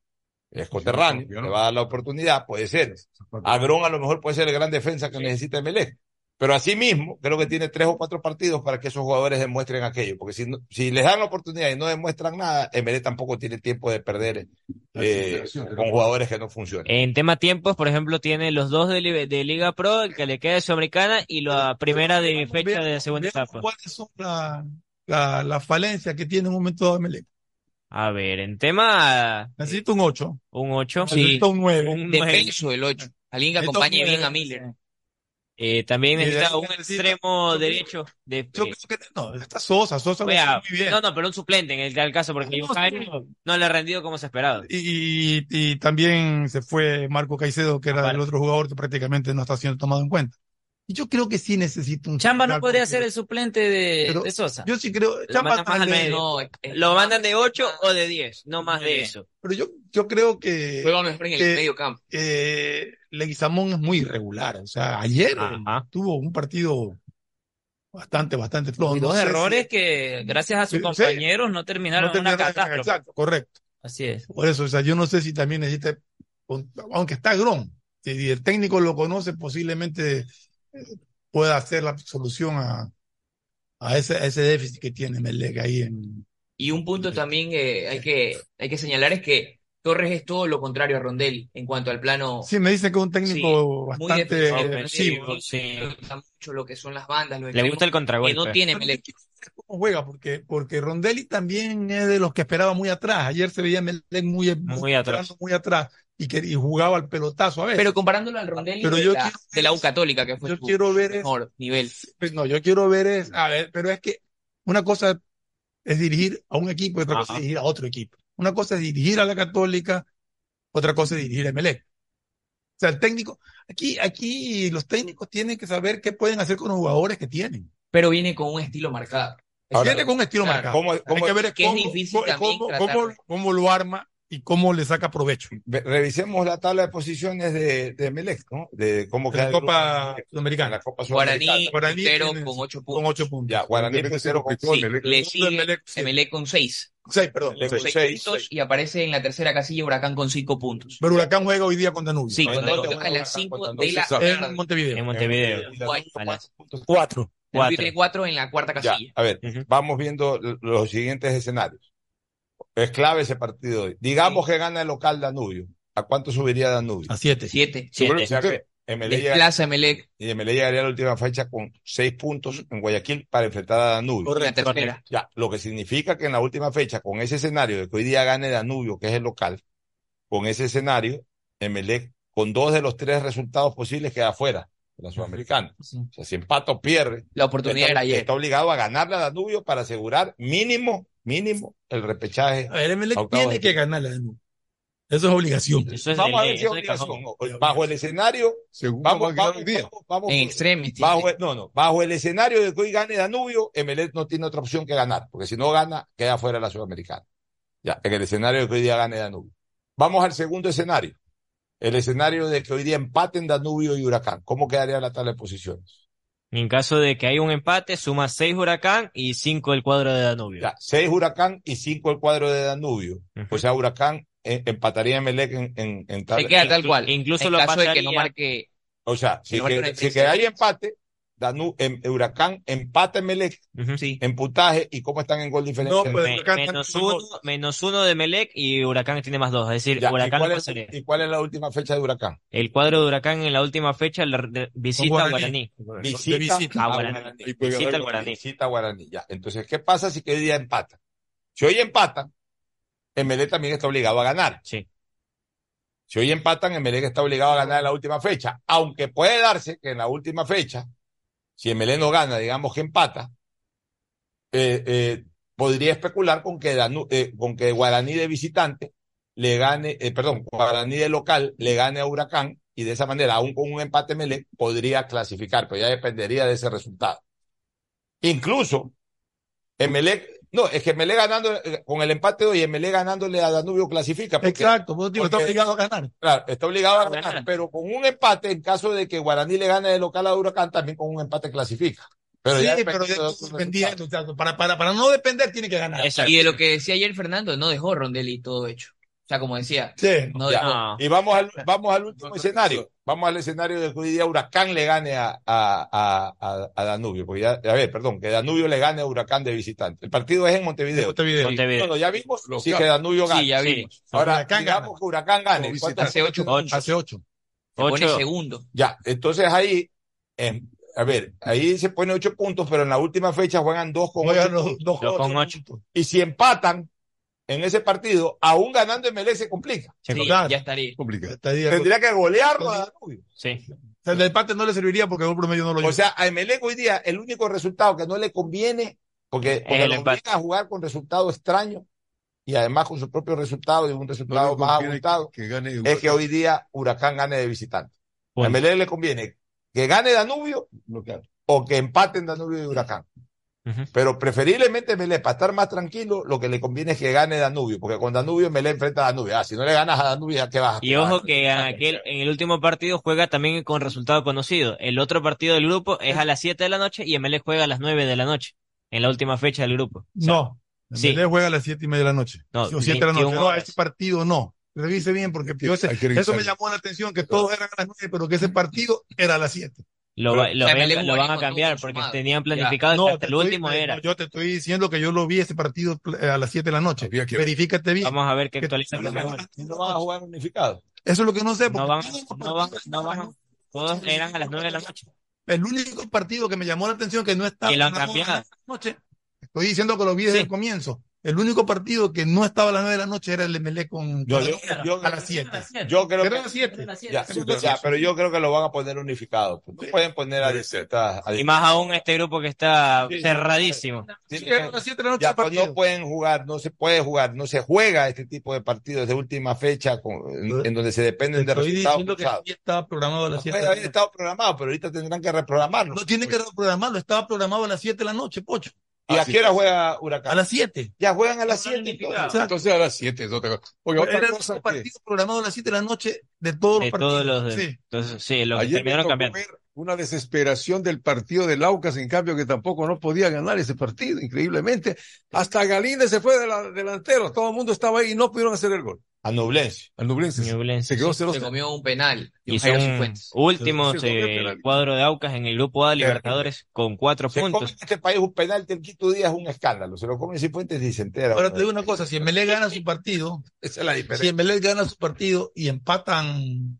es coterráneo, le va a dar la oportunidad, puede ser. Agrón a lo mejor puede ser el gran defensa que necesita Emelec. Pero asimismo, creo que tiene tres o cuatro partidos para que esos jugadores demuestren aquello. Porque si, no- si les dan la oportunidad y no demuestran nada, Emelec tampoco tiene tiempo de perder eh, con jugadores que no funcionan. En tema tiempos, por ejemplo, tiene los dos de, Li- de Liga Pro, el que le queda de Sudamericana y la primera de fecha de segunda etapa. ¿Cuáles son la- la- las falencias que tiene en un momento dado Melec? A ver, en tema Necesito un 8. un 8. Sí. Necesito un 9. Un De nueve. peso el 8. Alguien que acompañe bien a Miller. Eh, también necesita un extremo yo derecho de Yo creo que no, está Sosa, Sosa muy bien. no, no, pero un suplente en el tal caso, porque No, sí. no le ha rendido como se esperaba. Y, y, y también se fue Marco Caicedo, que era el otro jugador que prácticamente no está siendo tomado en cuenta. Y yo creo que sí necesito un Chamba no podría ser el suplente de, Pero de Sosa. Yo sí creo, Lo Chamba mandan medio. No, Lo mandan de 8 o de 10, no más de eso. pero yo, yo creo que, juega mejor en el medio campo. que Leguizamón es muy irregular. O sea, ayer Ajá. tuvo un partido bastante, bastante flojo. Y No dos sé si- errores que, gracias a sus Sí, sí. compañeros, no terminaron no en una terminaron- catástrofe. Exacto, correcto. Así es. Por eso, o sea, yo no sé si también necesita, aunque está Grom, si el técnico lo conoce, posiblemente eh, pueda hacer la solución a, a ese, a ese déficit que tiene Melec ahí en, Y un punto también que hay que, hay que señalar es que Torres es todo lo contrario a Rondelli en cuanto al plano. Sí, me dicen que es un técnico muy bastante defensivo, sí. Le gusta mucho lo que son las bandas, los Le gusta el contragolpe. que no tiene Melec. ¿Cómo juega? Porque, porque Rondelli también es de los que esperaba muy atrás. Ayer se veía Melec muy, Muy atrás. muy atrás y, que, y jugaba al pelotazo a veces. Pero comparándolo al Rondelli Pero de, yo la, quiero- de la U Católica, que fue yo su quiero ver es- mejor nivel. Pues no, yo quiero ver es, a ver, pero es que una cosa es dirigir a un equipo y otra cosa es dirigir a otro equipo. Una cosa es dirigir a la Católica, otra cosa es dirigir a Melec. O sea, el técnico, aquí, aquí los técnicos tienen que saber qué pueden hacer con los jugadores que tienen. Pero viene con un estilo marcado. Ahora, Tiene con un estilo claro, marcado. ¿cómo- Hay cómo- que ver es que es cómo, difícil cómo- cómo- cómo- cómo lo arma y cómo le saca provecho. Ve- Revisemos la tabla de posiciones de, de Melec, ¿no? De cómo la Copa Sudamericana. la Copa Guaraní, Sudamericana. Guaraní tiene- con ocho Con puntos. ocho puntos. Ya, Guaraní puntero con Sí, le sigue sí. Emelec con seis. Seis, perdón. Emelec con seis. seis. puntos y aparece en la tercera casilla Huracán con cinco puntos. Pero Huracán juega hoy día con Danubio. Sí, toca no, a las de la. En. Montevideo. En Montevideo. Danubio con. Danubio en la cuarta Ya, casilla. a ver, vamos viendo los siguientes escenarios. Es clave ese partido hoy. Digamos que gana el local Danubio. ¿A cuánto subiría Danubio? A siete. Siete. Siete. O sea que Emelec Desplaza a Emelec. Y Emelec llegaría a la última fecha con seis puntos en Guayaquil para enfrentar a Danubio. Correcto. La tercera. Ya, lo que significa que en la última fecha, con ese escenario de que hoy día gane Danubio, que es el local, con ese escenario, Emelec, con dos de los tres resultados posibles, queda afuera de la Sudamericana. O sea, si empata o pierde, La oportunidad está, era ayer. está obligado a ganarle a Danubio para asegurar mínimo, mínimo, el repechaje. A ver, Emelec tiene de que ganarle a Danubio. Eso es obligación. Vamos a ver si es obligación. Bajo el escenario, vamos, vamos, vamos, vamos- En extremis. bajo el- no, no, bajo el escenario de que hoy gane Danubio, Emelec no tiene otra opción que ganar, porque si no gana, queda fuera de la Sudamericana. Ya, en el escenario de que hoy día gane Danubio. Vamos al segundo escenario. El escenario de que hoy día empaten Danubio y Huracán. ¿Cómo quedaría la tabla de posiciones? En caso de que haya un empate, suma seis Huracán y cinco el cuadro de Danubio. Ya, seis Huracán y cinco el cuadro de Danubio. O sea, Huracán eh, empataría a Emelec en, en, en tabla- Se queda tal cual. Incluso en lo caso de que no marque. O sea, si no que, si que hay empate, Danu, em- Huracán empata en Melec en puntaje y cómo están en gol diferencia. Me- menos, uno, menos uno de Melec y Huracán tiene más dos. Es decir, Ya, ¿y, Huracán cuál es, y cuál es la última fecha de Huracán? El cuadro de Huracán en la última fecha de- visita a Guaraní. Visita, a a Guaraní. Guaraní. Visita al Guaraní. Visita a Guaraní, ya. Entonces, ¿qué pasa si que hoy día empatan? Si hoy empatan, Emelec también está obligado a ganar. Sí. Si hoy empatan, Emelec está obligado a ganar en la última fecha. Aunque puede darse que en la última fecha, si Emelec no gana, digamos que empata, eh, eh, podría especular con que, eh, con que Guaraní de visitante le gane, perdón, Guaraní de local le gane a Huracán y de esa manera, aún con un empate Emelec, podría clasificar, pero ya dependería de ese resultado. Incluso, Emelec, no, es que Emelec ganando, eh, con el empate de hoy, Emelec ganándole a Danubio clasifica. porque- Exacto, por eso digo, está porque- obligado a ganar. Claro, está obligado a ganar, pero con un empate, en caso de que Guaraní le gane de local a Huracán, también con un empate clasifica. Pero sí, ya pero ya para, para, para no depender tiene que ganar. Y de lo que decía ayer Fernando, no dejó Rondelli todo hecho. O sea, como decía, Sí. no Ya. dejó. Y vamos al, vamos al último escenario. Vamos al escenario de que hoy día Huracán le gane a, a, a, a- Danubio. Porque ya, a ver, perdón, que Danubio le gane a Huracán de visitante. El partido es en Montevideo. Montevideo. Montevideo. Bueno, ya vimos Local. sí que Danubio gane. Sí, ya vimos. Ahora, Huracán digamos gana. que Huracán gane. Como ¿Cuántos Hace ocho. Hace ocho. Se pone Ocho. segundo. Ya, entonces ahí, em, a ver, ahí se pone ocho puntos, pero en la última fecha juegan dos con Juegan ocho los puntos. dos Dos con ocho. Y si empatan en ese partido, aún ganando MLE se complica. Se Sí, Claro. ya estaría. Ahí, Tendría que golearlo a Danubio. Sí. O sea, el empate no le serviría porque el promedio no lo lleva. O sea, a Emelec hoy día el único resultado que no le conviene, porque, porque el lo empate. obliga a jugar con resultado extraño y además con su propio resultado y un resultado más conviene abultado, que gane es que hoy día Huracán gane de visitante. A. Emelec le conviene que gane Danubio o que empaten Danubio y Huracán. Pero preferiblemente Melé, para estar más tranquilo, lo que le conviene es que gane Danubio, porque con Danubio Melé enfrenta a Danubio. Ah, si no le ganas a Danubio, ¿a qué vas? Y ojo que en, aquel, en el último partido juega también con resultado conocido. El otro partido del grupo es a las 7 de la noche y ML juega a las 9 de la noche, en la última fecha del grupo. O sea, No. Sí. Melé juega a las siete y media de la noche. No, o siete de la noche. 21 No, ese partido no. Revise bien porque yo que eso me llamó la atención, que todos eran a las nueve, pero que ese partido era a las siete. Lo, va- lo, o sea, van- lo a cambiar porque sumado. tenían planificado No, que hasta el estoy- último era. no, yo te estoy diciendo que yo lo vi ese partido eh, a las siete de la noche. Que- Verifícate bien. Vamos a ver qué que- memoria. No van a jugar unificado. Eso es lo que no sé. No van, no van, no eran a las van. Todos eran a las 9 de la noche. El único partido que me llamó la atención que no estaba Y lo han cambiado. noche. Estoy diciendo que lo vi desde Sí. el comienzo. El único partido que no estaba a las nueve de la noche era el MLE con Yo, yo, yo- a las siete. yo creo Era que a las siete. ya, ya, pero yo creo que lo van a poner unificado. No pueden poner a a Y más aún este grupo que está Sí, cerradísimo. Sí, era a las siete de la noche Ya, pues no pueden jugar, no se puede jugar, no se juega este tipo de partidos de última fecha con- en, en donde se dependen de Estoy resultados diciendo que estaba programado a las No siete. puede de la haber noche. estado programado, pero ahorita tendrán que reprogramarlo. No tiene que reprogramarlo, estaba programado a las 7 de la noche, Pocho. ¿Y a qué hora juega Huracán? A las 7. Ya juegan a las 7 entonces. Entonces a las 7 es otra cosa. Oye, Era otra cosa que partido programado a las 7 de la noche de todos De los partidos. todos los. de- Sí. Entonces, sí, los que terminaron cambiando. ver una desesperación del partido del Aucas, en cambio que tampoco no podía ganar ese partido, increíblemente. Hasta Galíndez se fue de la, delantero, todo el mundo estaba ahí y no pudieron hacer el gol. A Nublense. Al Nublense. Ñublense. Se quedó 0 Se comió un penal. Y un Jairo son Cifuentes. últimos Sí, sí, eh, penal. cuadro de Aucas en el grupo A de Libertadores con cuatro Se come puntos. en este país un penalti el quinto día es un escándalo. Se lo comen Cifuentes y se entera. Ahora te digo una cosa, si MLE gana su partido, Esa es la si diferencia. MLE gana su partido y empatan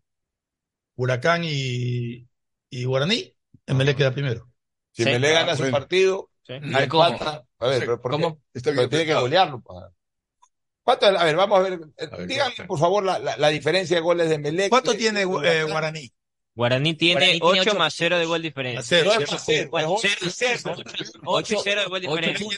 Huracán y, y Guaraní, Emelec queda primero. Si Melé gana su partido, Sí. y A ver, ¿cómo? empata- A ver, pero ¿por qué? ¿Cómo? Está Pero bien tiene que golearlo. pa. ¿Cuánto? A ver, vamos a ver. eh, Díganme, por favor, la, la, la diferencia de goles de Melec. ¿Cuánto tiene eh. Guaraní? Guaraní tiene Guaraní tiene 8 ocho. más 0 de gol diferencia. Cero, No es más cero, Bueno, es cero, ocho, cero, cero. 8 y 0 de gol diferencia.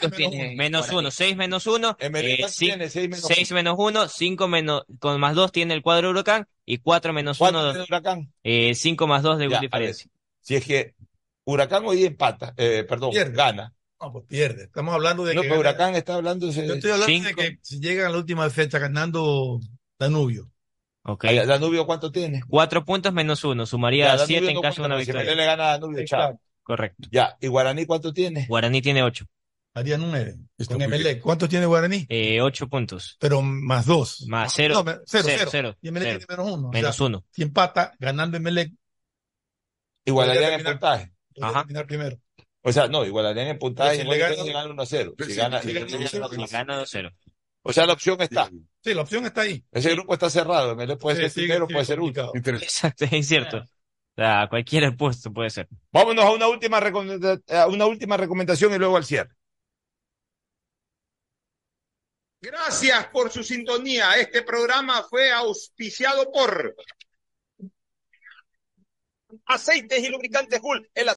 Menos Guaraní. 1, 6 menos 1, Emelec, ¿cuánto tiene? Seis menos 6 menos 1, 5 menos, con más 2 tiene el cuadro Huracán y 4 menos 1, ¿Cuánto tiene Huracán? 5 más 2 de gol diferencia. Si es que Huracán hoy empata, eh, perdón, gana. No, pues pierde. Estamos hablando de No, que. Huracán está hablando de... Yo estoy hablando Cinco. de que si llegan a la última fecha ganando Danubio. Okay. ¿A Danubio cuánto tiene? Cuatro puntos menos uno, sumaría siete en caso de una victoria. Correcto. Ya, ¿y Guaraní cuánto tiene? Guaraní tiene ocho. Haría nueve. Con ¿Cuánto tiene Guaraní? Eh, ocho puntos. Pero más dos. Más cero. Cero, cero, cero, Y Emelec tiene menos uno. Menos uno. Si empata, ganando Emelec. Igualarían en puntaje. Ajá. Primero. O sea, no, igualarían en puntaje. Si, gana 1 a 0. Si gana 2 a 0. O sea, la opción está. Sí, la opción está ahí. Ese grupo está cerrado. Melec puede Sí, ser sí, primero, sí, puede ser complicado. último. Exacto, es incierto. O sea, cualquier puesto puede ser. Vámonos a una última, a una última recomendación y luego al cierre. Gracias por su sintonía. Este programa fue auspiciado por Aceites y Lubricantes Hull. El